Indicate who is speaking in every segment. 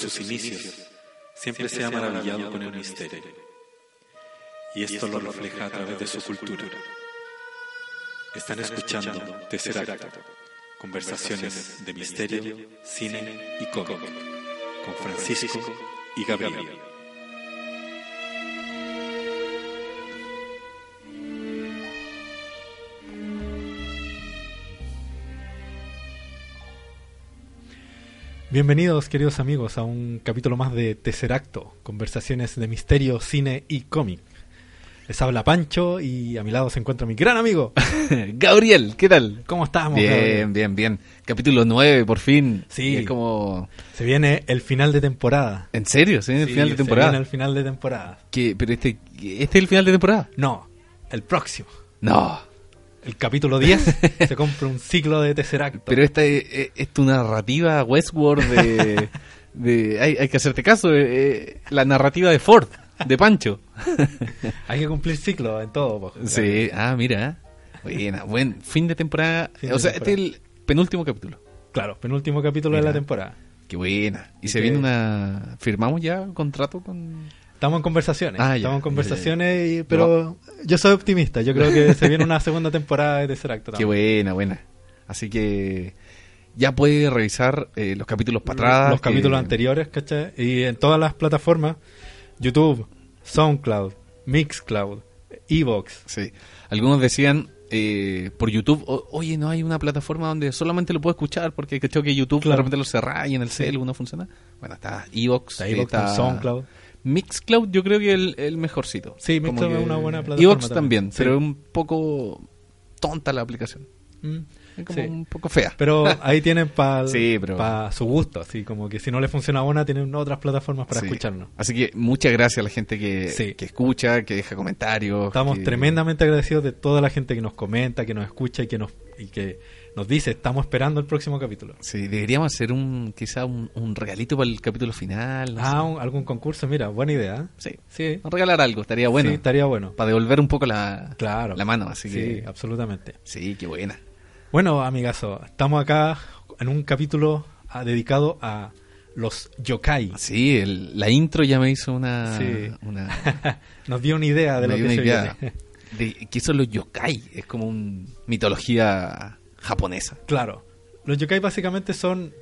Speaker 1: sus inicios, siempre se ha maravillado con el misterio. Y esto lo refleja a través de su cultura. Están escuchando Tercer Acto, conversaciones de misterio, cine y cómic, con Francisco y Gabriel. Bienvenidos queridos amigos a un capítulo más de Tercer Acto, conversaciones de misterio, cine y cómic. Les habla Pancho y a mi lado se encuentra mi gran amigo.
Speaker 2: Gabriel, ¿qué tal?
Speaker 1: ¿Cómo estamos?
Speaker 2: Bien,
Speaker 1: Gabriel?
Speaker 2: bien, bien. Capítulo 9, por fin.
Speaker 1: Sí.
Speaker 2: Es como...
Speaker 1: Se viene el final de temporada.
Speaker 2: ¿En serio? ¿Se viene
Speaker 1: Sí,
Speaker 2: el final de
Speaker 1: Se
Speaker 2: temporada?
Speaker 1: viene el final de temporada.
Speaker 2: ¿Qué? ¿Pero este, este es el final de temporada?
Speaker 1: No, el próximo.
Speaker 2: No.
Speaker 1: El capítulo 10 se compra un ciclo de tercer acto.
Speaker 2: Pero esta es, es- es tu narrativa Westworld de... de hay, hay que hacerte caso. eh, eh, la narrativa de Ford, de Pancho.
Speaker 1: Hay que cumplir ciclo en todo. po.
Speaker 2: Sí, ah, mira. Buena, buen fin de temporada.
Speaker 1: Fin
Speaker 2: o sea,
Speaker 1: temporada.
Speaker 2: este es el penúltimo capítulo.
Speaker 1: Claro, penúltimo capítulo de la temporada.
Speaker 2: Qué buena. Y se
Speaker 1: Que-
Speaker 2: viene una... ¿Firmamos ya contrato con...?
Speaker 1: Estamos en conversaciones.
Speaker 2: Ah, ya,
Speaker 1: estamos en
Speaker 2: ya,
Speaker 1: conversaciones, y- pero yo soy optimista. Yo creo que se viene una segunda temporada de tercer acto.
Speaker 2: Qué buena, buena. Así que ya puede revisar eh, los capítulos para atrás.
Speaker 1: Los
Speaker 2: que-
Speaker 1: capítulos anteriores, ¿cachai? Y en todas las plataformas: YouTube, SoundCloud, Mixcloud, Evox.
Speaker 2: Sí. Algunos decían eh, por YouTube, "O- oye, no hay una plataforma donde solamente lo puedo escuchar porque cachó que YouTube
Speaker 1: Claro.
Speaker 2: de repente lo cerrá y en el celu no funciona. Bueno, está Evox,
Speaker 1: Está Evox,
Speaker 2: está
Speaker 1: SoundCloud.
Speaker 2: Mixcloud, yo creo que el, el mejorcito.
Speaker 1: Sí, Mixcloud es una buena plataforma
Speaker 2: Evox
Speaker 1: también,
Speaker 2: también,
Speaker 1: sí.
Speaker 2: pero es un poco tonta la aplicación.
Speaker 1: Mm,
Speaker 2: Es como
Speaker 1: sí.
Speaker 2: un poco fea.
Speaker 1: Pero ahí tienen para
Speaker 2: Sí,
Speaker 1: su gusto, así como que si no le funciona una, tienen otras plataformas para
Speaker 2: Sí.
Speaker 1: escucharnos.
Speaker 2: Así que muchas gracias a la gente que, que escucha, que deja comentarios.
Speaker 1: Estamos
Speaker 2: que-
Speaker 1: tremendamente agradecidos de toda la gente que nos comenta, que nos escucha y que nos y que nos dice, estamos esperando el próximo capítulo.
Speaker 2: Sí, deberíamos hacer un quizá un, un regalito para el capítulo final. no
Speaker 1: Ah, un- algún concurso, mira, buena idea.
Speaker 2: Sí,
Speaker 1: Sí,
Speaker 2: regalar algo, estaría bueno.
Speaker 1: sí, estaría bueno.
Speaker 2: Para devolver un poco la,
Speaker 1: Claro.
Speaker 2: la mano, así
Speaker 1: sí,
Speaker 2: que...
Speaker 1: absolutamente.
Speaker 2: Sí, qué buena.
Speaker 1: Bueno, amigazo, estamos acá en un capítulo ah, dedicado a los yokai.
Speaker 2: Sí, el- la intro ya me hizo una...
Speaker 1: Sí.
Speaker 2: una
Speaker 1: Nos dio una idea de
Speaker 2: me
Speaker 1: lo que se
Speaker 2: idea
Speaker 1: viene.
Speaker 2: de que son los yokai. Es como una mitología japonesa.
Speaker 1: Claro, los yokai básicamente son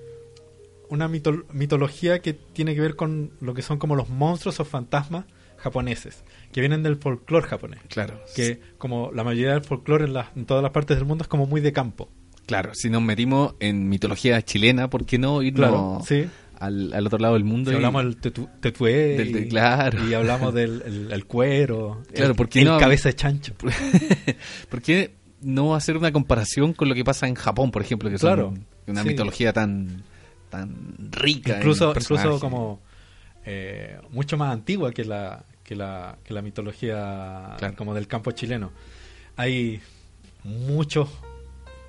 Speaker 1: una mito- mitología que tiene que ver con lo que son como los monstruos o fantasmas japoneses, que vienen del folclore japonés.
Speaker 2: Claro.
Speaker 1: Que como la mayoría del folclore en, en todas las partes del mundo es como muy de campo.
Speaker 2: Claro, si nos metimos en mitología chilena, ¿por qué no irnos
Speaker 1: Claro, sí.
Speaker 2: al, al otro lado del mundo?
Speaker 1: Si
Speaker 2: y-
Speaker 1: hablamos del tetu- tetué
Speaker 2: Del-
Speaker 1: y,
Speaker 2: del- claro.
Speaker 1: y hablamos del el- el cuero,
Speaker 2: Claro,
Speaker 1: el,
Speaker 2: ¿por qué
Speaker 1: el
Speaker 2: no-
Speaker 1: cabeza de chancho.
Speaker 2: ¿Por qué no hacer una comparación con lo que pasa en Japón, por ejemplo, que es
Speaker 1: Claro,
Speaker 2: una
Speaker 1: sí.
Speaker 2: mitología tan tan rica?
Speaker 1: incluso como eh, mucho más antigua que la que la, que la mitología
Speaker 2: Claro.
Speaker 1: como del campo chileno hay muchos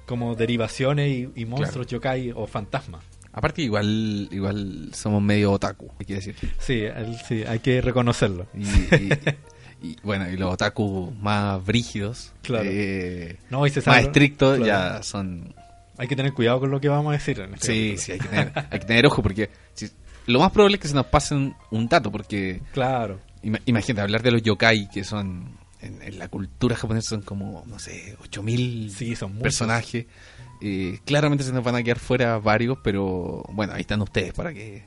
Speaker 1: como derivaciones y, y monstruos yokai o fantasmas
Speaker 2: Aparte, igual igual somos medio otaku, hay que decir.
Speaker 1: sí, el- sí hay que reconocerlo
Speaker 2: Y, y- y, bueno, y los otaku más brígidos,
Speaker 1: Claro.
Speaker 2: eh,
Speaker 1: no y se
Speaker 2: más estrictos,
Speaker 1: claro.
Speaker 2: ya son...
Speaker 1: hay que tener cuidado con lo que vamos a decir en este
Speaker 2: Sí,
Speaker 1: capítulo.
Speaker 2: sí, hay que tener, hay que tener ojo porque si- lo más probable es que se nos pasen un dato, porque
Speaker 1: claro
Speaker 2: Ima- Imagínate, hablar de los yokai, que son en, en la cultura japonesa son como, no sé, 8000
Speaker 1: Sí, son
Speaker 2: personajes. Eh, claramente se nos van a quedar fuera varios, pero bueno, ahí están ustedes para que.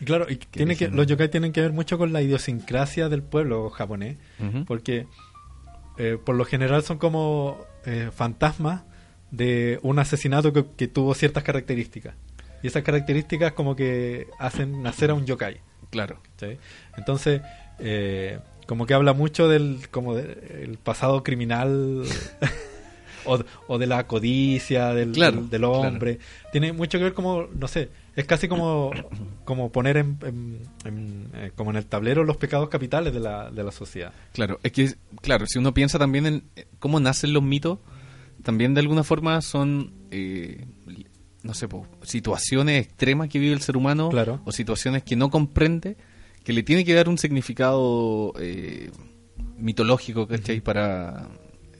Speaker 1: Y claro y tiene que los yokai tienen que ver mucho con la idiosincrasia del pueblo japonés porque eh, por lo general son como eh, fantasmas de un asesinato que, que tuvo ciertas características. Y esas características como que hacen nacer a un yokai.
Speaker 2: Claro,
Speaker 1: ¿sí? Entonces, eh, como que habla mucho del como de- el pasado criminal o, o de la codicia del,
Speaker 2: Claro,
Speaker 1: del, del hombre. Tiene mucho que ver como, no sé, es casi como, como poner en, en- en, eh, como en el tablero los pecados capitales de la, de la sociedad.
Speaker 2: claro. Es que, claro, si uno piensa también en eh, cómo nacen los mitos, también de alguna forma son, eh, no sé, po, situaciones extremas que vive el ser humano
Speaker 1: Claro.
Speaker 2: o situaciones que no comprende, que le tiene que dar un significado eh, mitológico, ¿cachai? Para,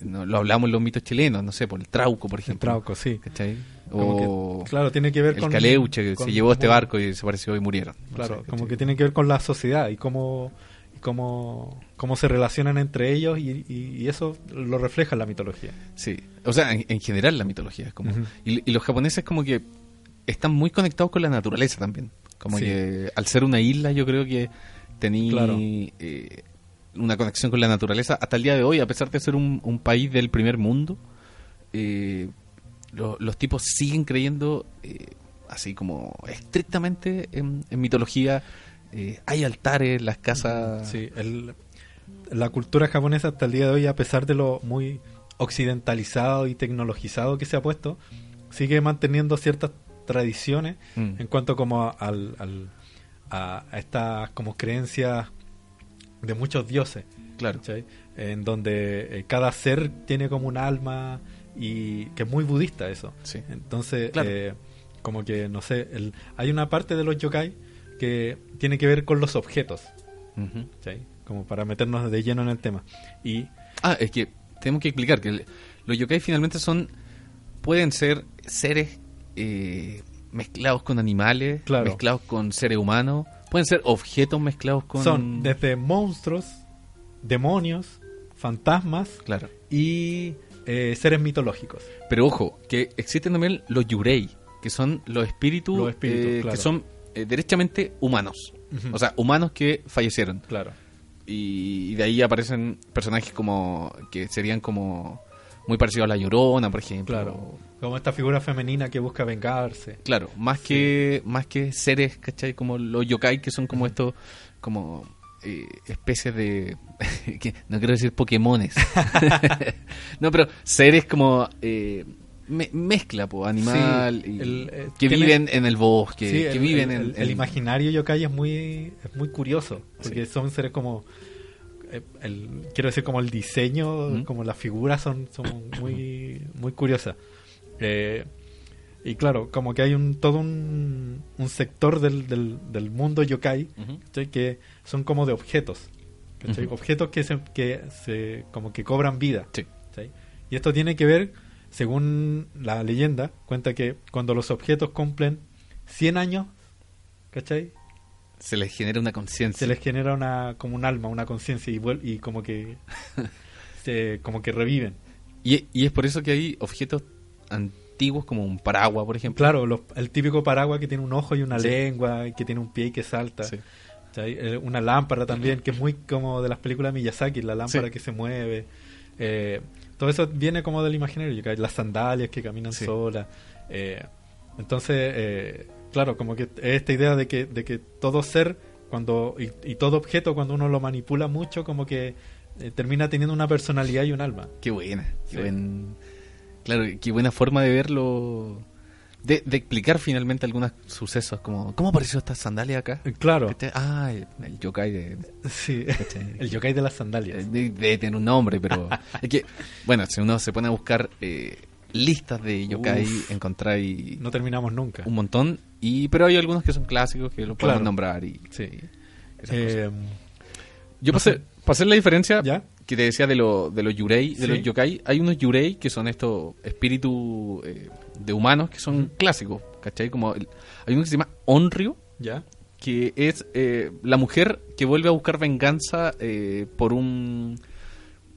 Speaker 2: no, lo hablamos en los mitos chilenos, no sé, por el trauco, por
Speaker 1: El
Speaker 2: ejemplo.
Speaker 1: trauco, sí.
Speaker 2: ¿Cachai? O
Speaker 1: claro, tiene que ver
Speaker 2: el
Speaker 1: con...
Speaker 2: Caleuche que
Speaker 1: con
Speaker 2: se llevó este barco y desapareció y murieron. No
Speaker 1: Claro,
Speaker 2: sé,
Speaker 1: como que tiene que ver con la sociedad y cómo, y cómo, cómo se relacionan entre ellos y, y- y eso lo refleja la mitología.
Speaker 2: Sí, o sea, en, en general la mitología es como...
Speaker 1: Ujú.
Speaker 2: y, y los japoneses como que están muy conectados con la naturaleza también. Como
Speaker 1: Sí.
Speaker 2: que al ser una isla yo creo que tenía
Speaker 1: Claro.
Speaker 2: eh, una conexión con la naturaleza hasta el día de hoy, a pesar de ser un, un país del primer mundo. eh, lo- los tipos siguen creyendo eh, así como estrictamente en, en mitología. eh, hay altares, las casas...
Speaker 1: Sí, el- la cultura japonesa hasta el día de hoy, a pesar de lo muy occidentalizado y tecnologizado que se ha puesto, sigue manteniendo ciertas tradiciones
Speaker 2: Mm.
Speaker 1: en cuanto como a, al- al- a- a estas como creencias de muchos dioses.
Speaker 2: Claro.
Speaker 1: En donde eh, cada ser tiene como un alma y que es muy budista eso.
Speaker 2: Sí.
Speaker 1: Entonces,
Speaker 2: Claro.
Speaker 1: eh, como que, no sé, el, hay una parte de los yokai que tiene que ver con los objetos. Como para meternos de lleno en el tema. Y
Speaker 2: Ah, es que tenemos que explicar que el- los yokai finalmente son. pueden ser seres eh, mezclados con animales,
Speaker 1: Claro.
Speaker 2: mezclados con seres humanos, pueden ser objetos mezclados con.
Speaker 1: son desde monstruos, demonios, fantasmas
Speaker 2: Claro.
Speaker 1: y eh, seres mitológicos.
Speaker 2: Pero ojo, que existen también los yurei, que son los espíritus,
Speaker 1: Los espíritus,
Speaker 2: eh,
Speaker 1: claro.
Speaker 2: que son eh, derechamente humanos. O sea, humanos que fallecieron.
Speaker 1: Claro.
Speaker 2: Y, y de ahí aparecen personajes como. que serían como. muy parecidos a la llorona, por ejemplo.
Speaker 1: Claro. Como esta figura femenina que busca vengarse.
Speaker 2: Claro, más que más que seres, ¿cachai? Como los yokai, que son como estos, como eh, especies de... que no quiero decir Pokémones. no, pero seres como... eh, me- mezcla, po, animal,
Speaker 1: Sí,
Speaker 2: y-
Speaker 1: el, eh,
Speaker 2: que
Speaker 1: tiene-
Speaker 2: viven en el bosque,
Speaker 1: Sí,
Speaker 2: que
Speaker 1: el,
Speaker 2: viven
Speaker 1: el-
Speaker 2: en...
Speaker 1: el- imaginario yokai es muy es muy curioso porque
Speaker 2: Sí.
Speaker 1: son seres como eh, el, quiero decir como el diseño como las figuras son, son muy muy curiosas Eh, y claro como que hay un todo un, un sector del, del, del mundo yokai que son como de objetos.
Speaker 2: Ujú.
Speaker 1: objetos que se, que se como que cobran vida
Speaker 2: Sí.
Speaker 1: Y esto tiene que ver, según la leyenda, cuenta que cuando los objetos cumplen 100 años, ¿cachai?
Speaker 2: Se les genera una conciencia.
Speaker 1: Se les genera una como un alma, una conciencia y, y como que se, como que reviven.
Speaker 2: Y, y es por eso que hay objetos antiguos como un paraguas, por ejemplo.
Speaker 1: Claro, los- el típico paraguas que tiene un ojo y una
Speaker 2: Sí.
Speaker 1: lengua, y que tiene un pie y que salta. Eh, Una lámpara también, que es muy como de las películas de Miyazaki, la lámpara
Speaker 2: Sí.
Speaker 1: que se mueve. Eh, todo eso viene como del imaginario, las sandalias que caminan solas. Eh, entonces, eh, claro, como que es esta idea de que, de que todo ser cuando y, y todo objeto cuando uno lo manipula mucho, como que eh, termina teniendo una personalidad y un alma.
Speaker 2: Qué buena. Qué buen- claro, qué buena forma de verlo. De, de explicar finalmente algunos sucesos, como ¿cómo apareció esta sandalia acá?
Speaker 1: Eh, Claro,
Speaker 2: ¿Cachai? Ah, el, yokai de,
Speaker 1: sí,
Speaker 2: ¿cachai?
Speaker 1: el yokai de las sandalias.
Speaker 2: de- debe tener un nombre, pero es que, bueno, si uno se pone a buscar eh, listas de yokai,
Speaker 1: Uf.
Speaker 2: encontráis
Speaker 1: No terminamos nunca.
Speaker 2: un montón, y pero hay algunos que son clásicos que los podemos
Speaker 1: Claro.
Speaker 2: nombrar. y
Speaker 1: Sí. Eh,
Speaker 2: Yo hacer, para hacer la diferencia
Speaker 1: ¿Ya?
Speaker 2: Que te decía de, lo, de los yurei, de
Speaker 1: Sí.
Speaker 2: los yokai, hay unos yurei que son estos espíritus eh, de humanos que son clásicos, ¿cachai? Como el- hay uno que se llama Onryo,
Speaker 1: ¿Ya?
Speaker 2: que es eh, la mujer que vuelve a buscar venganza eh, por un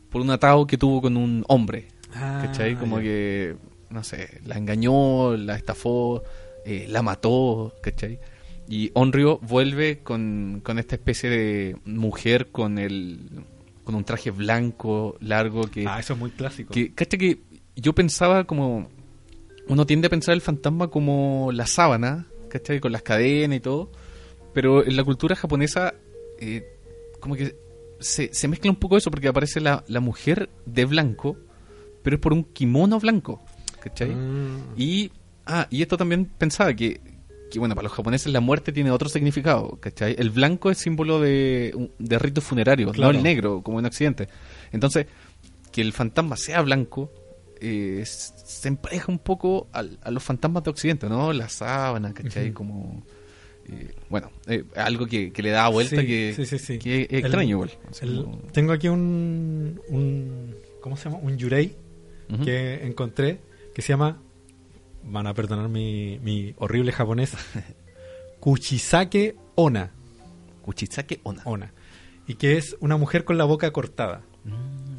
Speaker 2: por un atado que tuvo con un hombre, ¿cachai?
Speaker 1: Ah,
Speaker 2: Como
Speaker 1: ya.
Speaker 2: que, no sé, la engañó, la estafó, la mató, ¿cachai? Y Onryo vuelve con, con esta especie de mujer con el con un traje blanco, largo, que...
Speaker 1: Ah, eso es muy clásico.
Speaker 2: que ¿cachai? que yo pensaba como... Uno tiende a pensar el fantasma como la sábana, ¿cachai? Con las cadenas y todo. Pero en la cultura japonesa, eh, como que se, se mezcla un poco eso, porque aparece la, la mujer de blanco, pero es por un kimono blanco, ¿cachai?
Speaker 1: Mm.
Speaker 2: Y, ah, y esto también pensaba que, que, bueno, para los japoneses la muerte tiene otro significado, ¿cachai? El blanco es símbolo de, de ritos funerarios,
Speaker 1: Claro.
Speaker 2: no el negro, como en Occidente. Entonces, que el fantasma sea blanco eh, se empareja un poco al- a los fantasmas de Occidente, ¿no? La sábana, ¿cachai? Como... eh, bueno, eh, algo que, que le da vuelta
Speaker 1: Sí,
Speaker 2: que,
Speaker 1: sí, sí, sí.
Speaker 2: que es extraño igual. Como-
Speaker 1: tengo aquí un, un. ¿Cómo se llama? Un yurei que encontré que se llama van a perdonar mi, mi horrible japonés. Kuchisake Ona.
Speaker 2: Kuchisake Ona.
Speaker 1: Ona. Y que es una mujer con la boca cortada.
Speaker 2: Mm.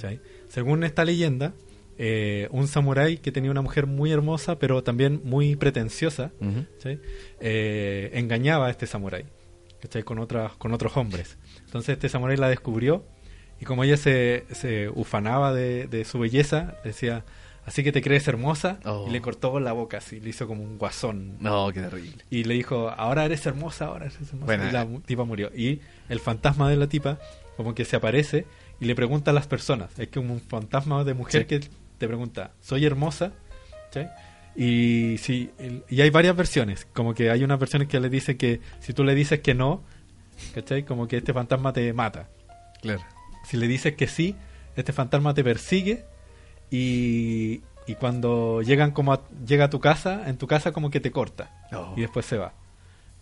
Speaker 1: Según esta leyenda, eh, un samurái que tenía una mujer muy hermosa, pero también muy pretenciosa. Eh, engañaba a este samurái ¿cachai? con, otras, con otros hombres. Entonces este samurái la descubrió y como ella se, se ufanaba de, de su belleza, decía, así que te crees hermosa,
Speaker 2: Oh.
Speaker 1: y le cortó la boca, así, le hizo como un guasón.
Speaker 2: No, qué terrible.
Speaker 1: Y le dijo, ahora eres hermosa, ahora eres hermosa.
Speaker 2: Bueno.
Speaker 1: y la mu- tipa murió. Y el fantasma de la tipa como que se aparece y le pregunta a las personas. Es como un fantasma de mujer
Speaker 2: Sí.
Speaker 1: que te pregunta, ¿soy hermosa? ¿Cachai? Y sí, y hay varias versiones. Como que hay unas versiones que le dicen que si tú le dices que no, ¿cachai? Como que este fantasma te mata.
Speaker 2: Claro.
Speaker 1: Si le dices que sí, este fantasma te persigue y, y cuando llegan como a, llega a tu casa, en tu casa como que te corta
Speaker 2: Oh.
Speaker 1: y después se va.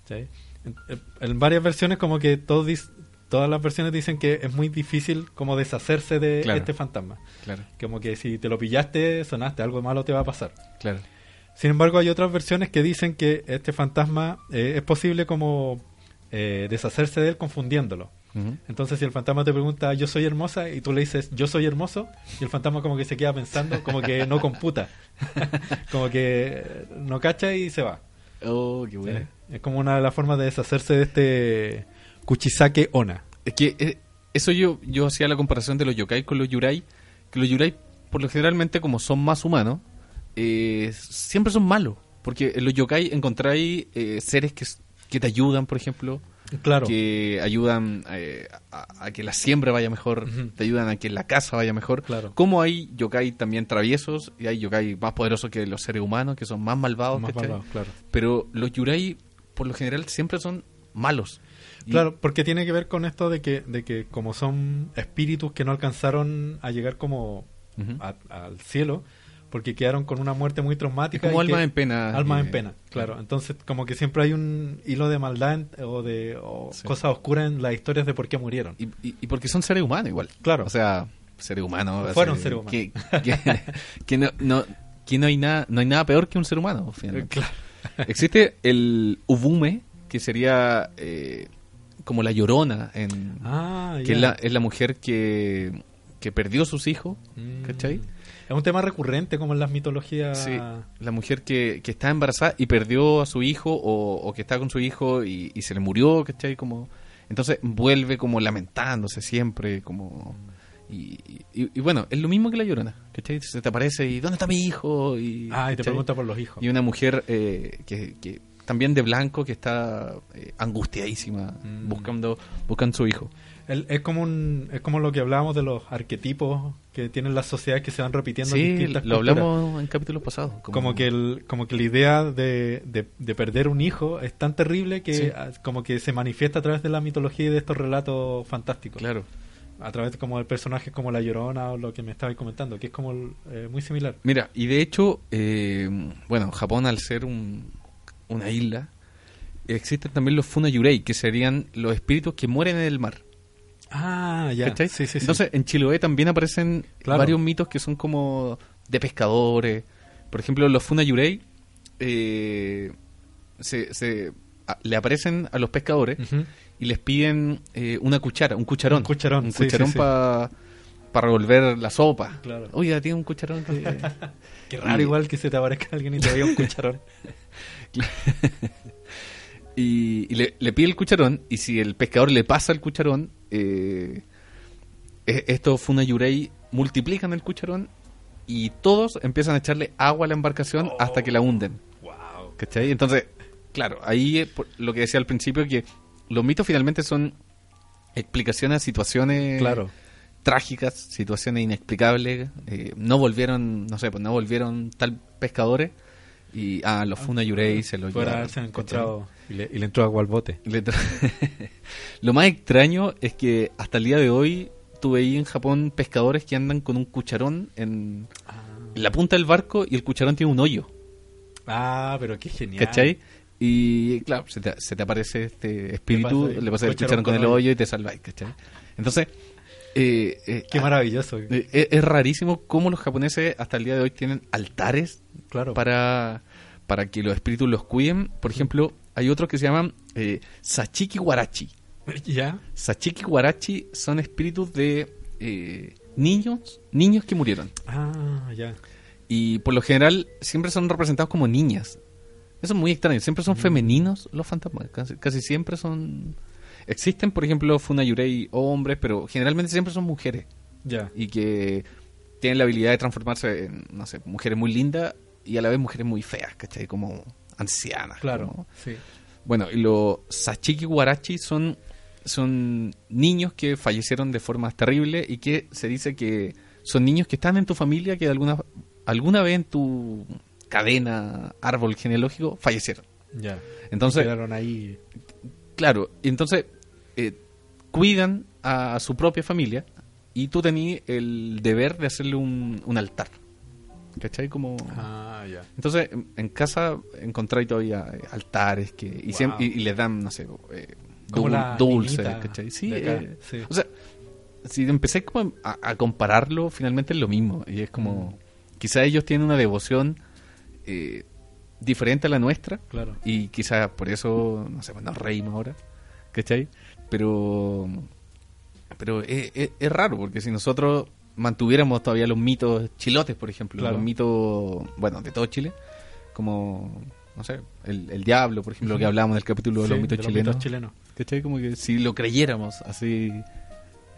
Speaker 1: ¿Sí? En, en varias versiones como que todos todas las versiones dicen que es muy difícil como deshacerse de
Speaker 2: Claro.
Speaker 1: este fantasma.
Speaker 2: Claro,
Speaker 1: Como que si te lo pillaste, sonaste, algo malo te va a pasar.
Speaker 2: claro.
Speaker 1: Sin embargo, hay otras versiones que dicen que este fantasma eh, es posible como eh, deshacerse de él confundiéndolo. Entonces, si el fantasma te pregunta, yo soy hermosa, y tú le dices, yo soy hermoso, y el fantasma como que se queda pensando, como que no computa. como que no cacha y se va.
Speaker 2: Oh, qué
Speaker 1: Sí.
Speaker 2: bueno.
Speaker 1: Es como una de las formas de deshacerse de este Kuchisake Ona.
Speaker 2: Es que eh, eso yo, yo hacía la comparación de los yokai con los yurai, que los yurai, por lo generalmente, como son más humanos, eh, siempre son malos. Porque en los yokai encontráis eh, seres que, que te ayudan, por ejemplo,
Speaker 1: Claro.
Speaker 2: que ayudan eh, a, a que la siembra vaya mejor, te ayudan a que la casa vaya mejor.
Speaker 1: Claro.
Speaker 2: Como hay yokai también traviesos y hay yokai más poderosos que los seres humanos, que son más malvados.
Speaker 1: Más malvados, claro.
Speaker 2: Pero los yurai, por lo general, siempre son malos. Y-
Speaker 1: Claro, porque tiene que ver con esto de que, de que como son espíritus que no alcanzaron a llegar como a- al cielo, porque quedaron con una muerte muy
Speaker 2: Es
Speaker 1: traumática.
Speaker 2: como
Speaker 1: y que-
Speaker 2: alma en pena.
Speaker 1: Almas
Speaker 2: eh,
Speaker 1: en pena, claro. Entonces, como que siempre hay un hilo de maldad en- o de o
Speaker 2: Sí.
Speaker 1: cosas oscuras en las historias de por qué murieron.
Speaker 2: Y, y- y porque son seres humanos igual.
Speaker 1: Claro.
Speaker 2: O sea, seres humanos.
Speaker 1: Fueron seres humanos.
Speaker 2: Que, que- que no, no, que no hay nada, no hay nada peor que un ser humano. finalmente.
Speaker 1: Eh, claro.
Speaker 2: Existe el ubume, que sería eh, como la llorona, en,
Speaker 1: Ah,
Speaker 2: que es la, es la mujer que, que perdió sus hijos.
Speaker 1: Mm.
Speaker 2: ¿cachai?
Speaker 1: Es un tema recurrente como en las mitologías.
Speaker 2: Sí, la mujer que, que está embarazada y perdió a su hijo o, o que está con su hijo y, y se le murió, ¿cachai? Como, entonces vuelve como lamentándose siempre, como... Y, y- y bueno, es lo mismo que la llorona, ¿cachai? Se te aparece y ¿dónde está mi hijo? Y,
Speaker 1: Ah, y te
Speaker 2: ¿cachai?
Speaker 1: pregunta por los hijos.
Speaker 2: Y una mujer eh, que, que también de blanco que está eh, angustiadísima
Speaker 1: Mm.
Speaker 2: buscando, buscando su hijo.
Speaker 1: El- es como un, es como lo que hablábamos de los arquetipos que tienen las sociedades que se van repitiendo en distintas
Speaker 2: lo
Speaker 1: culturas.
Speaker 2: hablamos en capítulos pasados.
Speaker 1: Como que, el, como que la idea de, de, de perder un hijo es tan terrible que
Speaker 2: Sí.
Speaker 1: ah, como que se manifiesta a través de la mitología y de estos relatos fantásticos.
Speaker 2: Claro.
Speaker 1: A través de como de personajes como La Llorona o lo que me estabais comentando, que es como eh, muy similar.
Speaker 2: Mira, y de hecho, eh, bueno, Japón al ser un- una isla, existen también los Funayurei, que serían los espíritus que mueren en el mar.
Speaker 1: Ah, ya.
Speaker 2: ¿cachai?
Speaker 1: Sí, sí, sí.
Speaker 2: Entonces, en Chiloé también aparecen
Speaker 1: Claro.
Speaker 2: varios mitos que son como de pescadores. Por ejemplo, los Funayurei eh, se, se- a- le aparecen a los pescadores y les piden eh, una cuchara, un cucharón.
Speaker 1: Un cucharón,
Speaker 2: Un cucharón para revolver la sopa.
Speaker 1: Claro.
Speaker 2: Oye, tiene un cucharón que...
Speaker 1: Qué raro
Speaker 2: Y-
Speaker 1: igual que se te aparezca alguien y te vea un cucharón.
Speaker 2: y, y le, le pide el cucharón y si el pescador le pasa el cucharón, eh, e- estos funayurei multiplican el cucharón y todos empiezan a echarle agua a la embarcación hasta que la hunden.
Speaker 1: wow.
Speaker 2: ¿Cachai? Entonces, claro, ahí es por- lo que decía al principio que los mitos finalmente son explicaciones a situaciones
Speaker 1: Claro.
Speaker 2: trágicas, situaciones inexplicables. eh, no volvieron, no sé, pues no volvieron tal pescadores y a los funayurei se los
Speaker 1: Fuera
Speaker 2: llevaron,
Speaker 1: encontrado y le, y le entró agua al bote.
Speaker 2: Le Lo más extraño es que hasta el día de hoy tú veías en Japón pescadores que andan con un cucharón en, en la punta del barco y el cucharón tiene un hoyo,
Speaker 1: Ah, pero qué genial.
Speaker 2: ¿cachai? Y claro, se te, se te aparece este espíritu,
Speaker 1: ahí?
Speaker 2: le pasas el
Speaker 1: Cucharón
Speaker 2: con el
Speaker 1: hoyo.
Speaker 2: y te salváis, ¿cachai? Entonces, eh, eh,
Speaker 1: Qué maravilloso.
Speaker 2: eh, es, es rarísimo cómo los japoneses hasta el día de hoy tienen altares
Speaker 1: Claro.
Speaker 2: para, para que los espíritus los cuiden. Por ejemplo, hay otros que se llaman eh, Sachiki Warachi.
Speaker 1: ¿Ya?
Speaker 2: Sachiki Warachi son espíritus de eh, niños, niños que murieron.
Speaker 1: Ah, ya.
Speaker 2: Y por lo general siempre son representados como niñas. Eso es muy extraño. Siempre son femeninos los fantasmas. Casi, casi siempre son... Existen, por ejemplo, Funayurei hombres, pero generalmente siempre son mujeres.
Speaker 1: Ya.
Speaker 2: Y que tienen la habilidad de transformarse en, no sé, mujeres muy lindas y a la vez mujeres muy feas, ¿cachai? Como ancianas.
Speaker 1: Claro.
Speaker 2: como-
Speaker 1: Sí.
Speaker 2: Bueno, y los Sachiki Warachi son, son niños que fallecieron de formas terribles y que se dice que son niños que están en tu familia que alguna, alguna vez en tu cadena, árbol genealógico, fallecieron.
Speaker 1: Ya.
Speaker 2: Entonces,
Speaker 1: Quedaron ahí.
Speaker 2: claro, y entonces eh, cuidan a su propia familia y tú tenías el deber de hacerle un, un altar. ¿Cachai? Como...
Speaker 1: Ah, ya.
Speaker 2: Entonces, en, casa encontráis todavía eh, altares que y,
Speaker 1: Wow.
Speaker 2: siem- y, y les dan, no sé, eh, dul- dulces, ¿cachai? Sí, eh,
Speaker 1: sí.
Speaker 2: o sea, si empecé como a, a compararlo, finalmente es lo mismo. Y es como,
Speaker 1: Mm.
Speaker 2: quizá ellos tienen una devoción eh, diferente a la nuestra
Speaker 1: Claro.
Speaker 2: y quizá por eso, no sé, pues nos reímos ahora, ¿cachai? Pero, pero es, es- es raro, porque si nosotros mantuviéramos todavía los mitos chilotes, por ejemplo,
Speaker 1: Claro.
Speaker 2: los mitos, bueno, de todo Chile, como, no sé, el, el diablo, por ejemplo,
Speaker 1: Ujú.
Speaker 2: que hablábamos en el capítulo de
Speaker 1: Sí,
Speaker 2: los mitos
Speaker 1: de
Speaker 2: chilenos,
Speaker 1: chilenos.
Speaker 2: ¿cachai? Como que si lo creyéramos así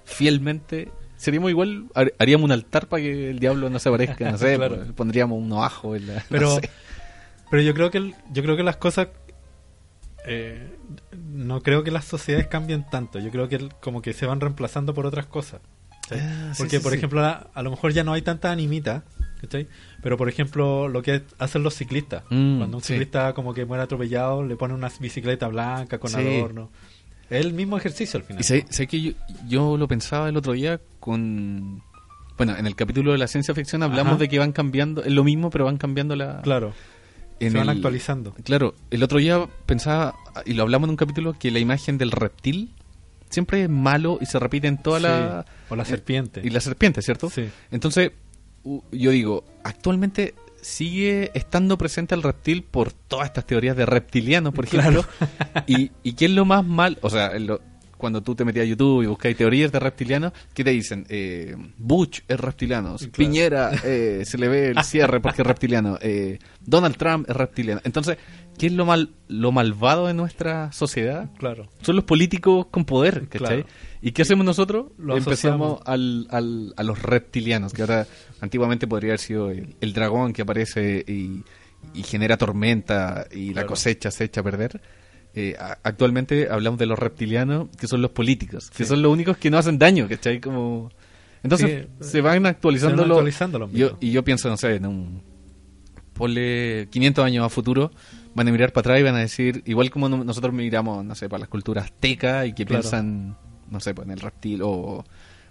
Speaker 2: fielmente, seríamos igual, har- haríamos un altar para que el diablo no se aparezca, no sé,
Speaker 1: Claro.
Speaker 2: pues, pondríamos unos ajos en la... no
Speaker 1: Pero,
Speaker 2: sé.
Speaker 1: pero yo creo que el- yo creo que las cosas eh, no creo que las sociedades cambien tanto. Yo creo que el- como que se van reemplazando por otras cosas. ¿Cachai?
Speaker 2: Ah,
Speaker 1: Porque,
Speaker 2: sí,
Speaker 1: por
Speaker 2: sí.
Speaker 1: ejemplo, a, a lo mejor ya no hay tanta animita, ¿cachai? Pero, por ejemplo, lo que hacen los ciclistas.
Speaker 2: Mm,
Speaker 1: Cuando un ciclista como que muere atropellado, le ponen una bicicleta blanca con adorno. Es el mismo ejercicio al final.
Speaker 2: Y sé, sé que yo, yo lo pensaba el otro día con... Bueno, en el capítulo de la ciencia ficción hablamos
Speaker 1: Ajá.
Speaker 2: de que van cambiando, es lo mismo, pero van cambiando la...
Speaker 1: Claro,
Speaker 2: en
Speaker 1: se van
Speaker 2: el-
Speaker 1: actualizando.
Speaker 2: Claro, el otro día pensaba, y lo hablamos en un capítulo, que la imagen del reptil siempre es malo y se repite en toda
Speaker 1: Sí,
Speaker 2: la...
Speaker 1: O la
Speaker 2: eh,
Speaker 1: serpiente.
Speaker 2: Y la serpiente, ¿cierto?
Speaker 1: Sí.
Speaker 2: Entonces, yo digo, actualmente sigue estando presente el reptil por todas estas teorías de reptilianos, por ejemplo. y, ¿Y qué es lo más mal? O sea, lo- cuando tú te metías a YouTube y buscáis teorías de reptilianos, ¿qué te dicen? Eh, Bush es reptiliano,
Speaker 1: Claro.
Speaker 2: Piñera eh, se le ve el cierre porque es reptiliano, eh, Donald Trump es reptiliano. Entonces, ¿qué es lo mal lo malvado de nuestra sociedad?
Speaker 1: Claro.
Speaker 2: Son los políticos con poder, ¿cachai?
Speaker 1: Claro.
Speaker 2: ¿Y qué hacemos nosotros?
Speaker 1: Lo
Speaker 2: Empezamos al, al- a los reptilianos, que ahora antiguamente podría haber sido el, el dragón que aparece y, y genera tormenta y la cosecha se echa a perder. Eh, actualmente hablamos de los reptilianos, que son los políticos, que son los únicos que no hacen daño, ¿cachai? Como... Entonces
Speaker 1: Sí,
Speaker 2: se van actualizando, los- yo, y yo pienso, no sé, en un... Ponle 500 años a futuro, van a mirar para atrás y van a decir, igual como no- nosotros miramos, no sé, para las culturas aztecas y que
Speaker 1: Claro.
Speaker 2: piensan, no sé, pues en el reptil o,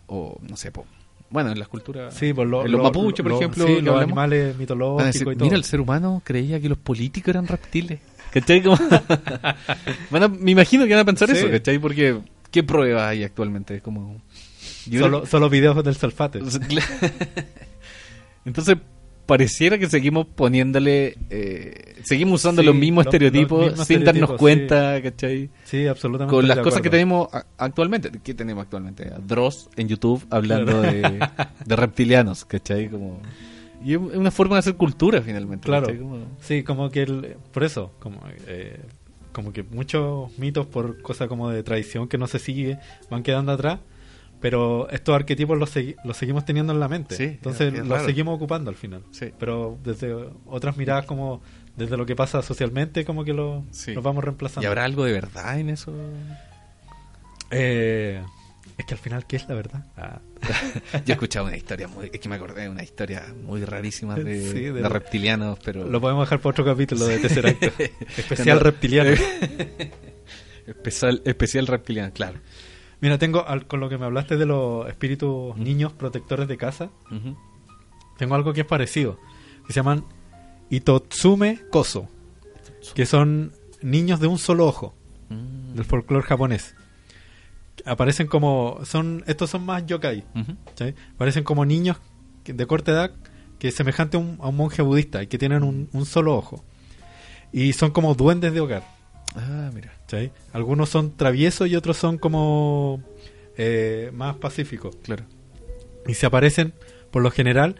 Speaker 2: o no sé, pues, bueno, en las culturas...
Speaker 1: Sí, por lo-
Speaker 2: en los
Speaker 1: lo-
Speaker 2: mapuches, por
Speaker 1: lo-
Speaker 2: ejemplo,
Speaker 1: sí, los
Speaker 2: hablamos,
Speaker 1: animales mitológicos
Speaker 2: decir,
Speaker 1: y todo.
Speaker 2: mira, el ser humano creía que los políticos eran reptiles. ¿Cachai? Como- Van a- me imagino que van a pensar
Speaker 1: Sí.
Speaker 2: eso, ¿cachai? Porque, ¿qué pruebas hay actualmente? Como...
Speaker 1: solo, solo videos del Salfate.
Speaker 2: Entonces, pareciera que seguimos poniéndole, eh, seguimos usando
Speaker 1: Sí,
Speaker 2: los mismos
Speaker 1: los-
Speaker 2: estereotipos
Speaker 1: los mismos
Speaker 2: sin darnos cuenta, ¿cachai?
Speaker 1: Sí, absolutamente.
Speaker 2: Con las cosas que tenemos actualmente. ¿Qué tenemos actualmente? A Dross en YouTube hablando de, de reptilianos, ¿cachai? Como, y es una forma de hacer cultura finalmente.
Speaker 1: Claro. Sí, como que el, por eso, como, eh, como que muchos mitos por cosas como de tradición que no se sigue van quedando atrás, pero estos arquetipos los, segui- los seguimos teniendo en la mente.
Speaker 2: Sí,
Speaker 1: Entonces
Speaker 2: es- es
Speaker 1: los
Speaker 2: raro.
Speaker 1: seguimos ocupando al final.
Speaker 2: Sí.
Speaker 1: Pero desde otras miradas como desde lo que pasa socialmente como que lo,
Speaker 2: Sí.
Speaker 1: los vamos reemplazando.
Speaker 2: ¿Y habrá algo de verdad en eso?
Speaker 1: Eh, es que al final, ¿qué es la verdad? Ah,
Speaker 2: Yo he escuchado una historia muy... Es que me acordé de una historia muy rarísima de,
Speaker 1: Sí, de
Speaker 2: de
Speaker 1: lo-
Speaker 2: reptilianos, pero...
Speaker 1: lo podemos dejar para otro capítulo de Tesseract. Especial
Speaker 2: Cuando-
Speaker 1: reptiliano.
Speaker 2: Especial, especial reptiliano, claro.
Speaker 1: Mira, tengo, al- con lo que me hablaste de los espíritus niños protectores de casa, tengo algo que es parecido, que se llaman Itotsume Koso, que son niños de un solo ojo,
Speaker 2: Mm.
Speaker 1: del folclore japonés. Aparecen como, son, estos son más yokai. Parecen como niños de corta edad que es semejante a un, a un monje budista y que tienen un, un solo ojo. Y son como duendes de hogar.
Speaker 2: Ah, mira.
Speaker 1: Algunos son traviesos y otros son como eh, más pacíficos.
Speaker 2: Claro.
Speaker 1: Y se aparecen, por lo general,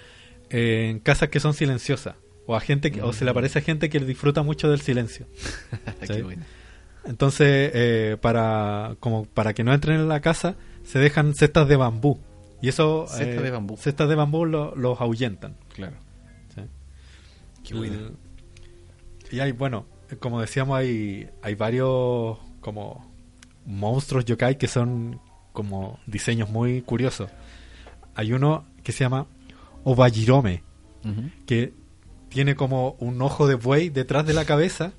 Speaker 1: eh, en casas que son silenciosas. O, a gente que, o se le aparece a gente que disfruta mucho del silencio. Sí.
Speaker 2: Qué bueno.
Speaker 1: Entonces, eh, para, como para que no entren en la casa, se dejan cestas de bambú. Y eso...
Speaker 2: Cestas
Speaker 1: eh,
Speaker 2: de bambú.
Speaker 1: Cestas de bambú lo- los ahuyentan.
Speaker 2: Claro.
Speaker 1: ¿sí?
Speaker 2: Qué bueno.
Speaker 1: Y hay, bueno, como decíamos, hay, hay varios como monstruos yokai que son como diseños muy curiosos. Hay uno que se llama Obajirome,
Speaker 2: Ujú.
Speaker 1: que tiene como un ojo de buey detrás de la cabeza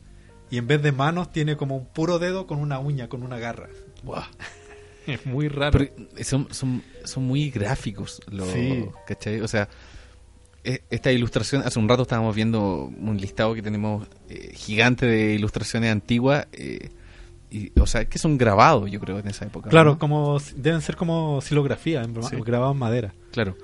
Speaker 1: y en vez de manos tiene como un puro dedo con una uña, con una garra.
Speaker 2: Buah.
Speaker 1: Es muy raro.
Speaker 2: Pero son, son, son muy gráficos los,
Speaker 1: Sí.
Speaker 2: ¿cachai? O sea, e- esta ilustración, hace un rato estábamos viendo un listado que tenemos eh, gigante de ilustraciones antiguas, eh, y, o sea, que son grabados, yo creo, en esa época.
Speaker 1: claro,
Speaker 2: ¿no?
Speaker 1: como deben ser como silografía, en-
Speaker 2: Sí.
Speaker 1: grabado en madera.
Speaker 2: Claro.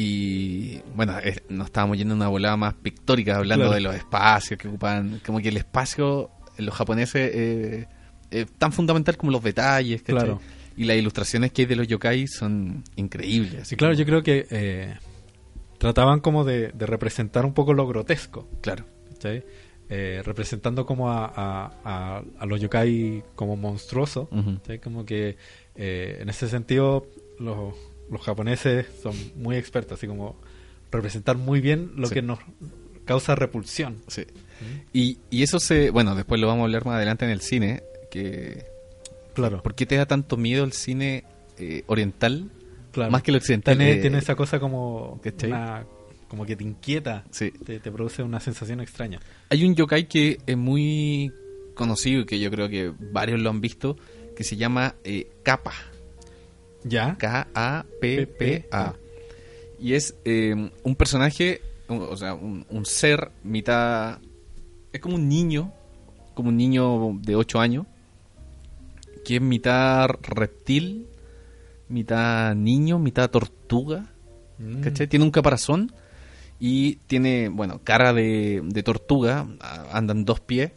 Speaker 2: Y bueno, es- nos estábamos yendo a una volada más pictórica, hablando
Speaker 1: Claro.
Speaker 2: de los espacios que ocupan, como que el espacio en los japoneses eh, es tan fundamental como los detalles, ¿cachai?
Speaker 1: Claro.
Speaker 2: Y las ilustraciones que hay de los yokai son increíbles.
Speaker 1: Sí, claro, yo creo que eh, trataban como de, de representar un poco lo grotesco,
Speaker 2: Claro.
Speaker 1: ¿cachai? Eh, representando como a, a- a- a los yokai como. ¿cachai? como que eh, en ese sentido los, los japoneses son muy expertos, así como representar muy bien lo
Speaker 2: Sí.
Speaker 1: que nos causa repulsión.
Speaker 2: Sí. Y, y eso se, bueno, después lo vamos a hablar más adelante en el cine, que
Speaker 1: Claro,
Speaker 2: ¿por qué te da tanto miedo el cine eh, oriental
Speaker 1: claro.
Speaker 2: más que el occidental?
Speaker 1: tiene,
Speaker 2: Eh,
Speaker 1: tiene esa cosa como, una- como que te inquieta,
Speaker 2: Sí.
Speaker 1: te, te produce una sensación extraña.
Speaker 2: Hay un yokai que es muy conocido y que yo creo que varios lo han visto, que se llama eh, Kappa.
Speaker 1: ¿Ya?
Speaker 2: K-A-P-P-A. Y es eh, un personaje, o sea, un, un ser mitad... Es como un niño, como un niño de 8 años, que es mitad reptil, mitad niño, mitad tortuga.
Speaker 1: Mm.
Speaker 2: ¿Cachai? Tiene un caparazón y tiene, bueno, cara de, de tortuga, andan dos pies,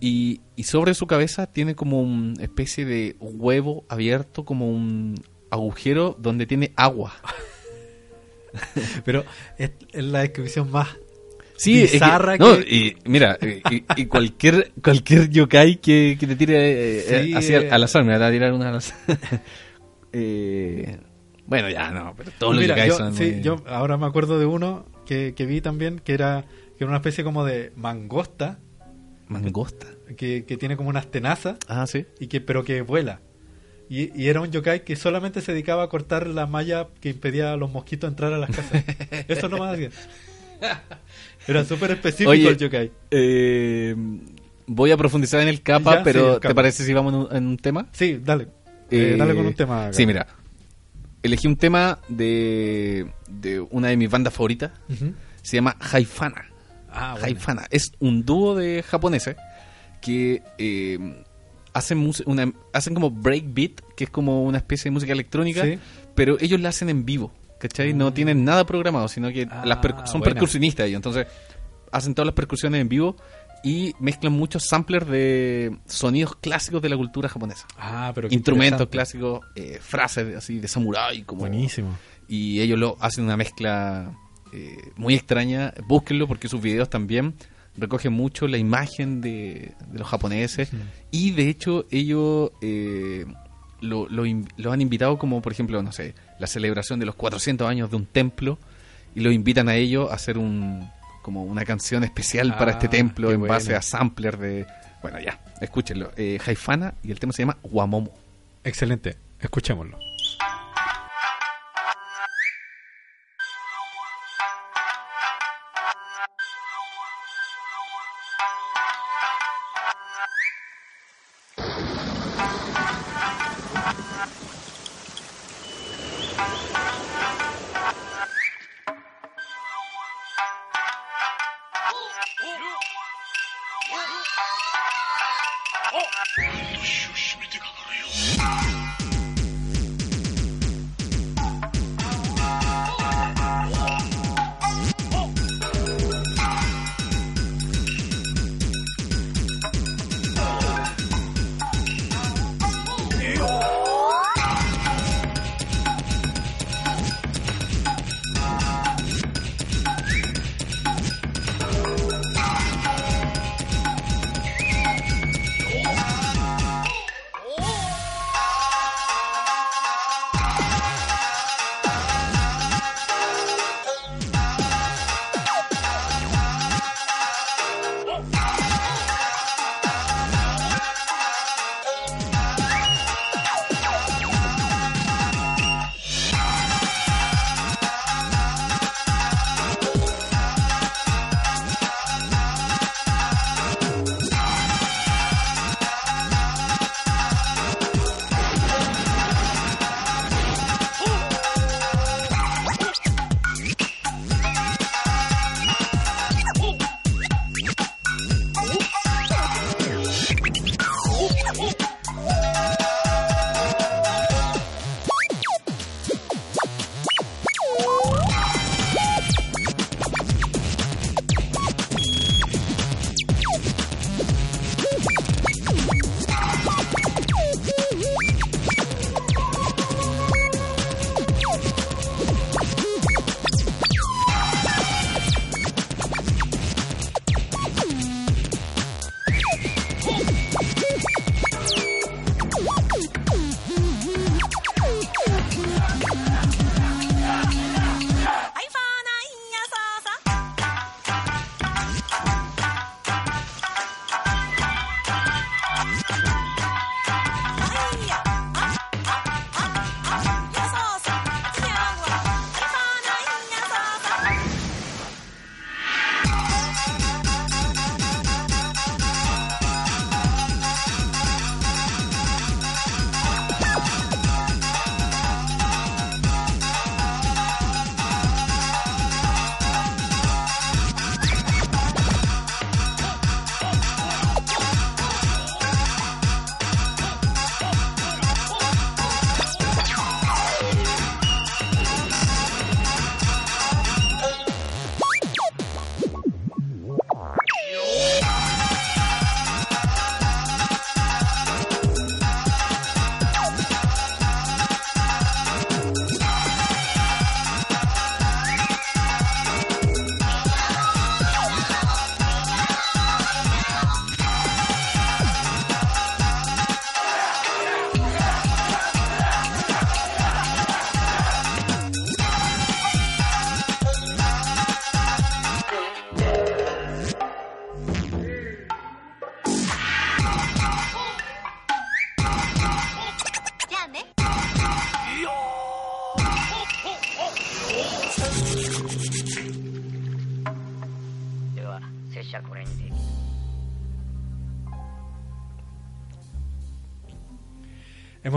Speaker 2: y, y sobre su cabeza tiene como una especie de huevo abierto, como un agujero donde tiene agua.
Speaker 1: Pero es, es la descripción más
Speaker 2: Sí, es que-
Speaker 1: Bizarra
Speaker 2: no,
Speaker 1: que-
Speaker 2: y mira, y, y cualquier cualquier yokai que, que te tire eh,
Speaker 1: Sí,
Speaker 2: eh, así al,
Speaker 1: eh.
Speaker 2: al azar, me va a tirar una al azar. Eh, bueno, ya no, pero todos los
Speaker 1: Mira,
Speaker 2: yokai
Speaker 1: yo,
Speaker 2: son
Speaker 1: sí,
Speaker 2: muy-
Speaker 1: yo ahora me acuerdo de uno que, que vi también que era, que era una especie como de mangosta
Speaker 2: mangosta.
Speaker 1: que, que tiene como unas tenazas
Speaker 2: Ah, sí.
Speaker 1: y que pero que vuela. Y, y era un yokai que solamente se dedicaba a cortar la malla que impedía a los mosquitos entrar a las casas. Eso no más hacía. Era súper específico
Speaker 2: Oye,
Speaker 1: el yokai.
Speaker 2: Eh, voy a profundizar en el capa,
Speaker 1: Ya, sí,
Speaker 2: pero
Speaker 1: el
Speaker 2: ¿te parece si vamos en un, tema?
Speaker 1: Sí, dale. Eh,
Speaker 2: Eh,
Speaker 1: dale con un tema.
Speaker 2: Sí, mira. Elegí un tema de, de una de mis bandas favoritas. Se llama Haifana.
Speaker 1: Ah, bueno.
Speaker 2: Haifana. Es un dúo de japoneses que eh, hacen, una, hacen como breakbeat, que es como una especie de música electrónica,
Speaker 1: Sí.
Speaker 2: pero ellos la hacen en vivo. ¿Cachai? No tienen nada programado, sino que
Speaker 1: Ah,
Speaker 2: las percu- son
Speaker 1: buena.
Speaker 2: percusionistas ellos. Entonces, hacen todas las percusiones en vivo y mezclan muchos samplers de sonidos clásicos de la cultura japonesa.
Speaker 1: Ah, pero
Speaker 2: Instrumentos clásicos, eh, frases así de samurái, como
Speaker 1: Buenísimo.
Speaker 2: y ellos lo hacen una mezcla eh, muy extraña. Búsquenlo porque sus videos también recogen mucho la imagen de, de los japoneses y de hecho ellos eh, lo, lo han invitado como por ejemplo, no sé, la celebración de los 400 años de un templo y lo invitan a ellos a hacer un como una canción especial para
Speaker 1: Ah,
Speaker 2: este templo
Speaker 1: qué
Speaker 2: en base a sampler de... Bueno, ya, escúchenlo. Eh, Haifana y el tema se llama Guamomo.
Speaker 1: Excelente. Escuchémoslo.「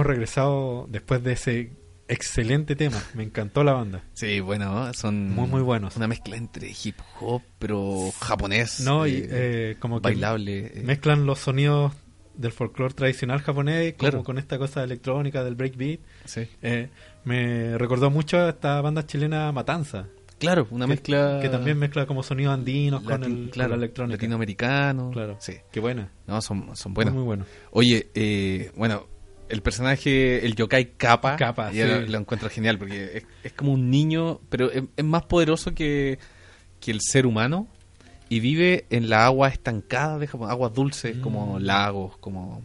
Speaker 1: regresado después de ese excelente tema. Me encantó la banda.
Speaker 2: Sí, bueno, son
Speaker 1: Muy, muy buenos.
Speaker 2: Una mezcla entre hip hop, pero japonés.
Speaker 1: No, y
Speaker 2: eh,
Speaker 1: eh, como que
Speaker 2: bailable. eh,
Speaker 1: mezclan los sonidos del folclore tradicional japonés como
Speaker 2: Claro.
Speaker 1: con esta cosa electrónica del breakbeat.
Speaker 2: sí.
Speaker 1: Eh, me recordó mucho a esta banda chilena Matanza.
Speaker 2: Claro, una
Speaker 1: que-
Speaker 2: mezcla.
Speaker 1: Que también mezcla como sonidos andinos con, el,
Speaker 2: claro,
Speaker 1: la electrónica.
Speaker 2: latinoamericano.
Speaker 1: Claro.
Speaker 2: Sí.
Speaker 1: Qué buena.
Speaker 2: No, son, son buenos.
Speaker 1: Muy bueno.
Speaker 2: Oye, eh, bueno, el personaje, el yokai Kappa,
Speaker 1: Kappa, sí.
Speaker 2: lo, lo encuentro genial porque es, es como un niño, pero es, es más poderoso que, que el ser humano y vive en la agua estancada de Japón, aguas dulces
Speaker 1: Mm.
Speaker 2: como lagos, como...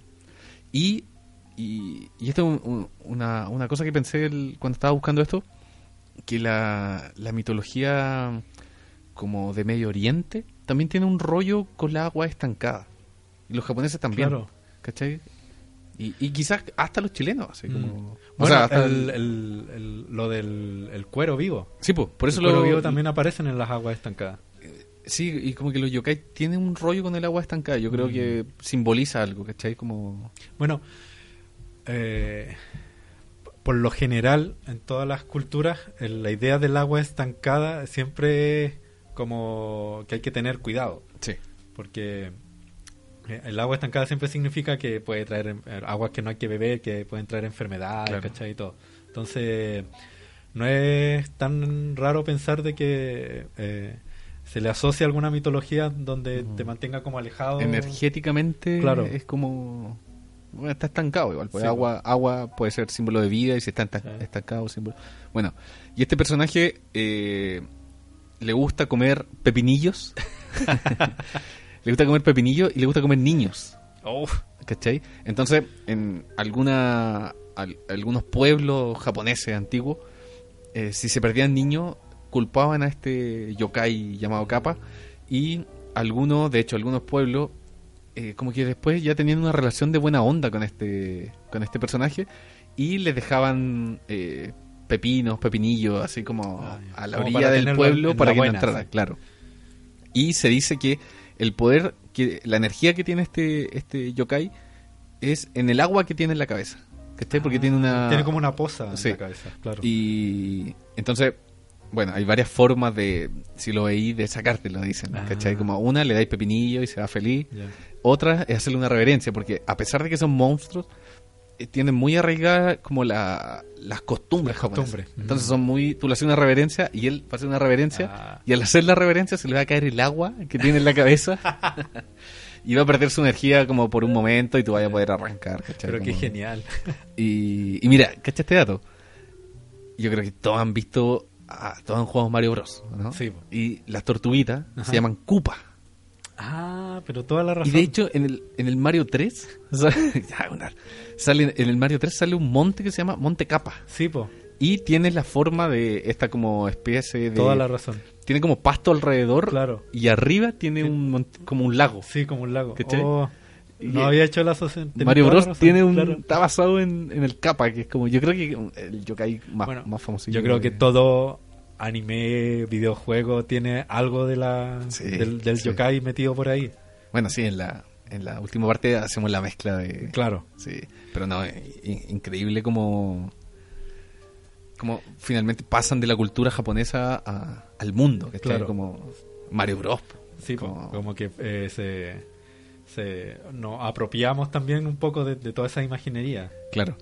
Speaker 2: Y, y, y esto es un- un- una, una cosa que pensé el- cuando estaba buscando esto, que la, la mitología como de Medio Oriente también tiene un rollo con la agua estancada. Y los japoneses también.
Speaker 1: Claro.
Speaker 2: ¿Cachai? Y, y quizás hasta los chilenos, así
Speaker 1: Mm.
Speaker 2: como... o
Speaker 1: Bueno,
Speaker 2: sea, hasta
Speaker 1: el-
Speaker 2: el-
Speaker 1: el- el- lo del el cuero vivo.
Speaker 2: Sí, pues, por eso
Speaker 1: el cuero
Speaker 2: lo...
Speaker 1: vivo también aparecen en las aguas estancadas.
Speaker 2: Sí, y como que los yokai tienen un rollo con el agua estancada. Yo creo
Speaker 1: Mm.
Speaker 2: que simboliza algo, ¿cachai? Como...
Speaker 1: Bueno, eh, por lo general, en todas las culturas, el- la idea del agua estancada siempre es como que hay que tener cuidado,
Speaker 2: Sí.
Speaker 1: porque eh, el agua estancada siempre significa que puede traer eh, aguas que no hay que beber, que pueden traer enfermedades,
Speaker 2: Claro.
Speaker 1: ¿cachai? Y todo. Entonces, no es tan raro pensar de que eh, se le asocia alguna mitología donde te mantenga como alejado.
Speaker 2: Energéticamente
Speaker 1: Claro.
Speaker 2: es como... Bueno, está estancado igual. Pues
Speaker 1: Sí,
Speaker 2: agua, agua puede ser símbolo de vida y si está
Speaker 1: Sí.
Speaker 2: estancado, símbolo... Bueno, y este personaje eh, le gusta comer pepinillos. le gusta comer pepinillos y le gusta comer niños. ¿Cachai? Entonces, en alguna, al- algunos pueblos japoneses antiguos, eh, si se perdían niños, culpaban a este yokai llamado Kappa y algunos, de hecho, algunos pueblos, eh, como que después ya tenían una relación de buena onda con este, con este personaje y les dejaban eh, pepinos, pepinillos, así como
Speaker 1: Ah,
Speaker 2: a la
Speaker 1: Como
Speaker 2: orilla del pueblo para que no entrara, claro. Y se dice que el poder, que la energía que tiene este, este yokai es en el agua que tiene en la cabeza. ¿Cachai? Porque tiene una...
Speaker 1: Ah, Tiene como una poza en la cabeza, claro.
Speaker 2: Y entonces, bueno, hay varias formas de, si lo veis, de sacártelo, dicen.
Speaker 1: Ah.
Speaker 2: ¿Cachai? Como una, le dais pepinillo y se va feliz. Otra es hacerle una reverencia, porque a pesar de que son monstruos, tienen muy arraigadas como la, las costumbres.
Speaker 1: Las costumbres.
Speaker 2: Entonces
Speaker 1: Mm.
Speaker 2: son muy... Tú le haces una reverencia y él va a hacer una reverencia.
Speaker 1: Ah.
Speaker 2: Y al hacer la reverencia se le va a caer el agua que tiene en la cabeza. y va a perder su energía como por un momento y tú vas a poder arrancar. ¿cachai?
Speaker 1: Pero qué
Speaker 2: Como-
Speaker 1: genial.
Speaker 2: y, y mira, ¿cacha este dato? Yo creo que todos han visto, ah, todos han jugado Mario Bros. ¿no?
Speaker 1: Sí, po.
Speaker 2: Y las tortuguitas
Speaker 1: Ajá.
Speaker 2: se llaman Koopa.
Speaker 1: Ah, pero toda la
Speaker 2: Y
Speaker 1: razón.
Speaker 2: de hecho, en el, en el Mario 3, sale, en el Mario 3 sale un monte que se llama Monte Capa.
Speaker 1: Sí, po.
Speaker 2: Y tiene la forma de esta como especie de...
Speaker 1: Toda la razón.
Speaker 2: Tiene como pasto alrededor.
Speaker 1: Claro.
Speaker 2: Y arriba tiene un como un lago.
Speaker 1: Sí, como un lago. Oh,
Speaker 2: Y-
Speaker 1: no había hecho la asociación.
Speaker 2: Mario Bros
Speaker 1: razón,
Speaker 2: tiene un
Speaker 1: claro.
Speaker 2: está basado en, en el capa que es como yo creo que el yokai más,
Speaker 1: Bueno,
Speaker 2: más famoso
Speaker 1: Yo creo que todo anime, videojuego tiene algo de la
Speaker 2: Sí,
Speaker 1: del, del
Speaker 2: sí.
Speaker 1: yokai metido por ahí.
Speaker 2: bueno sí en la en la última parte hacemos la mezcla de
Speaker 1: Claro.
Speaker 2: sí pero no i- increíble como como finalmente pasan de la cultura japonesa a- al mundo que
Speaker 1: Claro.
Speaker 2: como Mario Bros
Speaker 1: Sí,
Speaker 2: Como-
Speaker 1: como, que eh, se, se nos apropiamos también un poco de, de toda esa imaginería.
Speaker 2: claro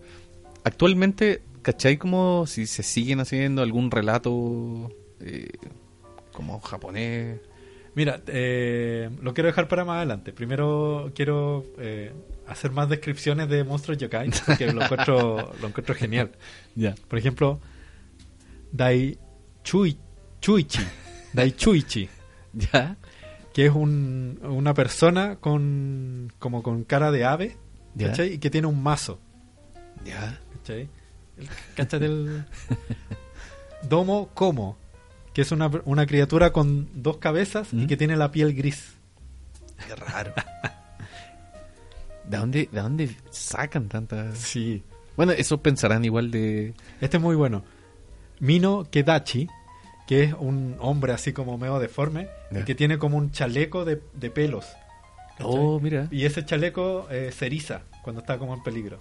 Speaker 2: actualmente ¿cachai como si se siguen haciendo algún relato eh, como japonés
Speaker 1: Mira, eh, lo quiero dejar para más adelante. Primero quiero eh, hacer más descripciones de monstruos yokai, porque lo encuentro, lo encuentro genial.
Speaker 2: ya
Speaker 1: Por ejemplo, Dai Chui, Chuichi, Dai Chuichi,
Speaker 2: ya
Speaker 1: que es un, una persona con como con cara de ave. Y que tiene un mazo,
Speaker 2: ya
Speaker 1: ¿cachai? ¿Cachai? El Domo Como, que es una, una criatura con dos cabezas
Speaker 2: ¿Mm?
Speaker 1: y que tiene la piel gris.
Speaker 2: Qué raro. ¿De dónde, ¿De dónde sacan tantas...?
Speaker 1: Sí.
Speaker 2: Bueno, eso pensarán igual de...
Speaker 1: Este es muy bueno. Mino Kedachi, que es un hombre así como medio deforme, y que tiene como un chaleco de, de pelos. ¿cachai?
Speaker 2: Oh, mira.
Speaker 1: Y ese chaleco eh, se eriza cuando está como en peligro.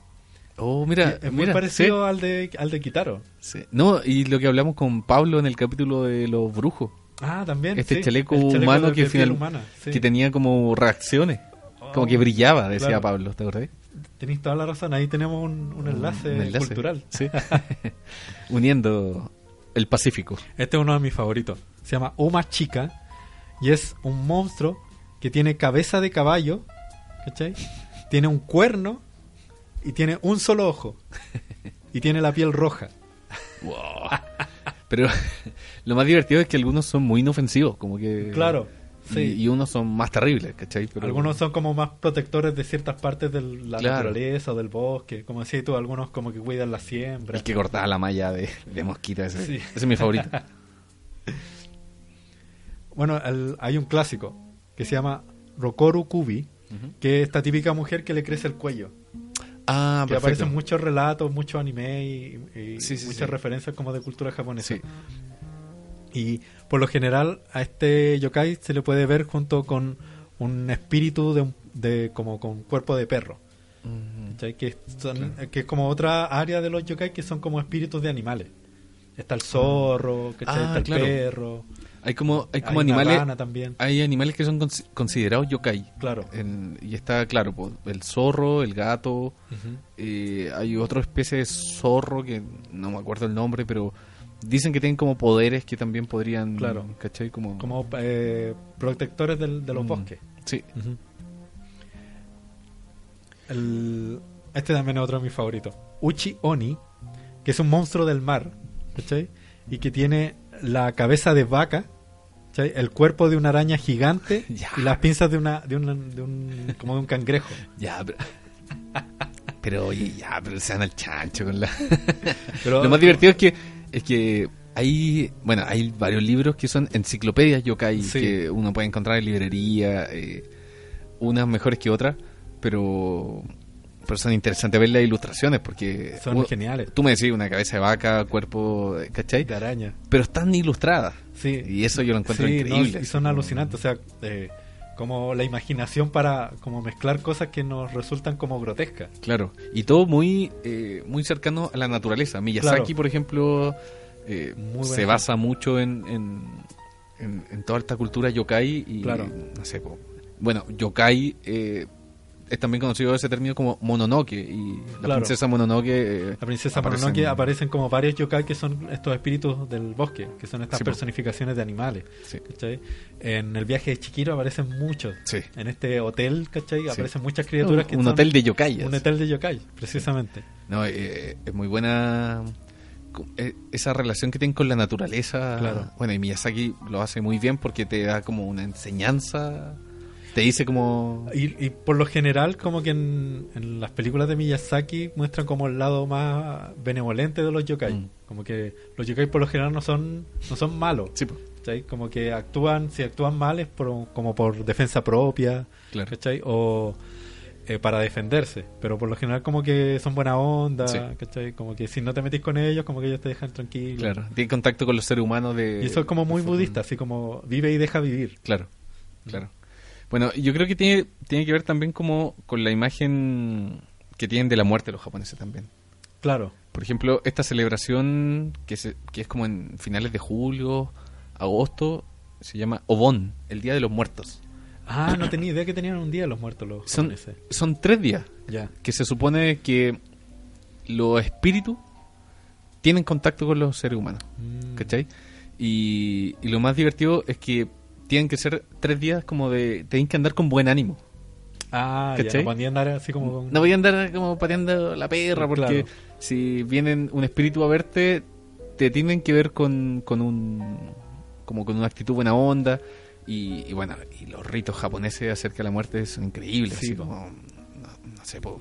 Speaker 2: Oh, mira.
Speaker 1: es muy
Speaker 2: mira,
Speaker 1: parecido al de al de Kitaro.
Speaker 2: sí. No, y lo que hablamos con Pablo en el capítulo de los brujos.
Speaker 1: Ah, también.
Speaker 2: Este
Speaker 1: sí,
Speaker 2: chaleco humano que, final-
Speaker 1: humana,
Speaker 2: que tenía como reacciones. Como
Speaker 1: Oh,
Speaker 2: que brillaba, decía
Speaker 1: claro.
Speaker 2: Pablo, ¿te acordás?
Speaker 1: Tenéis toda la razón, ahí tenemos un, un enlace,
Speaker 2: Un enlace,
Speaker 1: cultural.
Speaker 2: Sí. Uniendo el Pacífico.
Speaker 1: Este es uno de mis favoritos. Se llama Uma Chica y es un monstruo que tiene cabeza de caballo, ¿cachai? Tiene un cuerno y tiene un solo ojo. Y tiene la piel roja.
Speaker 2: Wow. Pero lo más divertido es que algunos son muy inofensivos, como que...
Speaker 1: Claro, sí.
Speaker 2: y unos son más terribles, ¿cachai? Pero-
Speaker 1: Algunos son como más protectores de ciertas partes de la
Speaker 2: Claro.
Speaker 1: naturaleza o del bosque. Como decías tú, algunos como que cuidan la siembra.
Speaker 2: El que cortaba la malla de, de mosquita, ese,
Speaker 1: Sí.
Speaker 2: ese es mi favorito.
Speaker 1: Bueno, el- hay un clásico que se llama Rokoru Kubi, que es esta típica mujer que le crece el cuello.
Speaker 2: Ah,
Speaker 1: que
Speaker 2: perfecto.
Speaker 1: aparecen muchos relatos, muchos anime y, y
Speaker 2: Sí, sí,
Speaker 1: muchas
Speaker 2: sí.
Speaker 1: referencias como de cultura japonesa. Y por lo general a este yokai se le puede ver junto con un espíritu de, un- de como con cuerpo de perro.
Speaker 2: Mm,
Speaker 1: ¿cachai? Que, son- que es como otra área de los yokai que son como espíritus de animales. Está el zorro.
Speaker 2: Ah,
Speaker 1: está el
Speaker 2: claro.
Speaker 1: perro.
Speaker 2: Hay como, hay como
Speaker 1: hay
Speaker 2: animales...
Speaker 1: también.
Speaker 2: Hay animales que son consi- considerados yokai.
Speaker 1: Claro.
Speaker 2: En- y está, claro, po, el zorro, el gato... Eh, hay otra especie de zorro que no me acuerdo el nombre, pero dicen que tienen como poderes que también podrían...
Speaker 1: Claro.
Speaker 2: ¿Cachai? Como...
Speaker 1: Como eh, protectores del- de los
Speaker 2: Mm,
Speaker 1: bosques.
Speaker 2: Sí.
Speaker 1: El- este también es otro de mis favoritos. Uchi Oni, que es un monstruo del mar, ¿cachai? Y que tiene la cabeza de vaca, ¿cachai? El cuerpo de una araña gigante
Speaker 2: Ya.
Speaker 1: y las pinzas de una, de un, de un- como de un cangrejo.
Speaker 2: Ya, pero... pero oye, ya, pero sean al chancho con la...
Speaker 1: Pero,
Speaker 2: Lo más divertido es que es que hay bueno hay varios libros que son enciclopedias yokai
Speaker 1: Sí.
Speaker 2: que uno puede encontrar en librería eh, unas mejores que otras pero pero son interesantes ver las ilustraciones porque
Speaker 1: Son
Speaker 2: uno-
Speaker 1: geniales.
Speaker 2: tú me decís una cabeza de vaca cuerpo ¿cachai?
Speaker 1: De araña.
Speaker 2: pero están ilustradas
Speaker 1: Sí.
Speaker 2: y eso yo lo encuentro
Speaker 1: Sí,
Speaker 2: increíble
Speaker 1: no, y son alucinantes, o sea, eh, como la imaginación para como mezclar cosas que nos resultan como grotescas.
Speaker 2: Claro, y todo muy eh, muy cercano a la naturaleza. Miyazaki,
Speaker 1: Claro.
Speaker 2: por ejemplo, eh, se basa mucho en, en, en- en toda esta cultura yokai y
Speaker 1: Claro.
Speaker 2: no sé, po. bueno, yokai eh, es también conocido ese término como Mononoke y la
Speaker 1: Claro.
Speaker 2: princesa Mononoke eh,
Speaker 1: La princesa
Speaker 2: aparecen-
Speaker 1: Mononoke aparecen como varios yokai que son estos espíritus del bosque, que son estas
Speaker 2: Sí,
Speaker 1: personificaciones de animales.
Speaker 2: Sí.
Speaker 1: En el viaje de Chiquiro aparecen muchos.
Speaker 2: Sí.
Speaker 1: En este hotel, ¿cachai? Aparecen muchas criaturas que
Speaker 2: un
Speaker 1: son
Speaker 2: hotel de yokai.
Speaker 1: un hotel de yokai, precisamente.
Speaker 2: No, eh, es muy buena eh, esa relación que tienen con la naturaleza.
Speaker 1: Claro.
Speaker 2: Bueno, y Miyazaki lo hace muy bien porque te da como una enseñanza. Te dice como...
Speaker 1: Y, y por lo general, como que en, en las películas de Miyazaki muestran como el lado más benevolente de los yokai.
Speaker 2: Mm.
Speaker 1: Como que los yokai por lo general no son no son malos.
Speaker 2: Sí, po,
Speaker 1: ¿cachai? Como que actúan, si actúan mal es por, como por defensa propia,
Speaker 2: claro.
Speaker 1: ¿cachai? O eh, para defenderse. Pero por lo general como que son buena onda,
Speaker 2: Sí.
Speaker 1: ¿cachai? Como que si no te metís con ellos, como que ellos te dejan tranquilo.
Speaker 2: Claro, tiene contacto con los seres humanos de...
Speaker 1: Y eso es como muy budista, así como vive y deja vivir.
Speaker 2: Claro, claro. Bueno, yo creo que tiene, tiene que ver también como con la imagen que tienen de la muerte los japoneses también.
Speaker 1: Claro.
Speaker 2: Por ejemplo, esta celebración que, se- que es como en finales de julio, agosto, se llama Obon, el Día de los Muertos.
Speaker 1: Ah, no tenía idea que tenían un día los muertos los
Speaker 2: Son,
Speaker 1: japoneses.
Speaker 2: son tres días
Speaker 1: Ya.
Speaker 2: que se supone que los espíritus tienen contacto con los seres humanos.
Speaker 1: Mm.
Speaker 2: ¿Cachai? Y, y lo más divertido es que tienen que ser tres días como de... Tienen que andar con buen ánimo.
Speaker 1: Ah, ya,
Speaker 2: ¿Cachai?
Speaker 1: no podía andar así como con...
Speaker 2: No voy a andar como pateando la perra porque
Speaker 1: Claro.
Speaker 2: si vienen un espíritu a verte, te tienen que ver con, con un... como con una actitud buena onda. Y, y bueno, y los ritos japoneses acerca de la muerte son increíbles.
Speaker 1: Sí,
Speaker 2: así como, no, no sé, po,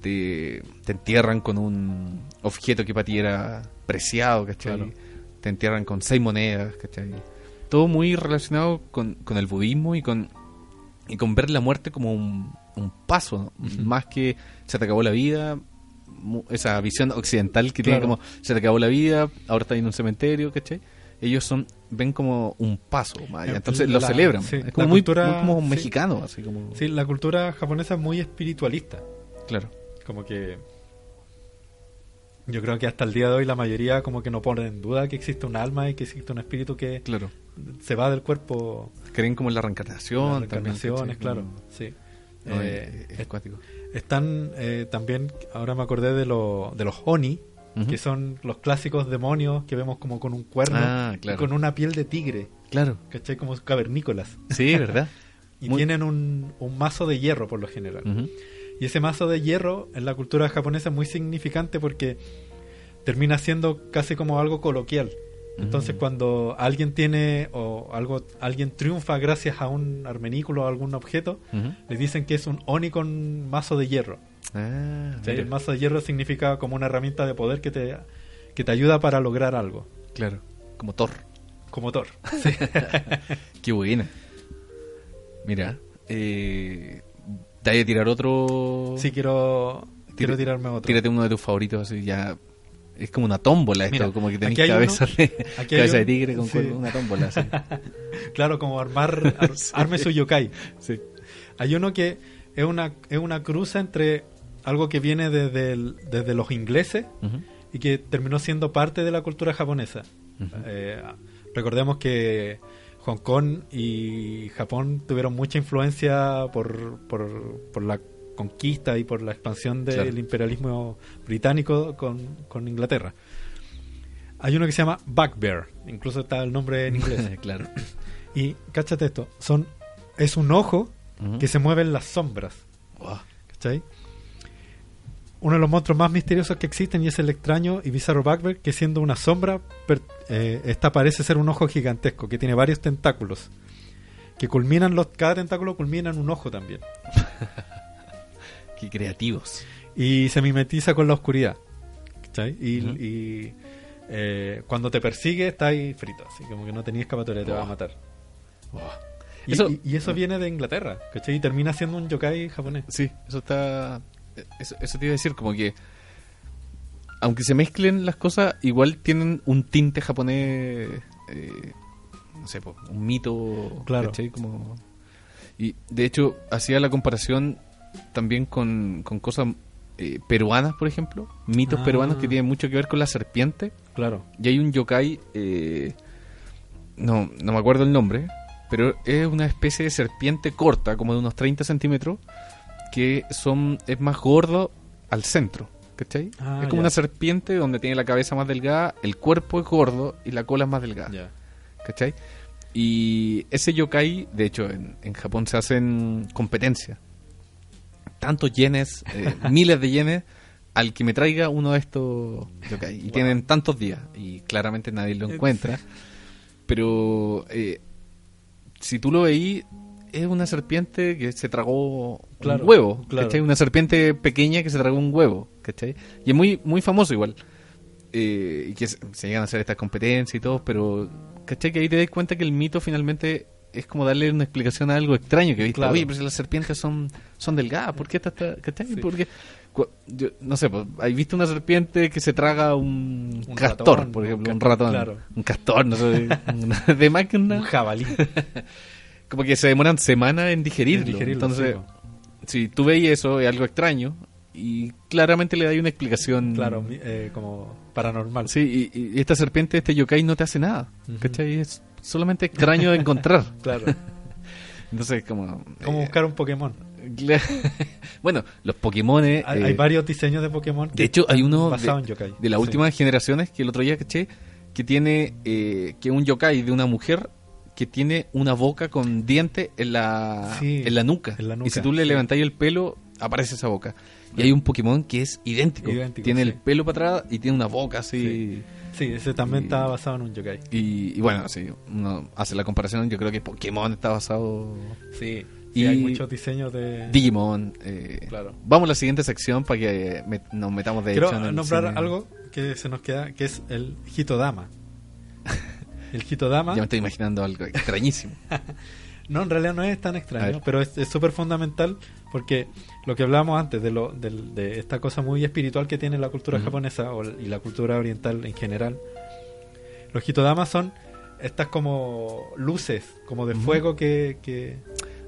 Speaker 2: te, te entierran con un objeto que para ti era preciado, ¿cachai?
Speaker 1: Claro.
Speaker 2: Te entierran con seis monedas, ¿cachai? Todo muy relacionado con, con el budismo y con, y con ver la muerte como un, un paso, más que se te acabó la vida, esa visión occidental que tiene como se te acabó la vida, ahora estás en un cementerio, ¿cachai? ellos son ven como un paso más allá.
Speaker 1: Eh,
Speaker 2: Entonces lo celebran.
Speaker 1: sí,
Speaker 2: es como muy,
Speaker 1: cultura-
Speaker 2: muy como
Speaker 1: sí.
Speaker 2: mexicano, así como.
Speaker 1: Sí, la cultura japonesa es muy espiritualista.
Speaker 2: Claro.
Speaker 1: Como que yo creo que hasta el día de hoy la mayoría como que no pone en duda que existe un alma y que existe un espíritu que
Speaker 2: Claro.
Speaker 1: Se va del cuerpo.
Speaker 2: Creen como en la reencarnación.
Speaker 1: las reencarnaciones, claro.
Speaker 2: Como-
Speaker 1: Sí.
Speaker 2: no,
Speaker 1: Eh,
Speaker 2: es, es
Speaker 1: están eh, también, ahora me acordé de, lo- de los oni, que son los clásicos demonios que vemos como con un cuerno
Speaker 2: Ah,
Speaker 1: y con una piel de tigre,
Speaker 2: Claro.
Speaker 1: ¿cachai? Como cavernícolas.
Speaker 2: Sí, ¿verdad?
Speaker 1: Y
Speaker 2: Muy-
Speaker 1: tienen un, un mazo de hierro por lo general. Y ese mazo de hierro en la cultura japonesa es muy significante porque termina siendo casi como algo coloquial. Entonces
Speaker 2: Mm.
Speaker 1: cuando alguien tiene o algo alguien triunfa gracias a un armenículo o algún objeto,
Speaker 2: Ujú.
Speaker 1: le dicen que es un oni con mazo de hierro.
Speaker 2: Ah,
Speaker 1: O sea,
Speaker 2: mira.
Speaker 1: el mazo de hierro significa como una herramienta de poder que te que te ayuda para lograr algo,
Speaker 2: Claro. Como Thor.
Speaker 1: como Thor.
Speaker 2: Qué buena. Mira, eh, te voy a tirar otro.
Speaker 1: Sí quiero quiero
Speaker 2: Tira-
Speaker 1: tirarme otro.
Speaker 2: Tírate uno de tus favoritos, así ya. Es como una tómbola esto,
Speaker 1: Mira,
Speaker 2: como que
Speaker 1: hay
Speaker 2: cabeza,
Speaker 1: uno-
Speaker 2: de, cabeza de tigre con
Speaker 1: sí.
Speaker 2: cuerpo, una tómbola. así.
Speaker 1: Claro, como armar ar-
Speaker 2: Sí.
Speaker 1: arme su yokai.
Speaker 2: Sí.
Speaker 1: Hay uno que es una, es una cruza entre algo que viene desde, el- desde los ingleses y que terminó siendo parte de la cultura japonesa. Eh, recordemos que Hong Kong y Japón tuvieron mucha influencia por, por, por la conquista y por la expansión del
Speaker 2: Claro.
Speaker 1: imperialismo británico con, con Inglaterra. Hay uno que se llama Bugbear, incluso está el nombre en inglés.
Speaker 2: claro.
Speaker 1: y cáchate esto, son, es un ojo que se mueve en las sombras.
Speaker 2: Wow.
Speaker 1: ¿Cachai? Uno de los monstruos más misteriosos que existen y es el extraño y bizarro Bugbear que siendo una sombra, per- eh, esta parece ser un ojo gigantesco que tiene varios tentáculos. Que culminan los, cada tentáculo culmina en un ojo también.
Speaker 2: Qué creativos.
Speaker 1: Y se mimetiza con la oscuridad. ¿Cachai? Y, eh, cuando te persigue está ahí frito, así como que no tenía escapatoria, te va a
Speaker 2: Oh.
Speaker 1: matar. Y
Speaker 2: Eso-
Speaker 1: y- y eso viene de Inglaterra, ¿cachai? Y termina siendo un yokai japonés.
Speaker 2: Sí, eso está. Eso, eso te iba a decir, como que. Aunque se mezclen las cosas, igual tienen un tinte japonés. eh, no sé, un mito.
Speaker 1: Claro.
Speaker 2: ¿cachai? Como, y de hecho, hacía la comparación también con, con cosas eh, peruanas, por ejemplo. Mitos
Speaker 1: Ah.
Speaker 2: peruanos que tienen mucho que ver con la serpiente.
Speaker 1: Claro.
Speaker 2: Y hay un yokai, eh, no, no me acuerdo el nombre, pero es una especie de serpiente corta, como de unos 30 centímetros, que son es más gordo al centro, ¿cachai?
Speaker 1: Ah,
Speaker 2: es como
Speaker 1: ya.
Speaker 2: una serpiente donde tiene la cabeza más delgada, el cuerpo es gordo y la cola es más delgada,
Speaker 1: Ya.
Speaker 2: ¿cachai? Y ese yokai, de hecho, en, en Japón se hacen competencias. Tantos yenes, eh, miles de yenes, al que me traiga uno de estos yokai. Y
Speaker 1: Wow.
Speaker 2: tienen tantos días, y claramente nadie lo encuentra. Pero eh, si tú lo veís, es una serpiente que se tragó
Speaker 1: Claro,
Speaker 2: un huevo,
Speaker 1: claro.
Speaker 2: ¿cachai? Una serpiente pequeña que se tragó un huevo, ¿cachai? Y es muy, muy famoso igual. Eh, y que se, se llegan a hacer estas competencias y todo, pero ¿cachai? Que ahí te das cuenta que el mito finalmente es como darle una explicación a algo extraño que viste.
Speaker 1: Claro.
Speaker 2: Oye, pero si las serpientes son, son delgadas, ¿por qué esta está, ¿cachai?
Speaker 1: Sí.
Speaker 2: Porque, yo, no sé, pues, ¿hay visto una serpiente que se traga un,
Speaker 1: Un
Speaker 2: castor,
Speaker 1: ratón,
Speaker 2: por
Speaker 1: un
Speaker 2: ejemplo, un ratón?
Speaker 1: claro.
Speaker 2: Un castor, no sé, de más que una-
Speaker 1: Un jabalí.
Speaker 2: como que se demoran semanas en digerirlo.
Speaker 1: En digerirlo,
Speaker 2: Entonces,
Speaker 1: sí,
Speaker 2: si tú veis eso, es algo extraño y claramente le da una explicación.
Speaker 1: Claro, eh, como paranormal.
Speaker 2: Sí, y, y esta serpiente, este yokai, no te hace nada.
Speaker 1: Ujú.
Speaker 2: ¿Cachai? Es solamente extraño de encontrar.
Speaker 1: Claro.
Speaker 2: Entonces, como.
Speaker 1: Como
Speaker 2: eh,
Speaker 1: buscar un Pokémon.
Speaker 2: bueno, los Pokémon.
Speaker 1: Hay, hay varios diseños de Pokémon.
Speaker 2: De hecho, hay uno
Speaker 1: basado
Speaker 2: de,
Speaker 1: en yokai.
Speaker 2: de las
Speaker 1: Sí.
Speaker 2: últimas generaciones que el otro día caché que tiene eh, que un yokai de una mujer que tiene una boca con diente en la,
Speaker 1: Sí,
Speaker 2: en la nuca.
Speaker 1: en la nuca,
Speaker 2: Y si tú le
Speaker 1: sí.
Speaker 2: levantáis el pelo, aparece esa boca. Y hay un Pokémon que es idéntico.
Speaker 1: Idéntico,
Speaker 2: tiene el pelo para atrás y tiene una boca así.
Speaker 1: Sí, ese también
Speaker 2: Y-
Speaker 1: está basado en un yokai.
Speaker 2: Y, y bueno, si uno hace la comparación, yo creo que Pokémon está basado.
Speaker 1: Sí.
Speaker 2: Y-
Speaker 1: Y hay muchos diseños de.
Speaker 2: Digimon. eh,
Speaker 1: Claro.
Speaker 2: Vamos a la siguiente sección para que me- nos metamos de
Speaker 1: Quiero
Speaker 2: hecho en el
Speaker 1: nombrar
Speaker 2: cine.
Speaker 1: algo que se nos queda, que es el Hitodama. El Hitodama.
Speaker 2: Ya me estoy imaginando algo extrañísimo.
Speaker 1: No, en realidad no es tan extraño, pero es súper fundamental porque lo que hablábamos antes de, lo, del- de esta cosa muy espiritual que tiene la cultura japonesa o, y la cultura oriental en general, los hitodamas son estas como luces, como de fuego que, que,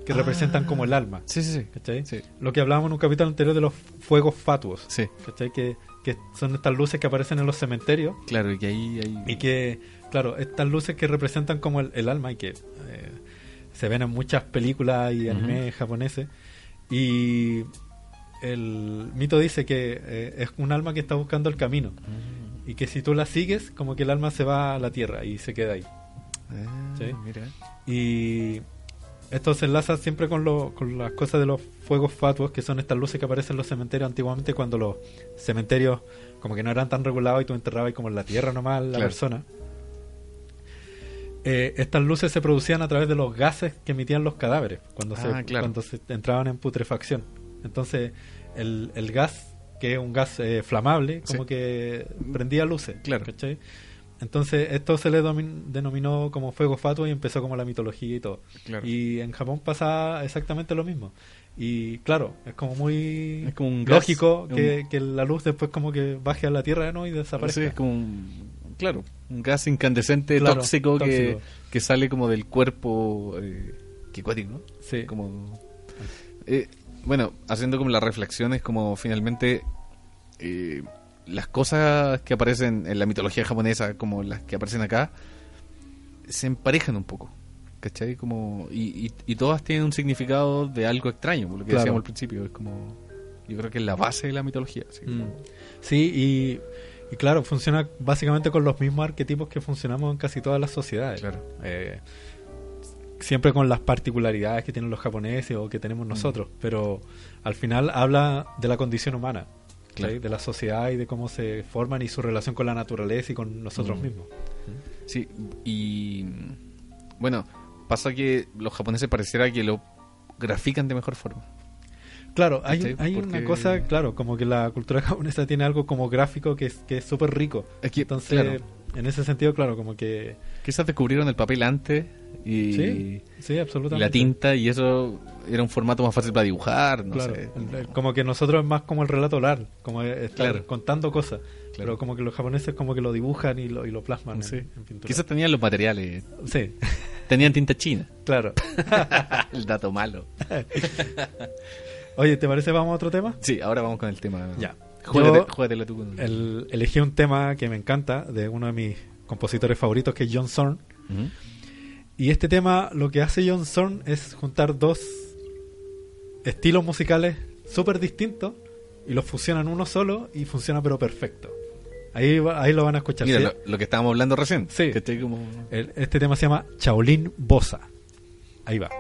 Speaker 1: que representan como el alma.
Speaker 2: Sí, sí, sí.
Speaker 1: ¿Cachai?
Speaker 2: Sí.
Speaker 1: Lo que hablábamos en un capítulo anterior de los fuegos fatuos.
Speaker 2: Sí,
Speaker 1: ¿Cachai? Que, que son estas luces que aparecen en los cementerios
Speaker 2: claro, y que ahí... ahí...
Speaker 1: y que, claro, estas luces que representan como el, el alma y que eh, se ven en muchas películas y animes japoneses. Y el mito dice que eh, es un alma que está buscando el camino
Speaker 2: Mm.
Speaker 1: y que si tú la sigues, como que el alma se va a la tierra y se queda ahí.
Speaker 2: Ah,
Speaker 1: Sí.
Speaker 2: mira.
Speaker 1: Y esto se enlaza siempre con, lo- con las cosas de los fuegos fatuos, que son estas luces que aparecen en los cementerios antiguamente cuando los cementerios como que no eran tan regulados y tú enterrabas ahí como en la tierra nomás la
Speaker 2: Claro.
Speaker 1: persona. Eh, estas luces se producían a través de los gases que emitían los cadáveres cuando,
Speaker 2: Ah,
Speaker 1: se,
Speaker 2: claro.
Speaker 1: cuando se entraban en putrefacción. Entonces, el, el gas, que es un gas eh, flamable, como
Speaker 2: Sí.
Speaker 1: que prendía luces.
Speaker 2: Claro.
Speaker 1: ¿cachai? Entonces, esto se le denominó como fuego fatuo y empezó como la mitología y todo.
Speaker 2: Claro.
Speaker 1: Y en Japón pasa exactamente lo mismo. Y claro, es como muy
Speaker 2: Es como un gas,
Speaker 1: lógico
Speaker 2: un-
Speaker 1: que, que la luz después como que baje a la tierra ¿no? y
Speaker 2: Sí,
Speaker 1: desaparezca.
Speaker 2: es como un, claro, gas incandescente
Speaker 1: Claro,
Speaker 2: tóxico, Que,
Speaker 1: tóxico.
Speaker 2: que sale como del cuerpo eh, que cuático, ¿no?
Speaker 1: Sí.
Speaker 2: Como, eh, bueno, haciendo como las reflexiones, como finalmente eh, las cosas que aparecen en la mitología japonesa, como las que aparecen acá, se emparejan un poco. ¿Cachai? Como, y, y, y todas tienen un significado de algo extraño, por lo que
Speaker 1: Claro.
Speaker 2: decíamos al principio. Es como, yo creo que es la base de la mitología. así como-
Speaker 1: Mm. Sí, y, y claro, funciona básicamente con los mismos arquetipos que funcionamos en casi todas las sociedades.
Speaker 2: Claro.
Speaker 1: Eh, siempre con las particularidades que tienen los japoneses o que tenemos nosotros, pero al final habla de la condición humana,
Speaker 2: Claro.
Speaker 1: ¿sí? de la sociedad y de cómo se forman y su relación con la naturaleza y con nosotros
Speaker 2: Mm.
Speaker 1: mismos.
Speaker 2: Sí, y bueno, pasa que los japoneses pareciera que lo grafican de mejor forma.
Speaker 1: Claro, hay,
Speaker 2: ¿Cachai?
Speaker 1: hay
Speaker 2: Porque-
Speaker 1: una cosa, claro, como que la cultura japonesa tiene algo como gráfico que es que es súper rico.
Speaker 2: Es que,
Speaker 1: Entonces,
Speaker 2: claro,
Speaker 1: en ese sentido, claro, como que...
Speaker 2: quizás descubrieron el papel antes y,
Speaker 1: Sí, sí,
Speaker 2: y
Speaker 1: absolutamente.
Speaker 2: la tinta y eso era un formato más fácil para dibujar, no
Speaker 1: claro,
Speaker 2: sé.
Speaker 1: como que nosotros es más como el relato oral, como es- estar
Speaker 2: Claro.
Speaker 1: contando cosas,
Speaker 2: Claro.
Speaker 1: pero como que los japoneses como que lo dibujan y lo, y lo plasman en-
Speaker 2: Sí.
Speaker 1: en, pintura.
Speaker 2: Quizás tenían los materiales,
Speaker 1: Sí,
Speaker 2: tenían tinta china.
Speaker 1: claro.
Speaker 2: el dato malo.
Speaker 1: Oye, ¿te parece vamos a otro tema?
Speaker 2: Sí, ahora vamos con el tema.
Speaker 1: Ya. Yo-
Speaker 2: tú con
Speaker 1: El, elegí un tema que me encanta de uno de mis compositores favoritos que es John Zorn. Y este tema lo que hace John Zorn es juntar dos estilos musicales súper distintos y los fusiona en uno solo y funciona pero perfecto. Ahí, va- ahí lo van a escuchar.
Speaker 2: Mira,
Speaker 1: ¿sí?
Speaker 2: lo, lo que estábamos hablando recién.
Speaker 1: Sí.
Speaker 2: Que estoy como...
Speaker 1: El- este tema se llama Shaolin Bossa. Ahí va.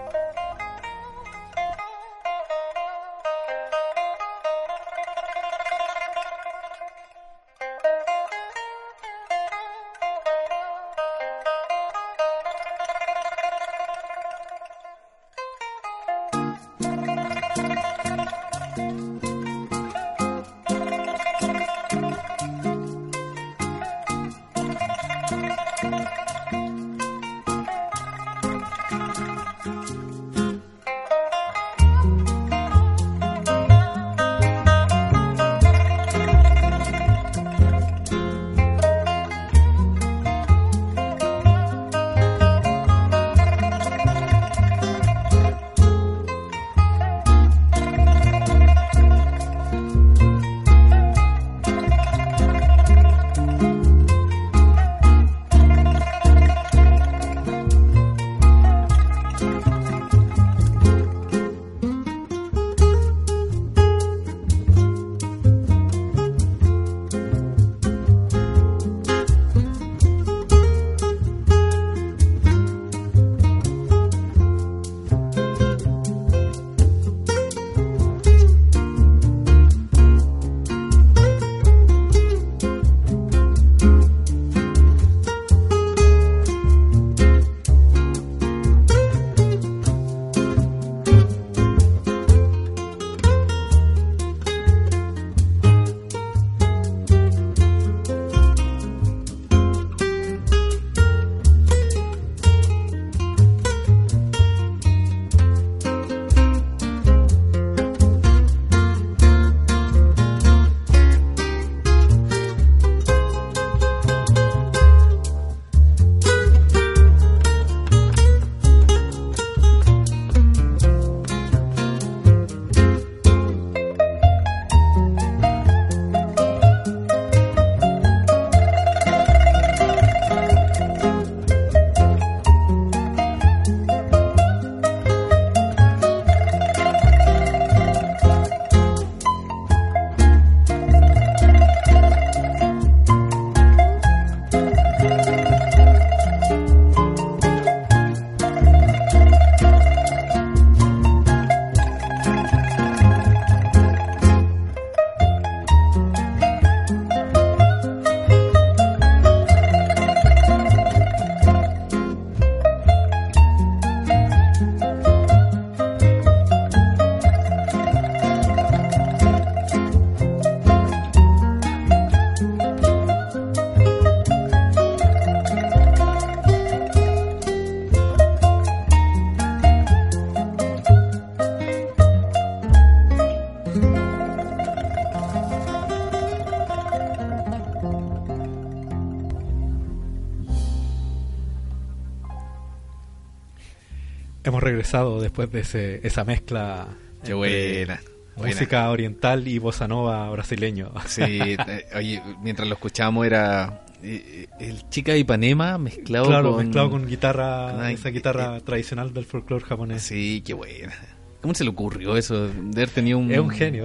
Speaker 1: Regresado después de ese, esa mezcla.
Speaker 2: Qué buena. buena.
Speaker 1: Música oriental y bossa nova brasileño.
Speaker 2: Sí, eh, oye, mientras lo escuchábamos era eh, el chica de Ipanema mezclado
Speaker 1: claro,
Speaker 2: con...
Speaker 1: mezclado con guitarra,
Speaker 2: con-
Speaker 1: esa guitarra tradicional del folclore japonés.
Speaker 2: Sí, qué buena. ¿Cómo se le ocurrió eso? De haber tenido un...
Speaker 1: Es un genio.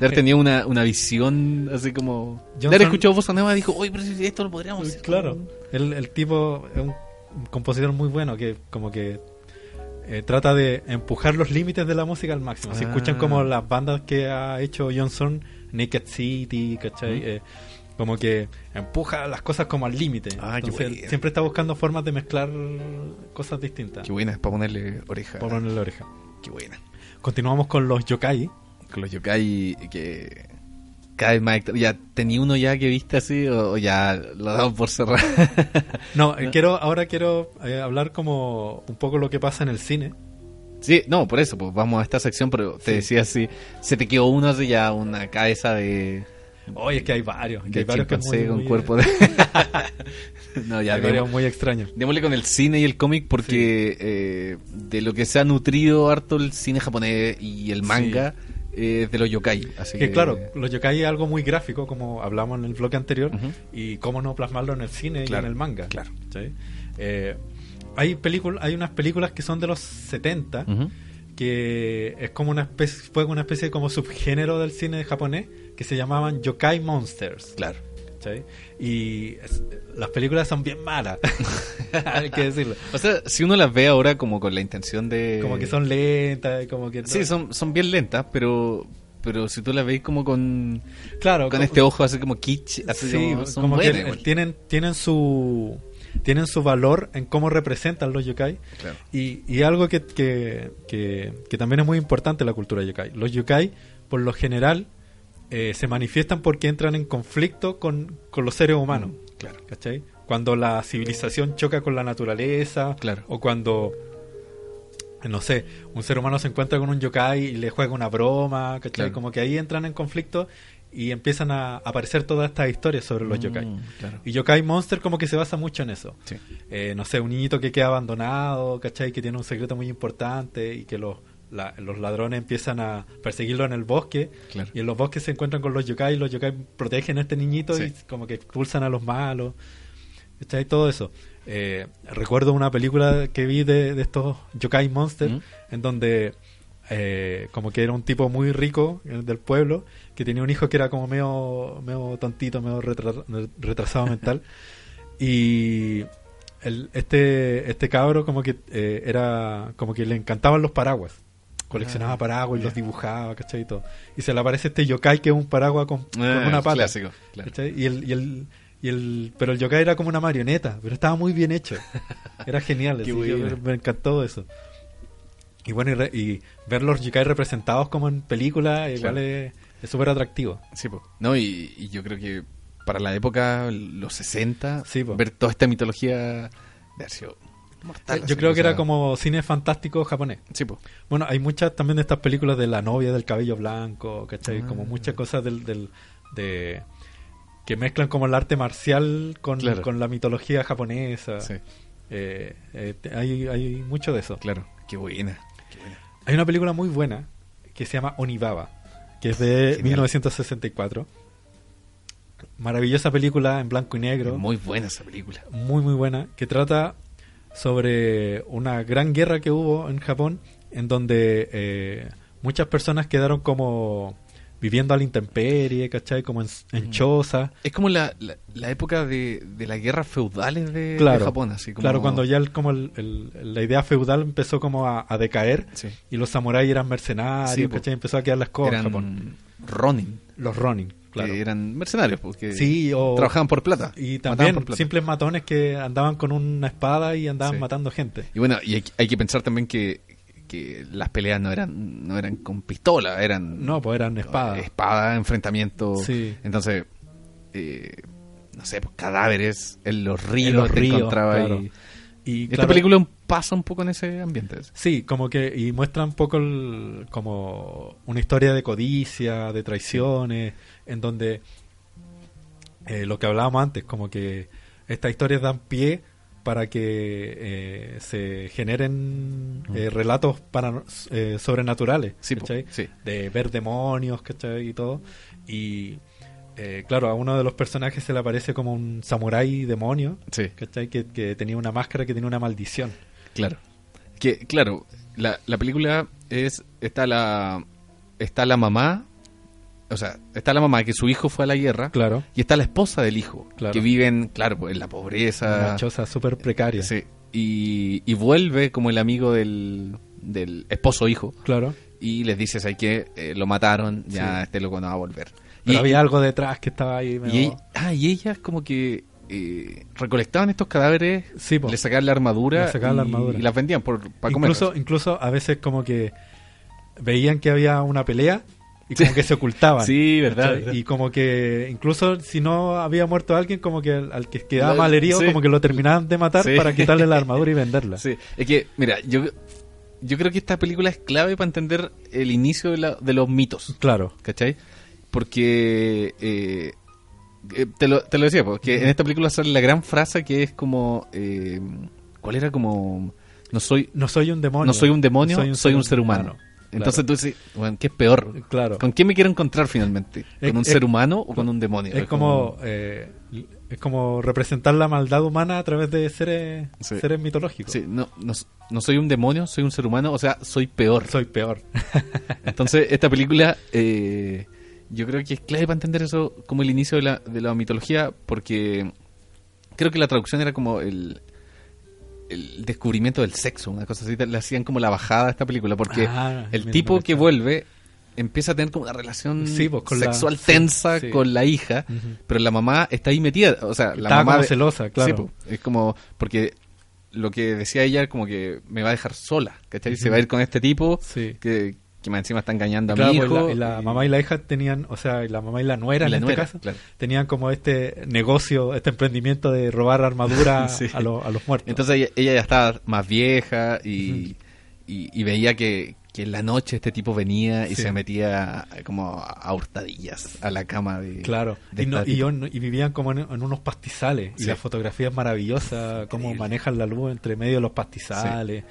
Speaker 2: De haber tenido una, una visión así como... De
Speaker 1: Johnson-
Speaker 2: haber escuchado Bossa Nova dijo, oye, pero si esto lo podríamos hacer.
Speaker 1: claro, el, el tipo es un compositor muy bueno que como que eh, trata de empujar los límites de la música al máximo. Si
Speaker 2: Ah.
Speaker 1: escuchan como las bandas que ha hecho Johnson, Naked City, ¿cachai? Eh, como que empuja las cosas como al límite.
Speaker 2: Ah,
Speaker 1: Entonces, siempre está buscando formas de mezclar cosas distintas.
Speaker 2: Qué buena, es para ponerle oreja.
Speaker 1: Por ponerle oreja.
Speaker 2: Qué buena.
Speaker 1: Continuamos con los yokai.
Speaker 2: Con los yokai que... Cada vez más... ¿Ya tenía uno ya que viste así o, o ya lo damos por cerrar?
Speaker 1: No, eh, quiero ahora quiero eh, hablar como un poco lo que pasa en el cine.
Speaker 2: Sí, no, por eso, pues vamos a esta sección, pero te
Speaker 1: Sí.
Speaker 2: decía así, se te quedó uno así ya, una cabeza de,
Speaker 1: Oye, es que hay varios. que hay varios que muy-
Speaker 2: con
Speaker 1: muy-
Speaker 2: cuerpo de... no, ya, demo-
Speaker 1: muy extraños.
Speaker 2: démosle con el cine y el cómic porque eh, de lo que se ha nutrido harto el cine japonés y el manga eh, de los yokai. Así
Speaker 1: Que claro, los yokai es algo muy gráfico, como hablamos en el bloque anterior, y cómo no plasmarlo en el cine y en el manga.
Speaker 2: claro.
Speaker 1: ¿sí? Eh, hay, películas hay unas películas que son de los 70,
Speaker 2: Ujú.
Speaker 1: que es como una especie, fue una especie como subgénero del cine japonés, que se llamaban yokai monsters.
Speaker 2: Claro.
Speaker 1: Y es- las películas son bien malas, hay que decirlo.
Speaker 2: O sea, si uno las ve ahora como con la intención de...
Speaker 1: Como que son lentas, como que...
Speaker 2: Sí, son, son bien lentas, pero pero si tú las veis como con,
Speaker 1: claro,
Speaker 2: con
Speaker 1: como-
Speaker 2: este ojo así como kitsch, así
Speaker 1: Sí,
Speaker 2: como, son
Speaker 1: como que
Speaker 2: buenas igual.
Speaker 1: tienen, tienen su tienen su valor en cómo representan los yokai
Speaker 2: Claro.
Speaker 1: y, y algo que, que, que, que también es muy importante en la cultura yokai. Los yokai, por lo general, eh, se manifiestan porque entran en conflicto con, con los seres humanos.
Speaker 2: Mm, claro.
Speaker 1: ¿cachai? Cuando la civilización choca con la naturaleza
Speaker 2: Claro.
Speaker 1: o cuando no sé, un ser humano se encuentra con un yokai y le juega una broma, ¿cachai?
Speaker 2: Claro.
Speaker 1: Como que ahí entran en conflicto y empiezan a aparecer todas estas historias sobre los
Speaker 2: Mm,
Speaker 1: yokai.
Speaker 2: claro.
Speaker 1: Y Yokai Monster como que se basa mucho en eso.
Speaker 2: Sí.
Speaker 1: Eh, no sé, un niñito que queda abandonado, ¿cachai? Que tiene un secreto muy importante y que los, la- los ladrones empiezan a perseguirlo en el bosque.
Speaker 2: Claro.
Speaker 1: Y en los bosques se encuentran con los yokai y los yokai protegen a este niñito
Speaker 2: Sí.
Speaker 1: y como que expulsan a los malos. ¿Cachai? Todo eso. Eh, recuerdo una película que vi de, de estos yokai monsters
Speaker 2: Mm.
Speaker 1: en donde eh, como que era un tipo muy rico eh, del pueblo que tenía un hijo que era como medio, medio tontito, medio retra- retrasado mental y el, este este cabro como que eh, era como que le encantaban los paraguas coleccionaba
Speaker 2: Ah,
Speaker 1: paraguas y los dibujaba ¿cachai? Y, todo. y se le aparece este yokai que es un paraguas con, con
Speaker 2: Ah,
Speaker 1: una pata
Speaker 2: Clásico,
Speaker 1: y el, y el y el pero el yokai era como una marioneta pero estaba muy bien hecho era genial así, yo- me encantó eso y bueno y, re- y ver los yokai representados como en película igual
Speaker 2: Claro.
Speaker 1: es súper atractivo
Speaker 2: Sí, po. No, y, y yo creo que para la época, los 60,
Speaker 1: Sí, po.
Speaker 2: ver toda esta mitología de haber sido mortal.
Speaker 1: yo creo que era
Speaker 2: sea,
Speaker 1: como cine fantástico japonés
Speaker 2: Sí, po.
Speaker 1: Bueno, hay muchas también de estas películas de la novia del cabello blanco, ¿cachai?
Speaker 2: Ah.
Speaker 1: Como muchas cosas del, del- de que mezclan como el arte marcial con,
Speaker 2: Claro.
Speaker 1: con la mitología japonesa.
Speaker 2: Sí,
Speaker 1: Eh, eh, hay, hay mucho de eso.
Speaker 2: claro. Qué buena. Qué buena.
Speaker 1: Hay una película muy buena que se llama Onibaba, que es de
Speaker 2: Genial.
Speaker 1: 1964. Maravillosa película en blanco y negro.
Speaker 2: Muy buena esa película.
Speaker 1: muy muy buena que trata sobre una gran guerra que hubo en Japón en donde eh, muchas personas quedaron como viviendo a la intemperie, ¿cachai? Como en, en
Speaker 2: Mm.
Speaker 1: choza.
Speaker 2: Es como la, la, la época de, de las guerras feudales de, Japón, así como...
Speaker 1: claro, cuando ya el- como el- el- la idea feudal empezó como a, a decaer
Speaker 2: Sí.
Speaker 1: y los samuráis eran mercenarios,
Speaker 2: Sí.
Speaker 1: ¿cachai? Empezó a quedar la escoba en Japón.
Speaker 2: Ronin,
Speaker 1: Los Ronin, claro.
Speaker 2: que eran mercenarios, porque
Speaker 1: Sí, o-
Speaker 2: trabajaban por plata.
Speaker 1: Y también
Speaker 2: por plata.
Speaker 1: simples matones que andaban con una espada y andaban
Speaker 2: Sí.
Speaker 1: matando gente.
Speaker 2: Y bueno, y hay, hay que pensar también que, que las peleas no eran no eran con pistola, eran
Speaker 1: No, pues eran espadas.
Speaker 2: espada, enfrentamiento.
Speaker 1: Sí.
Speaker 2: Entonces, eh, no sé, pues, cadáveres en los ríos,
Speaker 1: En los
Speaker 2: te
Speaker 1: ríos,
Speaker 2: encontraba
Speaker 1: claro.
Speaker 2: ahí.
Speaker 1: Y
Speaker 2: Esta
Speaker 1: claro,
Speaker 2: película pasa un poco en ese ambiente.
Speaker 1: Sí, como que y muestra un poco el- como una historia de codicia, de traiciones, en donde eh, lo que hablábamos antes, como que estas historias dan pie para que eh, se generen eh, relatos para, eh, sobrenaturales,
Speaker 2: Sí, po,
Speaker 1: ¿cachai?
Speaker 2: sí.
Speaker 1: de ver demonios, ¿cachai? Y todo. Y eh, claro, a uno de los personajes se le aparece como un samurái demonio,
Speaker 2: Sí,
Speaker 1: ¿cachai? Que, que tenía una máscara que tenía una maldición.
Speaker 2: Claro. Que, claro, la, la película es. Está la. Está la mamá. O sea, está la mamá que su hijo fue a la guerra.
Speaker 1: Claro.
Speaker 2: Y está la esposa del hijo.
Speaker 1: Claro.
Speaker 2: Que viven, claro, en la pobreza.
Speaker 1: Una choza súper precaria.
Speaker 2: Sí. Y, y vuelve como el amigo del, del esposo hijo.
Speaker 1: Claro.
Speaker 2: Y les dice, ¿sabes qué? Eh, lo mataron, ya
Speaker 1: Sí.
Speaker 2: este loco no va a volver.
Speaker 1: Pero
Speaker 2: y,
Speaker 1: había algo detrás que estaba ahí.
Speaker 2: y, ella- ah, y ellas como que eh, recolectaban estos cadáveres,
Speaker 1: Sí,
Speaker 2: le sacaban la armadura,
Speaker 1: sacaban
Speaker 2: y,
Speaker 1: la armadura.
Speaker 2: y las vendían por, para
Speaker 1: incluso,
Speaker 2: comer.
Speaker 1: incluso a veces como que veían que había una pelea y como que se ocultaban.
Speaker 2: Sí, verdad.
Speaker 1: Y como que incluso si no había muerto alguien, como que al, al que quedaba mal herido,
Speaker 2: sí.
Speaker 1: como que lo terminaban de matar para quitarle la armadura y venderla.
Speaker 2: Sí, es que, mira, yo, yo creo que esta película es clave para entender el inicio de, la- de los mitos.
Speaker 1: Claro.
Speaker 2: ¿Cachai? Porque eh, eh, te, lo, te lo decía, porque en esta película sale la gran frase que es como... eh, ¿Cuál era? Como... No soy,
Speaker 1: No soy un demonio.
Speaker 2: no soy un demonio, soy un, ser humano. Entonces
Speaker 1: Claro.
Speaker 2: tú dices, bueno, ¿qué es peor?
Speaker 1: Claro.
Speaker 2: ¿Con quién me quiero encontrar finalmente? ¿Con
Speaker 1: Es-
Speaker 2: un
Speaker 1: es-
Speaker 2: ser humano o con un demonio?
Speaker 1: Es como, eh, es como representar la maldad humana a través de seres,
Speaker 2: Sí.
Speaker 1: seres mitológicos.
Speaker 2: Sí, no, no, no soy un demonio, soy un ser humano, o sea, soy peor.
Speaker 1: Soy peor.
Speaker 2: Entonces, esta película, eh, yo creo que es clave para entender eso como el inicio de la, de la mitología, porque creo que la traducción era como el, el descubrimiento del sexo, una cosa así, le hacían como la bajada a esta película, porque
Speaker 1: Ah,
Speaker 2: el tipo que vuelve empieza a tener como una relación
Speaker 1: Sí, pues, con
Speaker 2: sexual tensa
Speaker 1: sí.
Speaker 2: con la hija, pero la mamá está ahí metida, o sea, la
Speaker 1: Estaba
Speaker 2: mamá
Speaker 1: como
Speaker 2: de-
Speaker 1: celosa, claro.
Speaker 2: Pues, es como porque lo que decía ella como que me va a dejar sola, ¿cachai? Se va a ir con este tipo
Speaker 1: Sí.
Speaker 2: que, que más encima está engañando a mi
Speaker 1: pues,
Speaker 2: hijo.
Speaker 1: la, y la
Speaker 2: y-
Speaker 1: mamá y la hija tenían, o sea, la mamá y la nuera
Speaker 2: y
Speaker 1: en
Speaker 2: la
Speaker 1: este
Speaker 2: nuera,
Speaker 1: caso,
Speaker 2: claro.
Speaker 1: tenían como este negocio, este emprendimiento de robar armadura
Speaker 2: Sí.
Speaker 1: a, los- a los muertos.
Speaker 2: Entonces ella, ella ya estaba más vieja y, y, y veía que, que en la noche este tipo venía y
Speaker 1: Sí.
Speaker 2: se metía como a hurtadillas a la cama de...
Speaker 1: claro,
Speaker 2: de
Speaker 1: y, no- y, yo- y vivían como en, en unos pastizales y la fotografía es maravillosa, cómo manejan la luz entre medio de los pastizales.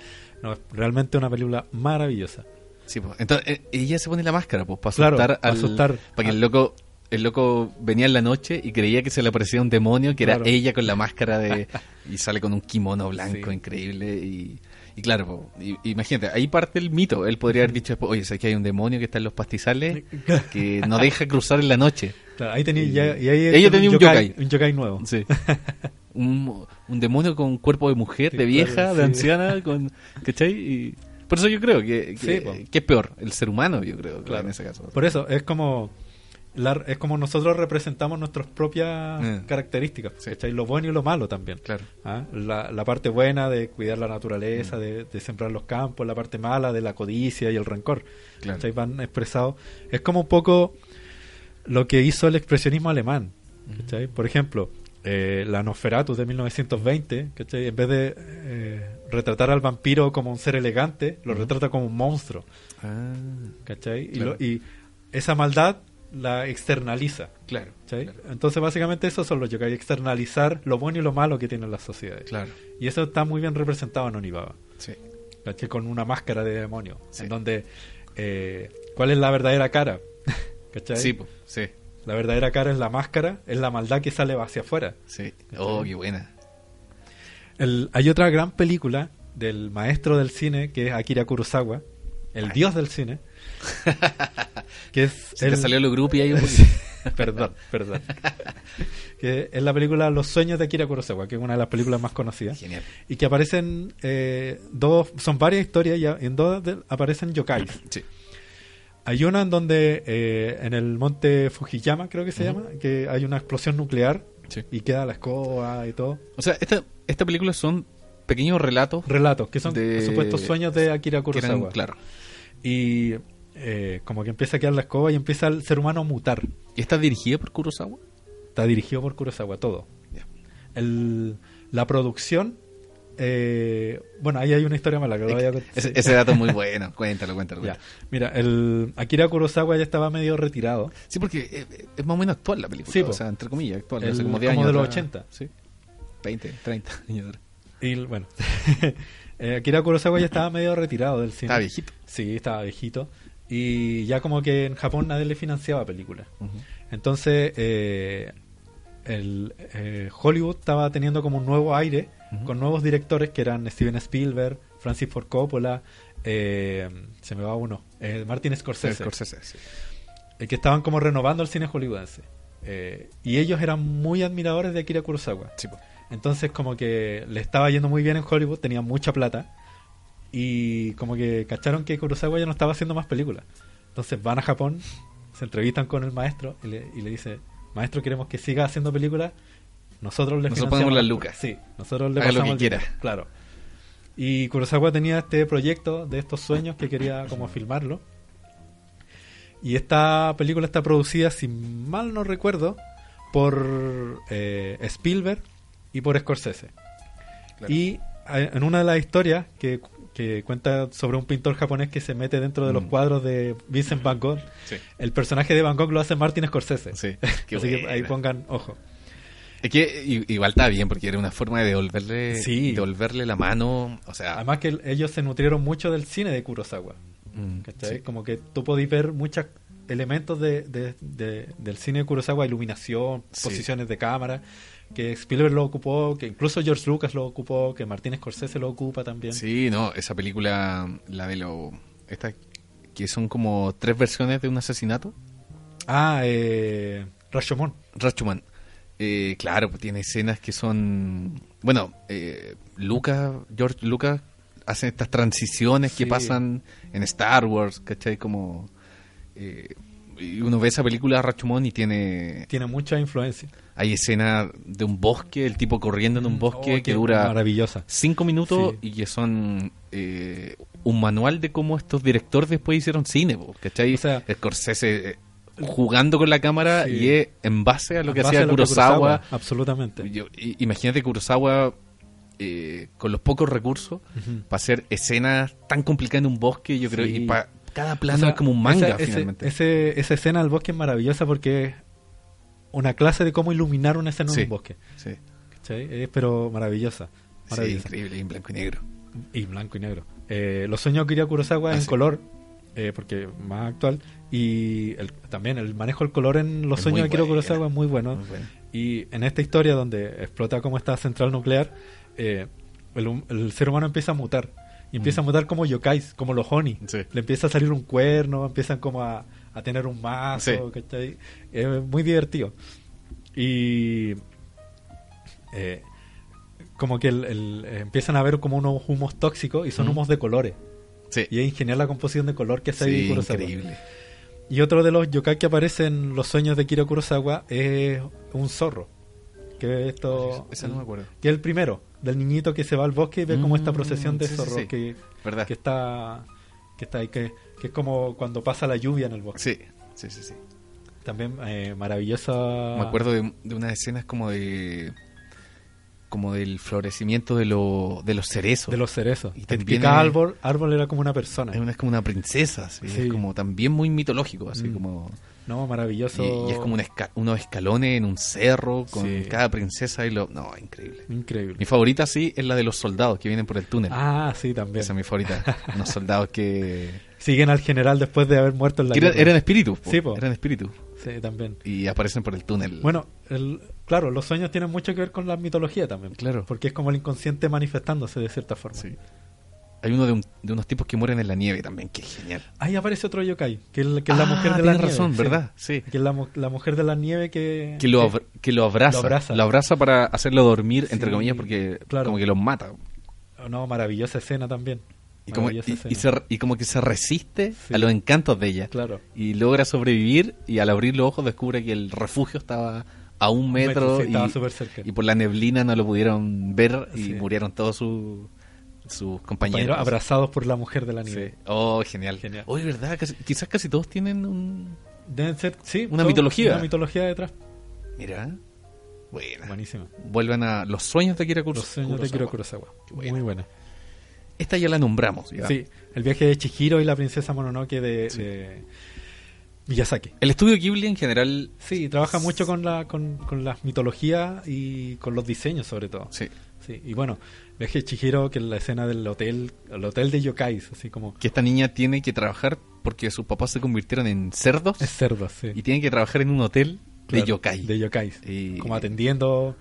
Speaker 1: No, es realmente una película maravillosa.
Speaker 2: Sí, pues. Entonces eh, ella se pone la máscara pues para asustar,
Speaker 1: para
Speaker 2: al-
Speaker 1: asustar
Speaker 2: para que el
Speaker 1: al-
Speaker 2: loco el loco venía en la noche y creía que se le aparecía un demonio que
Speaker 1: Claro.
Speaker 2: era ella con la máscara de y sale con un kimono blanco
Speaker 1: Sí.
Speaker 2: increíble y, y claro po, y- imagínate ahí parte el mito él podría haber dicho después, oye sé que hay un demonio que está en los pastizales que no deja cruzar en la noche
Speaker 1: Claro, ahí tenía,
Speaker 2: Y-
Speaker 1: ya- y ahí
Speaker 2: ella tenía un yokai.
Speaker 1: un yokai nuevo.
Speaker 2: Sí. un, un demonio con cuerpo de mujer,
Speaker 1: Sí,
Speaker 2: de vieja,
Speaker 1: claro,
Speaker 2: de
Speaker 1: sí.
Speaker 2: anciana, con, ¿cachai? Y por eso yo creo que, que,
Speaker 1: Sí, po.
Speaker 2: que es peor, el ser humano, yo creo,
Speaker 1: Claro.
Speaker 2: en ese caso.
Speaker 1: Por eso, es como la- es como nosotros representamos nuestras propias
Speaker 2: Mm.
Speaker 1: características,
Speaker 2: Sí.
Speaker 1: ¿cachai? Lo bueno y lo malo también.
Speaker 2: Claro.
Speaker 1: ¿Ah? La, la parte buena de cuidar la
Speaker 2: Mm.
Speaker 1: naturaleza, de, de sembrar los campos, la parte mala de la codicia y el rencor.
Speaker 2: Claro.
Speaker 1: ¿cachai? Van expresados. Es como un poco lo que hizo el expresionismo alemán. ¿cachai? Por ejemplo, eh, la Nosferatu de 1920, ¿cachai? en vez de eh, retratar al vampiro como un ser elegante, lo retrata como un monstruo.
Speaker 2: Ah,
Speaker 1: ¿cachai? Y, lo- y esa maldad la externaliza.
Speaker 2: claro.
Speaker 1: Entonces, básicamente, eso son los yokai, externalizar lo bueno y lo malo que tienen las sociedades.
Speaker 2: Claro.
Speaker 1: Y eso está muy bien representado en Onibaba,
Speaker 2: Sí.
Speaker 1: ¿cachai? Con una máscara de demonio,
Speaker 2: Sí.
Speaker 1: en donde, eh, ¿cuál es la verdadera cara? ¿cachai?
Speaker 2: Sí, sí,
Speaker 1: La verdadera cara es la máscara, es la maldad que sale hacia afuera.
Speaker 2: sí. Oh, qué buena.
Speaker 1: El- hay otra gran película del maestro del cine, que es Akira Kurosawa, el
Speaker 2: Ay.
Speaker 1: dios del cine, que es...
Speaker 2: Se te
Speaker 1: el-
Speaker 2: salió lo grupo y ahí un
Speaker 1: perdón, perdón. que es la película Los sueños de Akira Kurosawa, que es una de las películas más conocidas.
Speaker 2: Genial.
Speaker 1: Y que aparecen eh, dos, son varias historias y en dos de- aparecen yokais.
Speaker 2: Sí.
Speaker 1: Hay una en donde eh, en el monte Fujiyama, creo que se llama, que hay una explosión nuclear
Speaker 2: Sí.
Speaker 1: y queda la escoba y todo.
Speaker 2: O sea, esta, esta película son pequeños relatos
Speaker 1: Relatos, que son
Speaker 2: De-
Speaker 1: supuestos sueños de Akira
Speaker 2: eran,
Speaker 1: Kurosawa.
Speaker 2: claro.
Speaker 1: Y eh, como que empieza a quedar la escoba y empieza el ser humano a mutar.
Speaker 2: ¿Y está dirigida por Kurosawa?
Speaker 1: Está dirigido por Kurosawa, todo. El, la producción, eh, bueno, ahí hay una historia mala que lo voy a contar.
Speaker 2: Ese, ese dato es muy bueno. Cuéntalo, cuéntalo.
Speaker 1: Ya. Mira, el Akira Kurosawa ya estaba medio retirado.
Speaker 2: Sí, porque eh, es más o menos actual la película.
Speaker 1: Sí,
Speaker 2: o sea, entre comillas, actual.
Speaker 1: El-
Speaker 2: hace como 10
Speaker 1: como
Speaker 2: años.
Speaker 1: de los
Speaker 2: atrás.
Speaker 1: 80.
Speaker 2: Sí. 20, 30 años.
Speaker 1: Y bueno, eh, Akira Kurosawa ya estaba medio retirado del cine.
Speaker 2: Estaba viejito.
Speaker 1: Sí, estaba viejito. Y ya como que en Japón nadie le financiaba películas. Entonces, eh, el, eh, Hollywood estaba teniendo como un nuevo aire Con nuevos directores que eran Steven Spielberg, Francis Ford Coppola, eh, se me va uno, eh, Martin Scorsese,
Speaker 2: Scorsese, sí.
Speaker 1: eh, que estaban como renovando el cine hollywoodense. Eh, y ellos eran muy admiradores de Akira Kurosawa.
Speaker 2: Sí, po.
Speaker 1: Entonces como que le estaba yendo muy bien en Hollywood, tenía mucha plata y como que cacharon que Kurosawa ya no estaba haciendo más películas. Entonces van a Japón, se entrevistan con el maestro y le, y le dice, maestro queremos que siga haciendo películas, nosotros le
Speaker 2: Nosotros ponemos las lucas.
Speaker 1: Sí, nosotros le
Speaker 2: Haga lo que quiera.
Speaker 1: dinero, Claro. Y Kurosawa tenía este proyecto de estos sueños que quería como filmarlo. Y esta película está producida, si mal no recuerdo, por eh, Spielberg y por Scorsese.
Speaker 2: Claro.
Speaker 1: Y eh, en una de las historias que, que cuenta sobre un pintor japonés que se mete dentro de los
Speaker 2: Mm.
Speaker 1: cuadros de Vincent Van Gogh,
Speaker 2: Sí.
Speaker 1: el personaje de Van Gogh lo hace Martin Scorsese.
Speaker 2: Sí.
Speaker 1: Así que ahí pongan ojo.
Speaker 2: Es que igual está bien, porque era una forma de devolverle,
Speaker 1: Sí.
Speaker 2: devolverle la mano. O sea,
Speaker 1: Además que el- ellos se nutrieron mucho del cine de Kurosawa.
Speaker 2: mm, sí.
Speaker 1: Como que tú podís ver muchos elementos de, de- de- del cine de Kurosawa, iluminación,
Speaker 2: Sí.
Speaker 1: posiciones de cámara, que Spielberg lo ocupó, que incluso George Lucas lo ocupó, que Martin Scorsese lo ocupa también.
Speaker 2: Sí, no, esa película, la de lo. Esta, que son como tres versiones de un asesinato.
Speaker 1: Ah, eh, Rashomon.
Speaker 2: Rashomon. Eh, claro, pues tiene escenas que son. Bueno, eh, Lucas, George Lucas, hacen estas transiciones que pasan en Star Wars, ¿cachai? Como. eh, y uno ve esa película Rashomon y tiene.
Speaker 1: Tiene mucha influencia.
Speaker 2: Hay escenas de un bosque, el tipo corriendo en un bosque
Speaker 1: Oh,
Speaker 2: que dura
Speaker 1: Maravillosa.
Speaker 2: cinco minutos
Speaker 1: Sí.
Speaker 2: y que son eh, un manual de cómo estos directores después hicieron cine, ¿cachai?
Speaker 1: O sea-
Speaker 2: Scorsese eh, jugando con la cámara
Speaker 1: Sí.
Speaker 2: y es en base a lo que
Speaker 1: En
Speaker 2: hacía
Speaker 1: que
Speaker 2: Kurosawa.
Speaker 1: Absolutamente.
Speaker 2: Yo- imagínate Kurosawa eh, con los pocos recursos para hacer escenas tan complicadas en un bosque, yo creo,
Speaker 1: Sí.
Speaker 2: y pa- cada plano
Speaker 1: O sea,
Speaker 2: es como un manga
Speaker 1: esa,
Speaker 2: finalmente.
Speaker 1: ese- esa escena del bosque es maravillosa porque es una clase de cómo iluminar una escena
Speaker 2: Sí.
Speaker 1: en un bosque.
Speaker 2: Sí.
Speaker 1: pero maravillosa.
Speaker 2: Sí,
Speaker 1: maravillosa.
Speaker 2: increíble, en blanco y negro.
Speaker 1: y blanco y negro. Eh, los sueños de Akira Kurosawa
Speaker 2: Ah,
Speaker 1: en
Speaker 2: sí.
Speaker 1: color, eh, porque más actual. Y el- también el manejo del color en los
Speaker 2: Es
Speaker 1: sueños de Akira. Kurosawa es muy bueno.
Speaker 2: Muy bueno.
Speaker 1: Y en esta historia donde explota como esta central nuclear, eh, el, el ser humano empieza a mutar. Y empieza a mutar como yokais, como los Oni.
Speaker 2: Mm. Sí.
Speaker 1: Le empieza a salir un cuerno, empiezan como a, a tener un mazo,
Speaker 2: Sí.
Speaker 1: Es muy divertido. Y eh, como que el- el- eh, empiezan a ver como unos humos tóxicos y son
Speaker 2: Mm.
Speaker 1: humos de colores.
Speaker 2: Sí,
Speaker 1: Y es genial la composición de color que hace
Speaker 2: sí
Speaker 1: Kurosawa.
Speaker 2: increíble.
Speaker 1: Y otro de los yokai que aparece en los sueños de Kiro Kurosawa es un zorro. Que esto
Speaker 2: Esa no me acuerdo.
Speaker 1: que es el primero, del niñito que se va al bosque y ve como esta
Speaker 2: Mm,
Speaker 1: procesión de
Speaker 2: sí,
Speaker 1: zorros
Speaker 2: sí.
Speaker 1: que, que está que está ahí, que, que es como cuando pasa la lluvia en el bosque.
Speaker 2: Sí, sí, sí, sí.
Speaker 1: También eh, maravillosa.
Speaker 2: Me acuerdo de, de unas escenas como de como del florecimiento de, lo, de los cerezos.
Speaker 1: de los cerezos.
Speaker 2: Y también
Speaker 1: cada árbol, árbol era como una persona.
Speaker 2: es, una, es como una princesa,
Speaker 1: Sí.
Speaker 2: es como también muy mitológico, así
Speaker 1: Mm.
Speaker 2: como
Speaker 1: No, maravilloso.
Speaker 2: y, y es como un esca- unos escalones en un cerro con
Speaker 1: Sí.
Speaker 2: cada princesa y lo no, increíble.
Speaker 1: Increíble.
Speaker 2: Mi favorita sí es la de los soldados que vienen por el túnel.
Speaker 1: Ah, sí, también.
Speaker 2: Esa es mi favorita. Unos soldados que,
Speaker 1: Siguen al general después de haber muerto en la
Speaker 2: eran,
Speaker 1: guerra.
Speaker 2: eran espíritus, po,
Speaker 1: Sí, po.
Speaker 2: eran espíritus
Speaker 1: Sí, también.
Speaker 2: y aparecen por el túnel.
Speaker 1: Bueno, el, claro, los sueños tienen mucho que ver con la mitología también.
Speaker 2: Claro.
Speaker 1: Porque es como el inconsciente manifestándose de cierta forma.
Speaker 2: Sí. Hay uno de, un- de unos tipos que mueren en la nieve también, que es genial.
Speaker 1: Ahí aparece otro yokai, que es, que es la
Speaker 2: Ah,
Speaker 1: mujer de la nieve.
Speaker 2: razón. ¿verdad? Sí.
Speaker 1: Que es la, mu- la mujer de la nieve que...
Speaker 2: Que lo, que lo abraza,
Speaker 1: Lo abraza.
Speaker 2: Lo abraza para hacerlo dormir, entre comillas, porque
Speaker 1: claro.
Speaker 2: como que los mata.
Speaker 1: No, maravillosa escena también.
Speaker 2: Y como, y, se- y como que se resiste
Speaker 1: Sí.
Speaker 2: a los encantos de ella.
Speaker 1: Claro.
Speaker 2: Y logra sobrevivir y al abrir los ojos descubre que el refugio estaba a un metro,
Speaker 1: metro, sí,
Speaker 2: y,
Speaker 1: estaba súper cerca.
Speaker 2: y por la neblina no lo pudieron ver y
Speaker 1: Sí.
Speaker 2: murieron todos sus sus
Speaker 1: Compañeros abrazados por la mujer de la nieve.
Speaker 2: Oh, genial.
Speaker 1: Genial.
Speaker 2: Oye, ¿verdad? Casi- quizás casi todos tienen un...
Speaker 1: Deben ser, sí.
Speaker 2: Una
Speaker 1: todo-
Speaker 2: mitología.
Speaker 1: Una mitología detrás.
Speaker 2: Mira. Buena.
Speaker 1: Buenísima.
Speaker 2: Vuelven a los sueños de Kira Kuro-
Speaker 1: Los sueños de Kiro Kurosawa.
Speaker 2: Buena.
Speaker 1: Muy buena.
Speaker 2: Esta ya la nombramos. ya.
Speaker 1: Sí, el viaje de Chihiro y la princesa Mononoke de,
Speaker 2: Sí.
Speaker 1: de Miyazaki.
Speaker 2: El estudio Ghibli en general...
Speaker 1: Sí, trabaja mucho con la con, con las mitologías y con los diseños sobre todo.
Speaker 2: Sí.
Speaker 1: Sí, y bueno, Viaje de Chihiro, que es la escena del hotel, el hotel de yokais, así como...
Speaker 2: Que esta niña tiene que trabajar porque sus papás se convirtieron en cerdos
Speaker 1: Es cerdo, sí.
Speaker 2: y tiene que trabajar en un hotel de
Speaker 1: Claro,
Speaker 2: yokai.
Speaker 1: De yokais.
Speaker 2: Y-
Speaker 1: Como atendiendo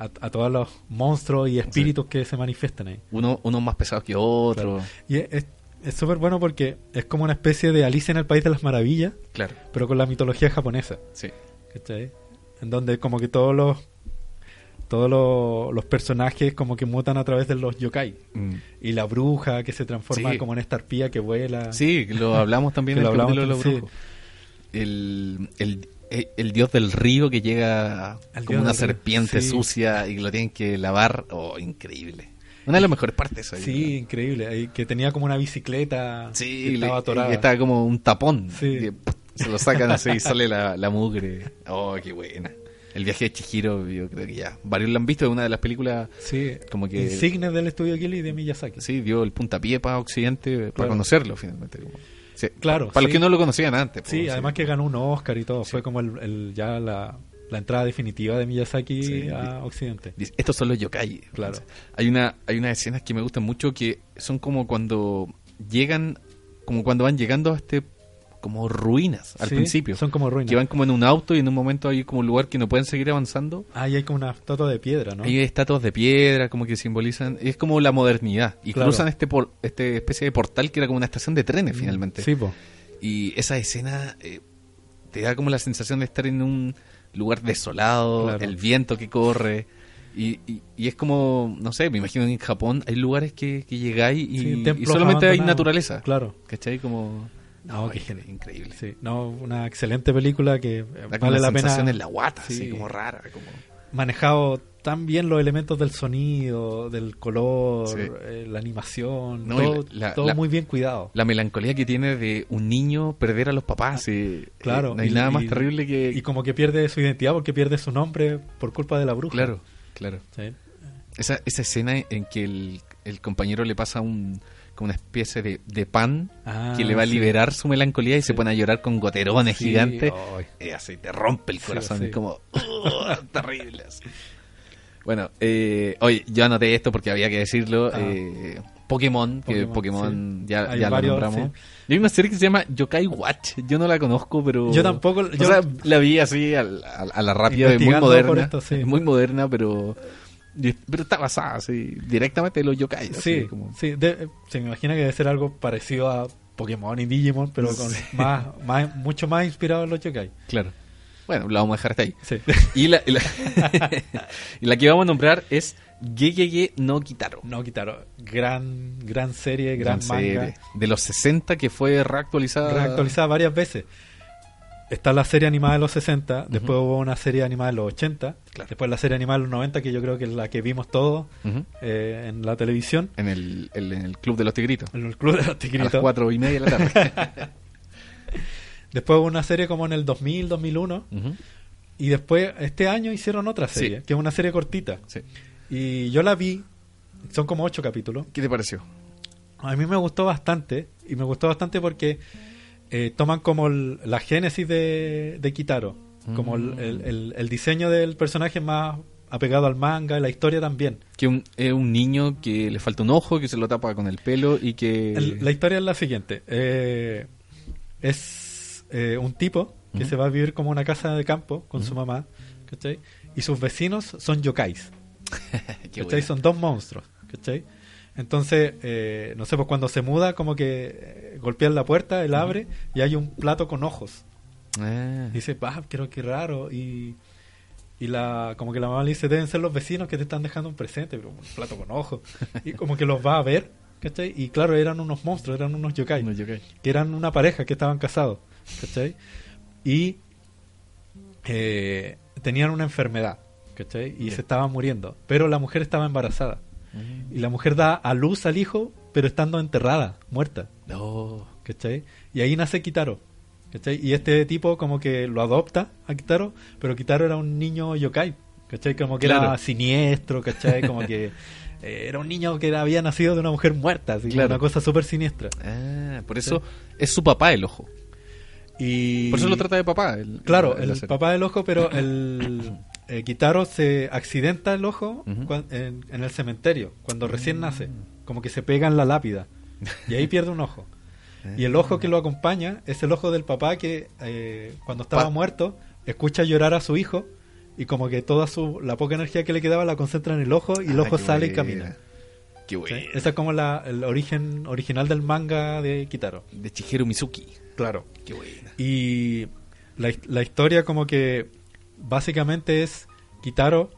Speaker 1: a, a todos los monstruos y espíritus que se manifiestan ahí.
Speaker 2: Uno, uno más pesado que otro.
Speaker 1: Claro. Y es súper bueno porque es como una especie de Alicia en el País de las Maravillas,
Speaker 2: Claro,
Speaker 1: pero con la mitología japonesa.
Speaker 2: sí.
Speaker 1: ¿cachai? En donde como que todos los todos los, los personajes como que mutan a través de los yokai.
Speaker 2: Mm.
Speaker 1: Y la bruja que se transforma
Speaker 2: Sí.
Speaker 1: como en esta arpía que vuela.
Speaker 2: Sí, lo hablamos también en el
Speaker 1: hablamos
Speaker 2: de los brujos. El, el, el dios del río que llega como una serpiente
Speaker 1: sí.
Speaker 2: sucia y lo tienen que lavar. Oh, increíble. Una de las mejores partes ahí.
Speaker 1: Sí, increíble. Ahí, que tenía como una bicicleta
Speaker 2: Sí,
Speaker 1: que estaba atorada.
Speaker 2: que estaba como un tapón.
Speaker 1: Sí.
Speaker 2: Y, pff, se lo sacan así y sale la, la mugre. Oh, qué buena. El viaje de Chihiro, yo creo que ya. Varios lo han visto, es una de las películas
Speaker 1: Sí,
Speaker 2: como que-
Speaker 1: insignes del estudio Ghibli y de Miyazaki.
Speaker 2: sí dio el puntapié para Occidente para conocerlo finalmente. como- sí.
Speaker 1: Claro,
Speaker 2: Para los
Speaker 1: sí.
Speaker 2: que no lo conocían antes.
Speaker 1: Sí,
Speaker 2: pues,
Speaker 1: además que ganó un Oscar y todo. Fue como el, el- ya la, la entrada definitiva de Miyazaki
Speaker 2: Sí.
Speaker 1: a Occidente.
Speaker 2: Dice, Estos son los yokai.
Speaker 1: Claro.
Speaker 2: Hay una hay unas escenas que me gustan mucho que son como cuando llegan como cuando van llegando a este como ruinas al
Speaker 1: Sí,
Speaker 2: principio.
Speaker 1: Son como ruinas.
Speaker 2: que van como en un auto y en un momento hay como un lugar que no pueden seguir avanzando.
Speaker 1: Ahí hay como una estatua de piedra, ¿no?
Speaker 2: Hay estatuas de piedra como que simbolizan, es como la modernidad. Y
Speaker 1: Claro.
Speaker 2: cruzan este por, este especie de portal que era como una estación de trenes finalmente.
Speaker 1: Sí, po.
Speaker 2: Y esa escena eh, te da como la sensación de estar en un lugar desolado,
Speaker 1: Claro.
Speaker 2: el viento que corre. Y, y- y es como, no sé, me imagino que en Japón hay lugares que, que llegáis y,
Speaker 1: Sí,
Speaker 2: y
Speaker 1: templos
Speaker 2: solamente hay naturaleza.
Speaker 1: Claro.
Speaker 2: ¿Cachai? Como...
Speaker 1: No,
Speaker 2: es increíble.
Speaker 1: Sí, no, una excelente película que
Speaker 2: Da
Speaker 1: vale la pena.
Speaker 2: en la guata,
Speaker 1: Sí.
Speaker 2: así como rara. Como...
Speaker 1: Manejado tan bien los elementos del sonido, del color,
Speaker 2: Sí.
Speaker 1: eh, la animación,
Speaker 2: No,
Speaker 1: todo,
Speaker 2: la-
Speaker 1: todo
Speaker 2: la-
Speaker 1: muy bien cuidado.
Speaker 2: La melancolía que tiene de un niño perder a los papás. y,
Speaker 1: Claro.
Speaker 2: eh, no hay
Speaker 1: y-
Speaker 2: nada más terrible que...
Speaker 1: Y como que pierde su identidad porque pierde su nombre por culpa de la bruja.
Speaker 2: Claro, claro. Esa, esa escena en que el, el compañero le pasa un, una especie de, de pan
Speaker 1: Ah,
Speaker 2: que le va a
Speaker 1: sí.
Speaker 2: liberar su melancolía y se pone a llorar con goterones
Speaker 1: Sí,
Speaker 2: gigantes. Y así te rompe el corazón. Es como terrible. así. Bueno, eh, oye, yo anoté esto porque había que decirlo.
Speaker 1: Ah.
Speaker 2: eh, Pokémon, que
Speaker 1: Pokémon,
Speaker 2: Pokémon
Speaker 1: sí.
Speaker 2: ya, ya
Speaker 1: varios,
Speaker 2: lo nombramos.
Speaker 1: sí.
Speaker 2: Y hay una serie que se llama Yokai Watch. Yo no la conozco, pero.
Speaker 1: Yo tampoco,
Speaker 2: O
Speaker 1: yo-
Speaker 2: sea, la vi así a, la- a la rápida, muy moderna.
Speaker 1: esto, sí.
Speaker 2: Muy moderna, pero. Pero está basada así, directamente en los yokai.
Speaker 1: Sí,
Speaker 2: como-
Speaker 1: sí, de- se me imagina que debe ser algo parecido a Pokémon y Digimon, pero con
Speaker 2: Sí.
Speaker 1: más, más, mucho más inspirado en los yokai.
Speaker 2: Claro. Bueno, la vamos a dejar hasta ahí.
Speaker 1: Sí.
Speaker 2: Y la, y la, y la que vamos a nombrar es Gegege no Kitaro.
Speaker 1: No quitaron. Gran, gran serie, gran, manga.
Speaker 2: serie de los 60 que fue reactualizada.
Speaker 1: Reactualizada varias veces. Está la serie animada de los 60, después hubo una serie animada de los 80,
Speaker 2: Claro.
Speaker 1: después la serie animada de los 90, que yo creo que es la que vimos todos eh, en la televisión,
Speaker 2: en, el, el- en el Club de los Tigritos.
Speaker 1: en el Club de los
Speaker 2: A las
Speaker 1: Tigritos.
Speaker 2: cuatro y media de la tarde.
Speaker 1: Después hubo una serie como en el 2000, 2001,
Speaker 2: Ujú.
Speaker 1: y después este año hicieron otra
Speaker 2: Sí.
Speaker 1: serie, que es una serie cortita.
Speaker 2: Sí.
Speaker 1: Y yo la vi, son como ocho capítulos.
Speaker 2: ¿Qué te pareció?
Speaker 1: A mí me gustó bastante, y me gustó bastante porque eh, toman como el- la génesis de, de Kitaro, como el,
Speaker 2: Mm.
Speaker 1: el- el- el diseño del personaje más apegado al manga, la historia también.
Speaker 2: Que un, es un niño que le falta un ojo, que se lo tapa con el pelo y que...
Speaker 1: La historia es la siguiente. eh, es eh, un tipo que se va a vivir como una casa de campo con su mamá, ¿cachai? Y sus vecinos son yokais. ¿cachai? Son dos monstruos, ¿cachai? Entonces, eh, no sé, pues cuando se muda, como que eh, golpean la puerta, él abre y hay un plato con ojos.
Speaker 2: Ah.
Speaker 1: Dice, ah, creo que raro. Y, y la, como que la mamá le dice, deben ser los vecinos que te están dejando un presente, pero un plato con ojos. Y como que los va a ver, ¿cachai? Y claro, eran unos monstruos, eran unos yokai, que eran una pareja que estaban casados, ¿cachai? Y eh, tenían una enfermedad, ¿cachai? Y se estaban muriendo, pero la mujer estaba embarazada.
Speaker 2: Mm.
Speaker 1: Y la mujer da a luz al hijo, pero estando enterrada, muerta.
Speaker 2: No.
Speaker 1: ¿cachai? Y ahí nace Kitaro, ¿cachai? Y este tipo como que lo adopta a Kitaro, pero Kitaro era un niño yokai, ¿cachai? Como que
Speaker 2: Claro.
Speaker 1: era siniestro, ¿cachai? Como que eh, era un niño que había nacido de una mujer muerta, así,
Speaker 2: Claro.
Speaker 1: una cosa súper siniestra.
Speaker 2: Ah, por eso es su papá el ojo.
Speaker 1: Y
Speaker 2: Por eso lo trata de papá. el-
Speaker 1: Claro, el
Speaker 2: serie.
Speaker 1: papá del ojo, pero el, eh, Kitaro se accidenta el ojo cuan- en, en el cementerio, cuando recién nace. Como que se pega en la lápida. Y ahí pierde un ojo. Y el ojo que lo acompaña es el ojo del papá que eh, cuando estaba
Speaker 2: Pa-
Speaker 1: muerto escucha llorar a su hijo y como que toda su la poca energía que le quedaba la concentra en el ojo y el
Speaker 2: Ah,
Speaker 1: ojo sale y camina.
Speaker 2: Qué.
Speaker 1: Esa es como la, el origen original del manga de Kitaro.
Speaker 2: De Shigeru Mizuki.
Speaker 1: Claro.
Speaker 2: Qué buena.
Speaker 1: Y la, la historia como que básicamente es Kitaro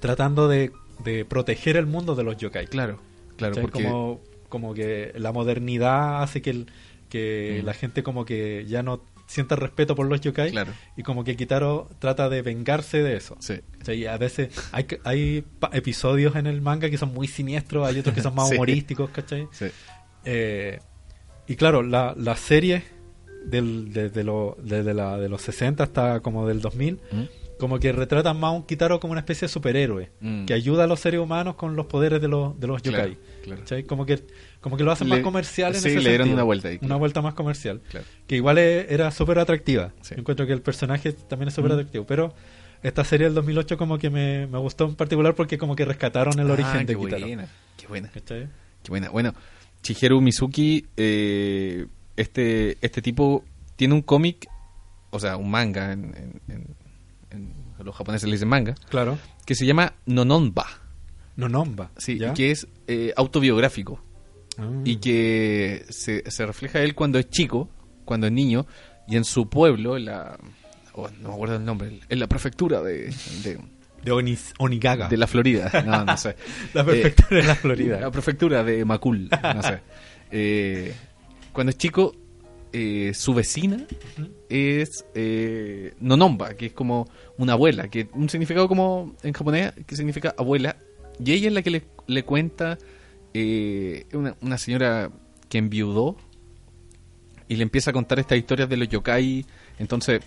Speaker 1: tratando de, de proteger el mundo de los yokai.
Speaker 2: Claro, claro, porque
Speaker 1: como, como que la modernidad hace que, el- que
Speaker 2: Mm.
Speaker 1: la gente como que ya no sienta respeto por los yokai
Speaker 2: Claro.
Speaker 1: y como que Kitaro trata de vengarse de eso.
Speaker 2: Sí.
Speaker 1: ¿Cachai? Y a veces hay, hay episodios en el manga que son muy siniestros, hay otros que son más
Speaker 2: Sí.
Speaker 1: humorísticos, ¿cachai?
Speaker 2: Sí.
Speaker 1: Eh, y claro, la, la serie del, desde, lo- desde la, de los 60 hasta como del 2000,
Speaker 2: ¿Mm?
Speaker 1: como que retratan más a un Kitaro como una especie de superhéroe,
Speaker 2: Mm.
Speaker 1: que ayuda a los seres humanos con los poderes de los, de los
Speaker 2: Claro,
Speaker 1: yokai.
Speaker 2: claro.
Speaker 1: ¿Cachai? Como que, como que lo hacen
Speaker 2: Le-
Speaker 1: más comercial en
Speaker 2: sí,
Speaker 1: ese
Speaker 2: le dieron
Speaker 1: sentido.
Speaker 2: una vuelta ahí,
Speaker 1: Una
Speaker 2: claro.
Speaker 1: vuelta más comercial.
Speaker 2: Claro.
Speaker 1: Que igual e- era súper atractiva.
Speaker 2: Sí.
Speaker 1: Encuentro que el personaje también es súper
Speaker 2: Mm.
Speaker 1: atractivo. Pero esta serie del 2008 como que me, me gustó en particular porque como que rescataron el
Speaker 2: Ah,
Speaker 1: origen de Kitaro.
Speaker 2: buena. Qué buena.
Speaker 1: ¿Cachai?
Speaker 2: Qué buena. Bueno, Shigeru Mizuki, eh, este, este tipo tiene un cómic, o sea, un manga, en, en- en- en- los japoneses le dicen manga,
Speaker 1: Claro.
Speaker 2: que se llama Nononba.
Speaker 1: Nonomba.
Speaker 2: Sí, que es eh, autobiográfico.
Speaker 1: Ah.
Speaker 2: y que se, se refleja él cuando es chico, cuando es niño, y en su pueblo, en la. oh, no me acuerdo el nombre, en la prefectura de, de,
Speaker 1: De Onis- Onigaga.
Speaker 2: de la Florida. No, no sé.
Speaker 1: La
Speaker 2: Eh,
Speaker 1: prefectura de la Florida.
Speaker 2: La prefectura de Macul, no sé. Eh, cuando es chico, eh, su vecina es eh, Nonomba, que es como una abuela, que un significado como en japonés que significa abuela, y ella es la que le, le cuenta eh, una, una señora que enviudó y le empieza a contar estas historias de los yokai, entonces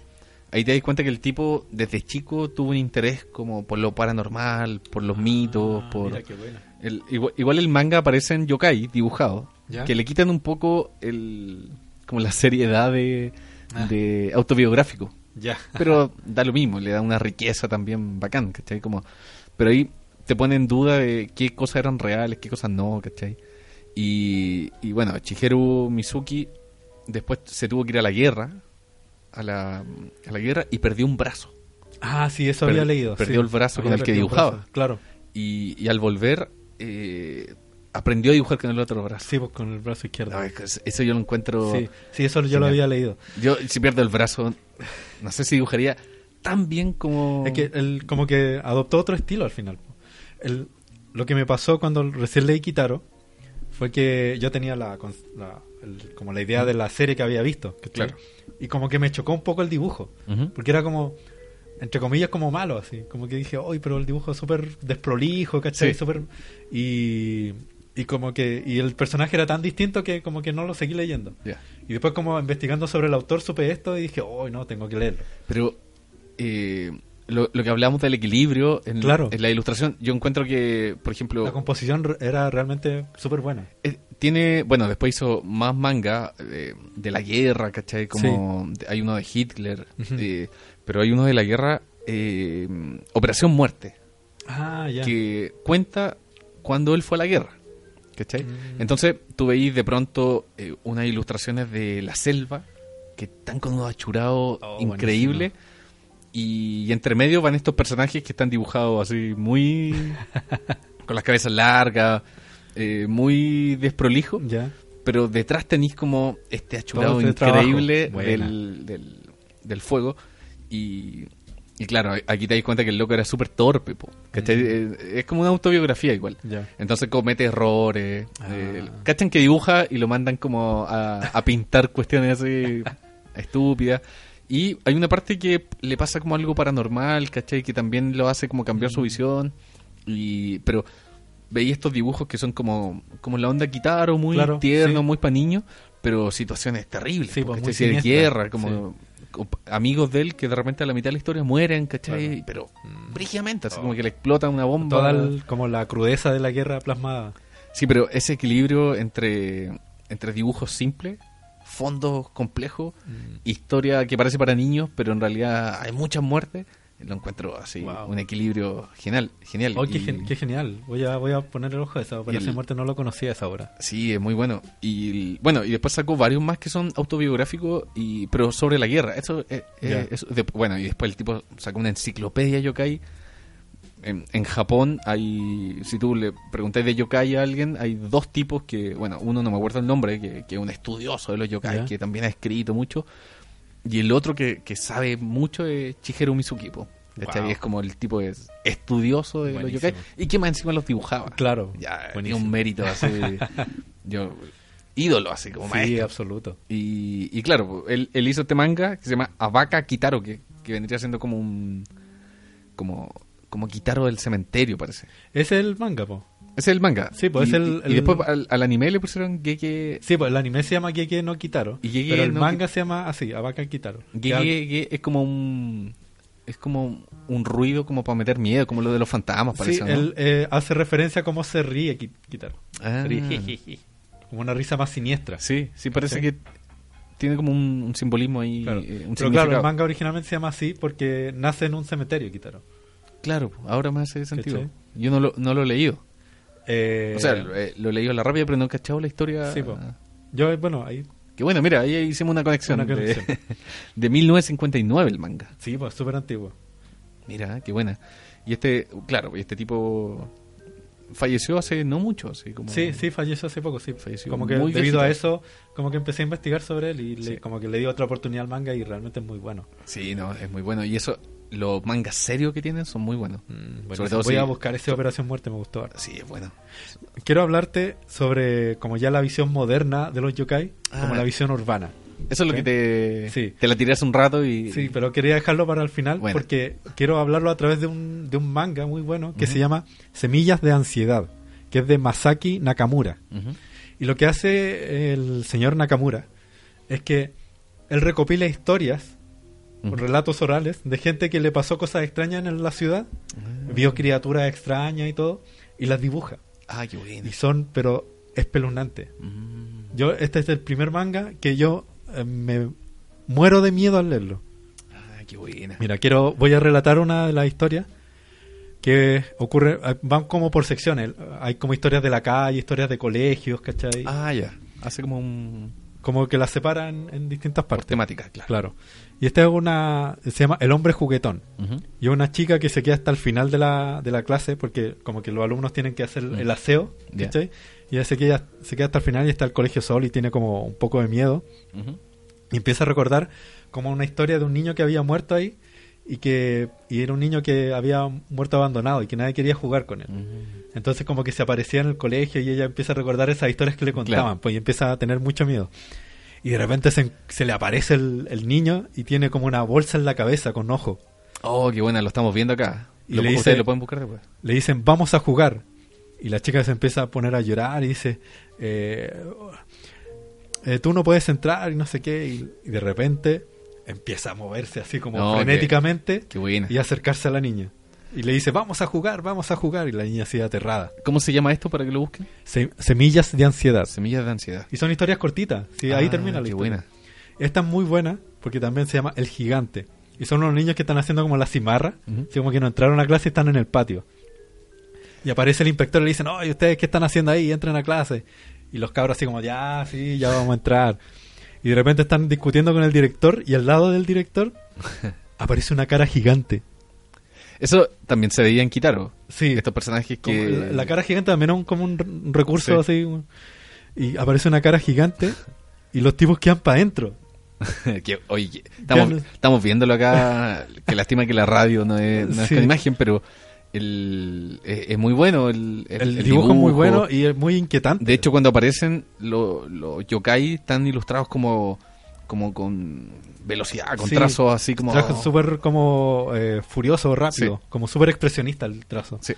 Speaker 2: ahí te das cuenta que el tipo desde chico tuvo un interés como por lo paranormal, por los mitos,
Speaker 1: Ah,
Speaker 2: por...
Speaker 1: Mira qué buena.
Speaker 2: El- igual, igual el manga aparece en yokai dibujados
Speaker 1: ¿Ya?
Speaker 2: que le quitan un poco el como la seriedad de,
Speaker 1: Ah.
Speaker 2: de autobiográfico
Speaker 1: Ya.
Speaker 2: pero da lo mismo le da una riqueza también bacán ¿cachai? como pero ahí te pone en duda de qué cosas eran reales qué cosas no ¿cachai? y, y bueno Shigeru Mizuki después se tuvo que ir a la guerra a la, a la guerra y perdió un brazo
Speaker 1: Ah, sí, eso había leído.
Speaker 2: perdió
Speaker 1: sí.
Speaker 2: el brazo
Speaker 1: Había
Speaker 2: con el que dibujaba.
Speaker 1: brazo, Claro.
Speaker 2: y, y al volver eh, aprendió a dibujar con el otro brazo
Speaker 1: Sí, pues con el brazo izquierdo.
Speaker 2: No, es que eso yo lo encuentro.
Speaker 1: sí, sí, eso yo
Speaker 2: Genial.
Speaker 1: lo había leído.
Speaker 2: Yo, si pierdo el brazo, no sé si dibujaría tan bien como.
Speaker 1: Es que él como que adoptó otro estilo al final. El- lo que me pasó cuando recién leí Kitaro fue que yo tenía la, la- el- como la idea de la serie que había visto.
Speaker 2: Claro.
Speaker 1: Y como que me chocó un poco el dibujo. Porque era como, entre comillas, como malo, así. Como que dije, uy, pero el dibujo es súper desprolijo, ¿cachai?
Speaker 2: Sí.
Speaker 1: Y, y como que... Y el personaje era tan distinto que como que no lo seguí leyendo.
Speaker 2: Ya.
Speaker 1: Y después como investigando sobre el autor supe esto y dije, uy, no, tengo que leerlo.
Speaker 2: Pero eh, lo, lo que hablamos del equilibrio en,
Speaker 1: Claro.
Speaker 2: en la ilustración, yo encuentro que, por ejemplo,
Speaker 1: La composición era realmente súper buena.
Speaker 2: eh, tiene. Bueno, después hizo más manga eh, de la guerra, ¿cachai? Como de- hay uno de Hitler,
Speaker 1: Ujú.
Speaker 2: eh, pero hay uno de la guerra, eh, Operación Muerte.
Speaker 1: Ah, ya.
Speaker 2: que cuenta cuando él fue a la guerra. ¿Cachai?
Speaker 1: Mm.
Speaker 2: Entonces tú veis de pronto eh, unas ilustraciones de la selva que están con unos achurados
Speaker 1: Oh,
Speaker 2: increíbles. Y, y entre medio van estos personajes que están dibujados así muy. con las cabezas largas, eh, muy desprolijo.
Speaker 1: Ya.
Speaker 2: Pero detrás tenéis como este achurado
Speaker 1: ese
Speaker 2: increíble del, del fuego. Y, y claro, aquí te das cuenta que el loco era súper torpe. po, ¿cachai?
Speaker 1: Mm.
Speaker 2: Eh, Es como una autobiografía igual. Entonces comete errores.
Speaker 1: Ah.
Speaker 2: eh, ¿Cachan que dibuja y lo mandan como a, a pintar cuestiones así estúpidas? Y hay una parte que le pasa como algo paranormal, ¿cachai? Que también lo hace como cambiar
Speaker 1: Mm.
Speaker 2: su visión. Y, pero veía estos dibujos que son como, como la onda Kitaro, muy
Speaker 1: Claro,
Speaker 2: tierno,
Speaker 1: sí.
Speaker 2: muy para niños, pero situaciones terribles.
Speaker 1: Sí, pues, muy
Speaker 2: Sí, de guerra, como amigos de él que de repente a la mitad de la historia mueren, ¿cachai?
Speaker 1: Claro.
Speaker 2: Pero
Speaker 1: Mm.
Speaker 2: brígidamente, así
Speaker 1: Oh.
Speaker 2: como que le explota una bomba.
Speaker 1: Toda el- como la crudeza de la guerra plasmada.
Speaker 2: Sí, pero ese equilibrio entre, entre dibujos simples, fondos complejos, historia que parece para niños, pero en realidad hay muchas muertes, lo encuentro así,
Speaker 1: Wow.
Speaker 2: un equilibrio genial. genial.
Speaker 1: Oh, qué,
Speaker 2: Y-
Speaker 1: gen- qué genial. Voy a, voy a poner el ojo a esa Operación
Speaker 2: el-
Speaker 1: Muerte, no lo conocía esa obra.
Speaker 2: Sí, es muy bueno. Y bueno, y después sacó varios más que son autobiográficos, y pero sobre la guerra. Eso, eh, eh, eso- de- bueno, y después el tipo sacó una enciclopedia yokai. En, en Japón hay, si tú le preguntas de yokai a alguien, hay dos tipos que, bueno, uno no me acuerdo el nombre, que, que es un estudioso de los yokai, que también ha escrito mucho, y el otro que, que sabe mucho es Shigeru Mizuki, po.
Speaker 1: Wow.
Speaker 2: Es como el tipo es estudioso de
Speaker 1: Buenísimo.
Speaker 2: los yokai, y que más encima los dibujaba.
Speaker 1: Claro.
Speaker 2: Ya, tenía un mérito así. yo, ídolo así como
Speaker 1: Sí,
Speaker 2: maestro.
Speaker 1: absoluto.
Speaker 2: Y, y claro, él, él hizo este manga que se llama Abaca Kitaro, que, que vendría siendo como un. como. como Kitaro del cementerio, parece.
Speaker 1: Es el manga, po.
Speaker 2: Es el manga.
Speaker 1: Sí, pues
Speaker 2: y,
Speaker 1: es el-
Speaker 2: y- después al, al anime le pusieron Gege.
Speaker 1: Sí, pues el anime se llama Gege no Kitaro.
Speaker 2: Y Gege
Speaker 1: pero el
Speaker 2: no
Speaker 1: manga se llama así, Abaca Kitaro.
Speaker 2: Gege, Gege es como un. es como un ruido como para meter miedo, como lo de los fantasmas,
Speaker 1: Sí,
Speaker 2: parece. ¿no?
Speaker 1: él eh, hace referencia a cómo se ríe Ki- Kitaro.
Speaker 2: Ah.
Speaker 1: Ríe, Como una risa más siniestra.
Speaker 2: Sí, sí, parece
Speaker 1: Sí.
Speaker 2: que tiene como un, un simbolismo ahí.
Speaker 1: Claro.
Speaker 2: eh, un
Speaker 1: Pero claro, el manga originalmente se llama así porque nace en un cementerio, Kitaro.
Speaker 2: Claro, ahora me hace sentido.
Speaker 1: ¿Cachai?
Speaker 2: Yo no lo, no lo he leído.
Speaker 1: Eh,
Speaker 2: O sea, lo, eh, lo he leído a la rápida, pero no he cachado la historia.
Speaker 1: Sí, po. yo, bueno, ahí
Speaker 2: Que bueno, mira, ahí hicimos una conexión.
Speaker 1: Una
Speaker 2: de-
Speaker 1: conexión.
Speaker 2: De, 1959 el manga.
Speaker 1: sí, pues súper antiguo.
Speaker 2: Mira, qué buena. Y este, claro, este tipo falleció hace no mucho, así como...
Speaker 1: Sí, sí, falleció hace poco, sí.
Speaker 2: Falleció
Speaker 1: como que debido a eso, como que empecé a investigar sobre él y le-
Speaker 2: Sí.
Speaker 1: como que le di otra oportunidad al manga y realmente es muy bueno.
Speaker 2: Sí, no, es muy bueno. Y eso, los mangas serios que tienen son muy buenos.
Speaker 1: Buenísimo.
Speaker 2: Sobre todo
Speaker 1: Voy
Speaker 2: si-
Speaker 1: a buscar ese Operación Muerte, me gustó. harto.
Speaker 2: Sí, es bueno.
Speaker 1: Quiero hablarte sobre como ya la visión moderna de los yokai, como
Speaker 2: Ah.
Speaker 1: la visión urbana.
Speaker 2: Eso es lo que te,
Speaker 1: Sí.
Speaker 2: te la tiré hace un rato y...
Speaker 1: Sí, pero quería dejarlo para el final
Speaker 2: Bueno.
Speaker 1: porque quiero hablarlo a través de un, de un manga muy bueno que se llama Semillas de Ansiedad, que es de Masaki Nakamura. Y lo que hace el señor Nakamura es que él recopila historias, Relatos orales de gente que le pasó cosas extrañas en la ciudad,
Speaker 2: Ah.
Speaker 1: vio criaturas extrañas y todo, y las dibuja.
Speaker 2: Ah, qué bueno.
Speaker 1: Y son, pero espeluznantes.
Speaker 2: Mm.
Speaker 1: Yo, este es el primer manga que yo eh, me muero de miedo al leerlo.
Speaker 2: Ah, qué buena.
Speaker 1: Mira, quiero, voy a relatar una de las historias que ocurre, eh, van como por secciones. Hay como historias de la calle, historias de colegios, ¿cachai?
Speaker 2: Ah, ya. Hace como un...
Speaker 1: Como que las separan en distintas
Speaker 2: Por
Speaker 1: partes.
Speaker 2: temática, claro.
Speaker 1: Claro. Y esta es una, se llama El hombre juguetón. Y es una chica que se queda hasta el final de la, de la clase porque como que los alumnos tienen que hacer
Speaker 2: Mm.
Speaker 1: el aseo,
Speaker 2: Ya.
Speaker 1: ¿cachai? Y ella se queda, se queda hasta el final y está el colegio solo y tiene como un poco de miedo. Y empieza a recordar como una historia de un niño que había muerto ahí y que y era un niño que había muerto abandonado y que nadie quería jugar con él.
Speaker 2: Mm.
Speaker 1: Entonces como que se aparecía en el colegio y ella empieza a recordar esas historias que le contaban,
Speaker 2: Claro.
Speaker 1: pues y empieza a tener mucho miedo. Y de repente se, se le aparece el, el niño y tiene como una bolsa en la cabeza con ojo.
Speaker 2: Oh, qué buena, lo estamos viendo acá.
Speaker 1: Y
Speaker 2: Lo-
Speaker 1: le dice-
Speaker 2: ustedes lo pueden buscar después.
Speaker 1: Le dicen, vamos a jugar. Y la chica se empieza a poner a llorar y dice, eh, eh, tú no puedes entrar y no sé qué. Y, y de repente empieza a moverse así como
Speaker 2: No,
Speaker 1: frenéticamente
Speaker 2: Qué buena.
Speaker 1: y acercarse a la niña. Y le dice, vamos a jugar, vamos a jugar. Y la niña sigue aterrada.
Speaker 2: ¿Cómo se llama esto para que lo busquen?
Speaker 1: Se- semillas de ansiedad.
Speaker 2: Semillas de ansiedad.
Speaker 1: Y son historias cortitas. Sí, ahí
Speaker 2: Ah,
Speaker 1: termina la
Speaker 2: qué
Speaker 1: historia.
Speaker 2: buena.
Speaker 1: Esta es muy buena porque también se llama El Gigante. Y son unos niños que están haciendo como la cimarra. Así como que no entraron a clase y están en el patio. Y aparece el inspector y le dicen, oye, ¿ustedes qué están haciendo ahí? Entren a clase. Y los cabros así como, ya, sí, ya vamos a entrar. Y de repente están discutiendo con el director y al lado del director aparece una cara gigante.
Speaker 2: Eso también se veía en Kitaro.
Speaker 1: Sí,
Speaker 2: Estos personajes
Speaker 1: como
Speaker 2: que...
Speaker 1: la, la cara gigante también es como un recurso
Speaker 2: Sí.
Speaker 1: así. Y aparece una cara gigante y los tipos quedan para adentro.
Speaker 2: que, oye, estamos, viéndolo acá. que lástima que la radio no es, no es
Speaker 1: Sí.
Speaker 2: con imagen, pero el, es, es muy bueno el, el-
Speaker 1: El,
Speaker 2: el
Speaker 1: dibujo, es muy bueno y es muy inquietante.
Speaker 2: De hecho, cuando aparecen los los yokai están ilustrados como, como con velocidad, con
Speaker 1: Sí.
Speaker 2: trazos así como...
Speaker 1: Trazo súper como eh, furioso, rápido,
Speaker 2: Sí.
Speaker 1: como súper expresionista el trazo.
Speaker 2: Sí.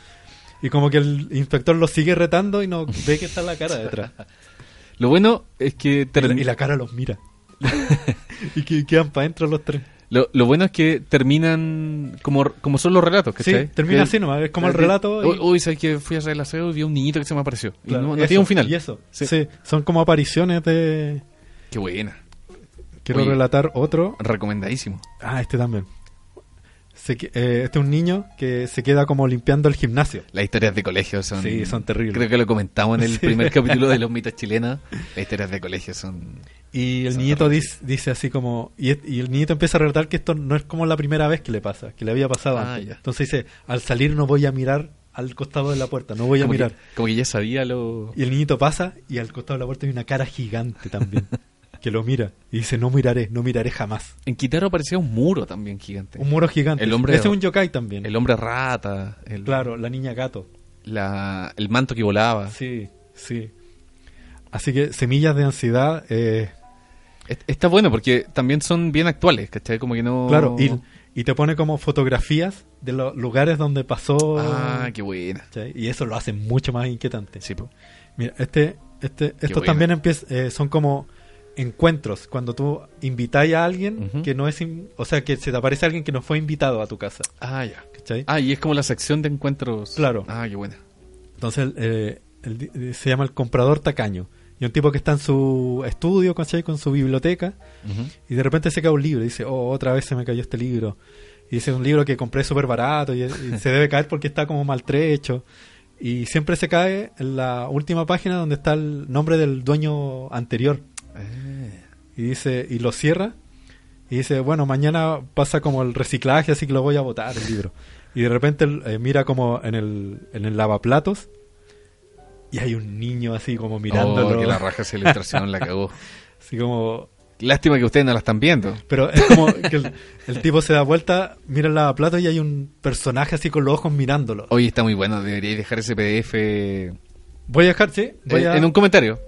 Speaker 1: Y como que el inspector lo sigue retando y no ve que está la cara detrás.
Speaker 2: Lo bueno es que...
Speaker 1: Y
Speaker 2: ter-
Speaker 1: la, y la cara los mira. y que quedan para adentro los tres.
Speaker 2: Lo, lo bueno es que terminan como, como son los relatos,
Speaker 1: Sí,
Speaker 2: ¿cachai?
Speaker 1: termina
Speaker 2: Que-
Speaker 1: así nomás, es como el
Speaker 2: que-
Speaker 1: relato. y-
Speaker 2: Uy, ¿sabes que Fui a hacer el aseo y vi a un niñito que se me apareció. Y no, no
Speaker 1: eso,
Speaker 2: tiene un final.
Speaker 1: Y eso.
Speaker 2: Sí.
Speaker 1: Sí. son como apariciones de...
Speaker 2: Qué buena.
Speaker 1: Quiero
Speaker 2: Oye.
Speaker 1: relatar otro.
Speaker 2: Recomendadísimo.
Speaker 1: Ah, este también. se eh, este es un niño que se queda como limpiando el gimnasio.
Speaker 2: Las historias de colegio son...
Speaker 1: Sí, son terribles.
Speaker 2: Creo que lo comentamos en el
Speaker 1: Sí.
Speaker 2: primer capítulo de los mitos chilenos. Las historias de colegio son...
Speaker 1: Y el
Speaker 2: Son
Speaker 1: niñito dice, dice así como, y, el niñito empieza a relatar que esto no es como la primera vez que le pasa, que le había pasado
Speaker 2: Ah,
Speaker 1: antes.
Speaker 2: ya.
Speaker 1: Entonces dice, al salir no voy a mirar al costado de la puerta, no voy a
Speaker 2: como,
Speaker 1: mirar.
Speaker 2: que, como que ya sabía lo...
Speaker 1: Y el niñito pasa y al costado de la puerta hay una cara gigante también, que lo mira. Y dice, no miraré, no miraré jamás.
Speaker 2: En Kitaro aparecía un muro también gigante.
Speaker 1: Un muro gigante.
Speaker 2: El hombre-
Speaker 1: Ese es un yokai también.
Speaker 2: El hombre rata. El,
Speaker 1: Claro, la niña gato.
Speaker 2: la, el manto que volaba.
Speaker 1: Sí, sí. Así que Semillas de Ansiedad, eh,
Speaker 2: Es- Está bueno porque también son bien actuales, ¿cachai? Como que no...
Speaker 1: claro, y, y te pone como fotografías de los lugares donde pasó.
Speaker 2: Ah, qué buena.
Speaker 1: Y eso lo hace mucho más inquietante.
Speaker 2: Sí, po.
Speaker 1: Mira, este, este, estos
Speaker 2: buena.
Speaker 1: también empiez- eh, son como encuentros, cuando tú invitáis a alguien que no es, o sea, que se te aparece alguien que no fue invitado a tu casa,
Speaker 2: Ah, ya.
Speaker 1: ¿cachai?
Speaker 2: Ah, y es como la sección de encuentros.
Speaker 1: Claro.
Speaker 2: Ah, qué buena.
Speaker 1: Entonces eh, el eh, se llama el comprador tacaño. Y un tipo que está en su estudio, ¿cachai? Con su biblioteca, y de repente se cae un libro, y dice, oh, otra vez se me cayó este libro. Y dice, un libro que compré súper barato, y, y se debe caer porque está como maltrecho. Y siempre se cae en la última página donde está el nombre del dueño anterior.
Speaker 2: Eh,
Speaker 1: y dice y lo cierra y dice bueno mañana pasa como el reciclaje así que lo voy a botar el libro y de repente eh, mira como en el en el lavaplatos y hay un niño así como mirándolo
Speaker 2: Oh, que la raja esa ilustración la cagó.
Speaker 1: así como
Speaker 2: Lástima que ustedes no la están viendo.
Speaker 1: pero es como que el, el tipo se da vuelta mira el lavaplatos y hay un personaje así con los ojos mirándolo
Speaker 2: Hoy está muy bueno, deberíais dejar ese PDF eh,
Speaker 1: voy a dejar sí voy a-
Speaker 2: en un comentario.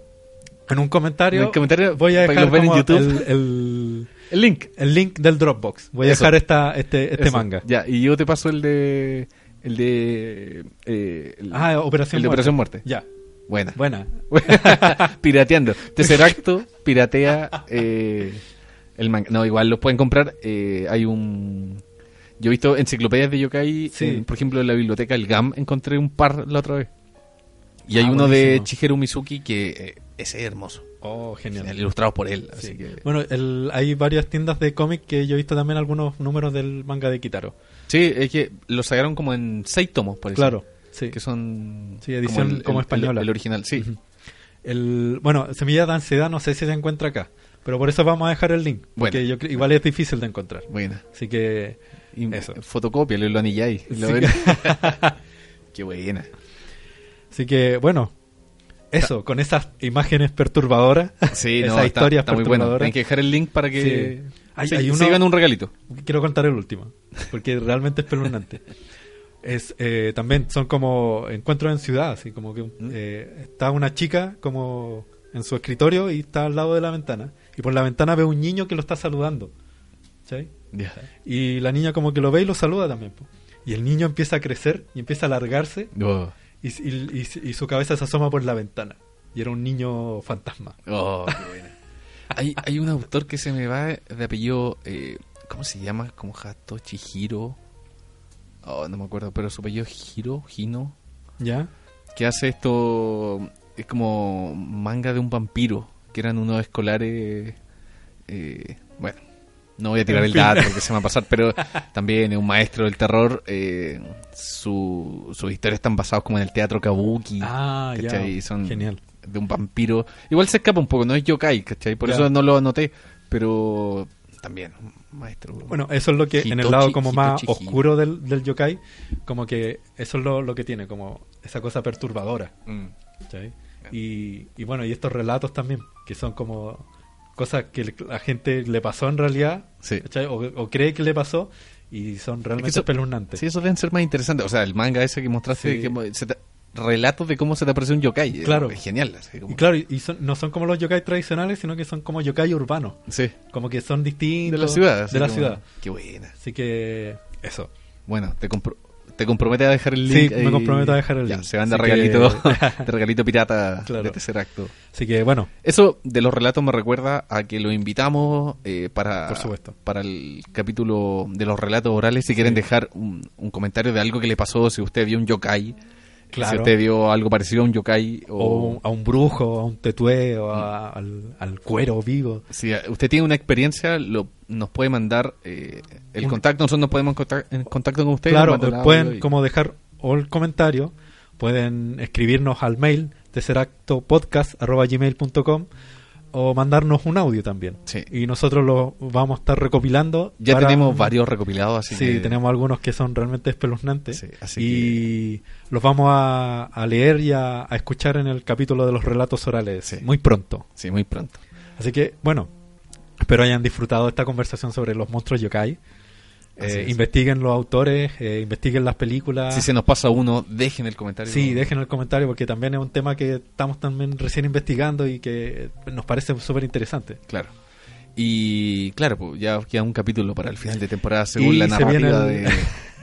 Speaker 1: En un comentario
Speaker 2: en un comentario
Speaker 1: voy a dejar
Speaker 2: en YouTube.
Speaker 1: el, el,
Speaker 2: El link.
Speaker 1: el link del Dropbox voy a dejar esta este este
Speaker 2: Eso.
Speaker 1: manga
Speaker 2: Ya, y yo te paso el de. El de. eh, el,
Speaker 1: ah Operación
Speaker 2: el de
Speaker 1: Muerte.
Speaker 2: Operación Muerte.
Speaker 1: ya
Speaker 2: Buena.
Speaker 1: buena
Speaker 2: Pirateando. Tercer acto, piratea eh, el manga. No, igual los pueden comprar. eh, hay un. Yo he visto enciclopedias de yokai.
Speaker 1: Sí.
Speaker 2: en, por ejemplo, en la biblioteca El GAM encontré un par la otra vez. Y hay
Speaker 1: Ah,
Speaker 2: uno de. Shigeru Mizuki que eh, ese es hermoso.
Speaker 1: Oh, genial.
Speaker 2: Ilustrado por él.
Speaker 1: Sí.
Speaker 2: Que...
Speaker 1: Bueno, el- hay varias tiendas de cómic que yo he visto también algunos números del manga de Kitaro.
Speaker 2: Sí, es que lo sacaron como en seis tomos, parece.
Speaker 1: Claro, sí.
Speaker 2: Que son.
Speaker 1: Sí, edición como española.
Speaker 2: El, original, sí.
Speaker 1: El, bueno, Semilla de Ansiedad no sé si se encuentra acá, pero por eso vamos a dejar el link, porque
Speaker 2: Bueno.
Speaker 1: yo cre- igual es difícil de encontrar.
Speaker 2: Buena.
Speaker 1: Así que
Speaker 2: Y
Speaker 1: Eso.
Speaker 2: Fotocopia, lo anilláis. Lo
Speaker 1: Sí.
Speaker 2: Qué buena.
Speaker 1: así que bueno, eso, con esas imágenes perturbadoras,
Speaker 2: Sí,
Speaker 1: esas
Speaker 2: no, está,
Speaker 1: historias
Speaker 2: está muy bueno.
Speaker 1: perturbadoras.
Speaker 2: Tienen que dejar el link para que
Speaker 1: Sí. Hay-
Speaker 2: se,
Speaker 1: hay
Speaker 2: se
Speaker 1: uno-
Speaker 2: lleven un regalito.
Speaker 1: Quiero contar el último, porque realmente es espeluznante. Es, eh, también son como encuentros en ciudad, así como que
Speaker 2: ¿Mm?
Speaker 1: eh, está una chica como en su escritorio y está al lado de la ventana. Y por la ventana ve un niño que lo está saludando. ¿sí?
Speaker 2: Ya.
Speaker 1: Y la niña como que lo ve y lo saluda también. po. Y el niño empieza a crecer y empieza a alargarse
Speaker 2: Oh,
Speaker 1: y, y- y- y su cabeza se asoma por la ventana. Y era un niño fantasma.
Speaker 2: oh, qué buena. Hay, hay un autor que se me va de apellido. eh, ¿Cómo se llama? Como Hato Chihiro. Oh, no me acuerdo, pero su apellido es Hiro, Hino.
Speaker 1: ¿Ya?
Speaker 2: que hace esto es como manga de un vampiro que eran unos escolares eh, bueno no voy a tirar
Speaker 1: En
Speaker 2: el
Speaker 1: fin.
Speaker 2: dato porque se me va a pasar pero también es un maestro del terror eh, su, sus historias están basadas como en el teatro kabuki
Speaker 1: Ah, ya.
Speaker 2: son
Speaker 1: Genial.
Speaker 2: de un vampiro igual se escapa un poco no es yokai ¿cachai? por eso no lo anoté pero también maestro
Speaker 1: Bueno, eso es lo que en el lado como más
Speaker 2: Hitochi
Speaker 1: oscuro del, del yokai, como que eso es lo, lo que tiene, como esa cosa perturbadora.
Speaker 2: Mm.
Speaker 1: ¿cachai? Y, y bueno, y estos relatos también, que son como cosas que la gente le pasó en realidad,
Speaker 2: Sí.
Speaker 1: o, o cree que le pasó, y son realmente
Speaker 2: eso-
Speaker 1: espeluznantes.
Speaker 2: Sí, eso deben ser más interesantes. O sea, el manga ese que mostraste,
Speaker 1: Sí.
Speaker 2: que mo- se te- relatos de cómo se te aparece un yokai.
Speaker 1: Claro.
Speaker 2: Es genial. así como-
Speaker 1: Y claro, y son- no son como los yokai tradicionales, sino que son como yokai urbanos,
Speaker 2: Sí.
Speaker 1: como que son distintos.
Speaker 2: De la ciudad.
Speaker 1: De la
Speaker 2: como-
Speaker 1: ciudad.
Speaker 2: Qué buena.
Speaker 1: Así que eso.
Speaker 2: Bueno, te, compro te comprometes a dejar el
Speaker 1: Sí,
Speaker 2: link.
Speaker 1: me
Speaker 2: ahí.
Speaker 1: comprometo a dejar el
Speaker 2: Ya,
Speaker 1: link.
Speaker 2: Se van de
Speaker 1: Así
Speaker 2: regalito,
Speaker 1: que-
Speaker 2: de regalito pirata
Speaker 1: Claro.
Speaker 2: de tercer acto.
Speaker 1: Así que bueno,
Speaker 2: Eso de los relatos me recuerda a que lo invitamos eh, para,
Speaker 1: Por supuesto.
Speaker 2: para el capítulo de los relatos orales. Si quieren dejar un, un comentario de algo que le pasó, si usted vio un yokai,
Speaker 1: Claro.
Speaker 2: Si usted vio algo parecido a un yokai
Speaker 1: O
Speaker 2: o...
Speaker 1: a un brujo, a un tetué, o a- al, al cuero vivo.
Speaker 2: Si usted tiene una experiencia, lo, nos puede mandar eh, el contacto. Nosotros nos podemos contact- en contacto con usted.
Speaker 1: Claro, pueden
Speaker 2: y-
Speaker 1: como dejar o el comentario, pueden escribirnos al mail tesseractopodcast.gmail.com o mandarnos un audio también.
Speaker 2: Sí.
Speaker 1: Y nosotros lo vamos a estar recopilando.
Speaker 2: Ya
Speaker 1: para-
Speaker 2: tenemos varios recopilados, así
Speaker 1: sí,
Speaker 2: que...
Speaker 1: tenemos algunos que son realmente espeluznantes.
Speaker 2: Sí, así
Speaker 1: y los vamos a, a leer y a, a escuchar en el capítulo de los relatos orales
Speaker 2: Sí.
Speaker 1: muy pronto.
Speaker 2: Sí, muy pronto.
Speaker 1: Así que, bueno, espero hayan disfrutado esta conversación sobre los monstruos yokai. Eh,
Speaker 2: es.
Speaker 1: investiguen los autores, eh, investiguen las películas.
Speaker 2: Si se nos pasa uno, dejen el comentario.
Speaker 1: Sí, dejen el comentario porque también es un tema que estamos también recién investigando y que nos parece súper interesante.
Speaker 2: Claro. Y claro, pues, ya queda un capítulo para el final de temporada según
Speaker 1: Y
Speaker 2: la narrativa de,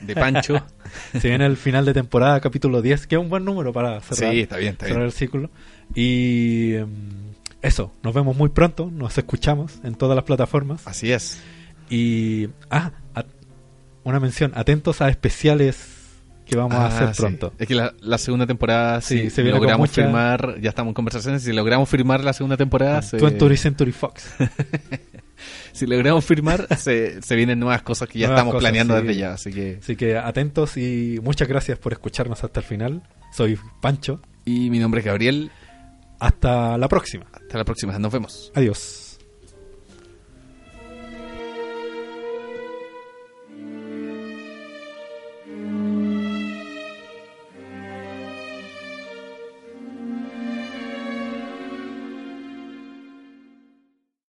Speaker 2: de Pancho.
Speaker 1: Se viene el final de temporada, capítulo 10, que es un buen número para cerrar,
Speaker 2: sí, está bien, está
Speaker 1: cerrar
Speaker 2: bien.
Speaker 1: el círculo. Y em, eso, nos vemos muy pronto, nos escuchamos en todas las plataformas.
Speaker 2: Así es.
Speaker 1: Y, ah, a- una mención, atentos a especiales que vamos a
Speaker 2: Ah,
Speaker 1: hacer
Speaker 2: sí.
Speaker 1: pronto.
Speaker 2: Es que la, la segunda temporada,
Speaker 1: Sí,
Speaker 2: si
Speaker 1: se viene
Speaker 2: logramos
Speaker 1: mucha-
Speaker 2: firmar, ya estamos en conversaciones, si logramos firmar la segunda temporada, se-
Speaker 1: 20th Century Fox.
Speaker 2: si logramos firmar, se, se vienen nuevas cosas que ya
Speaker 1: Nuevas
Speaker 2: estamos
Speaker 1: cosas,
Speaker 2: planeando
Speaker 1: sí.
Speaker 2: desde ya. Así que,
Speaker 1: Así que atentos y muchas gracias por escucharnos hasta el final. Soy Pancho.
Speaker 2: y mi nombre es Gabriel.
Speaker 1: Hasta la próxima.
Speaker 2: Hasta la próxima, nos vemos.
Speaker 1: Adiós.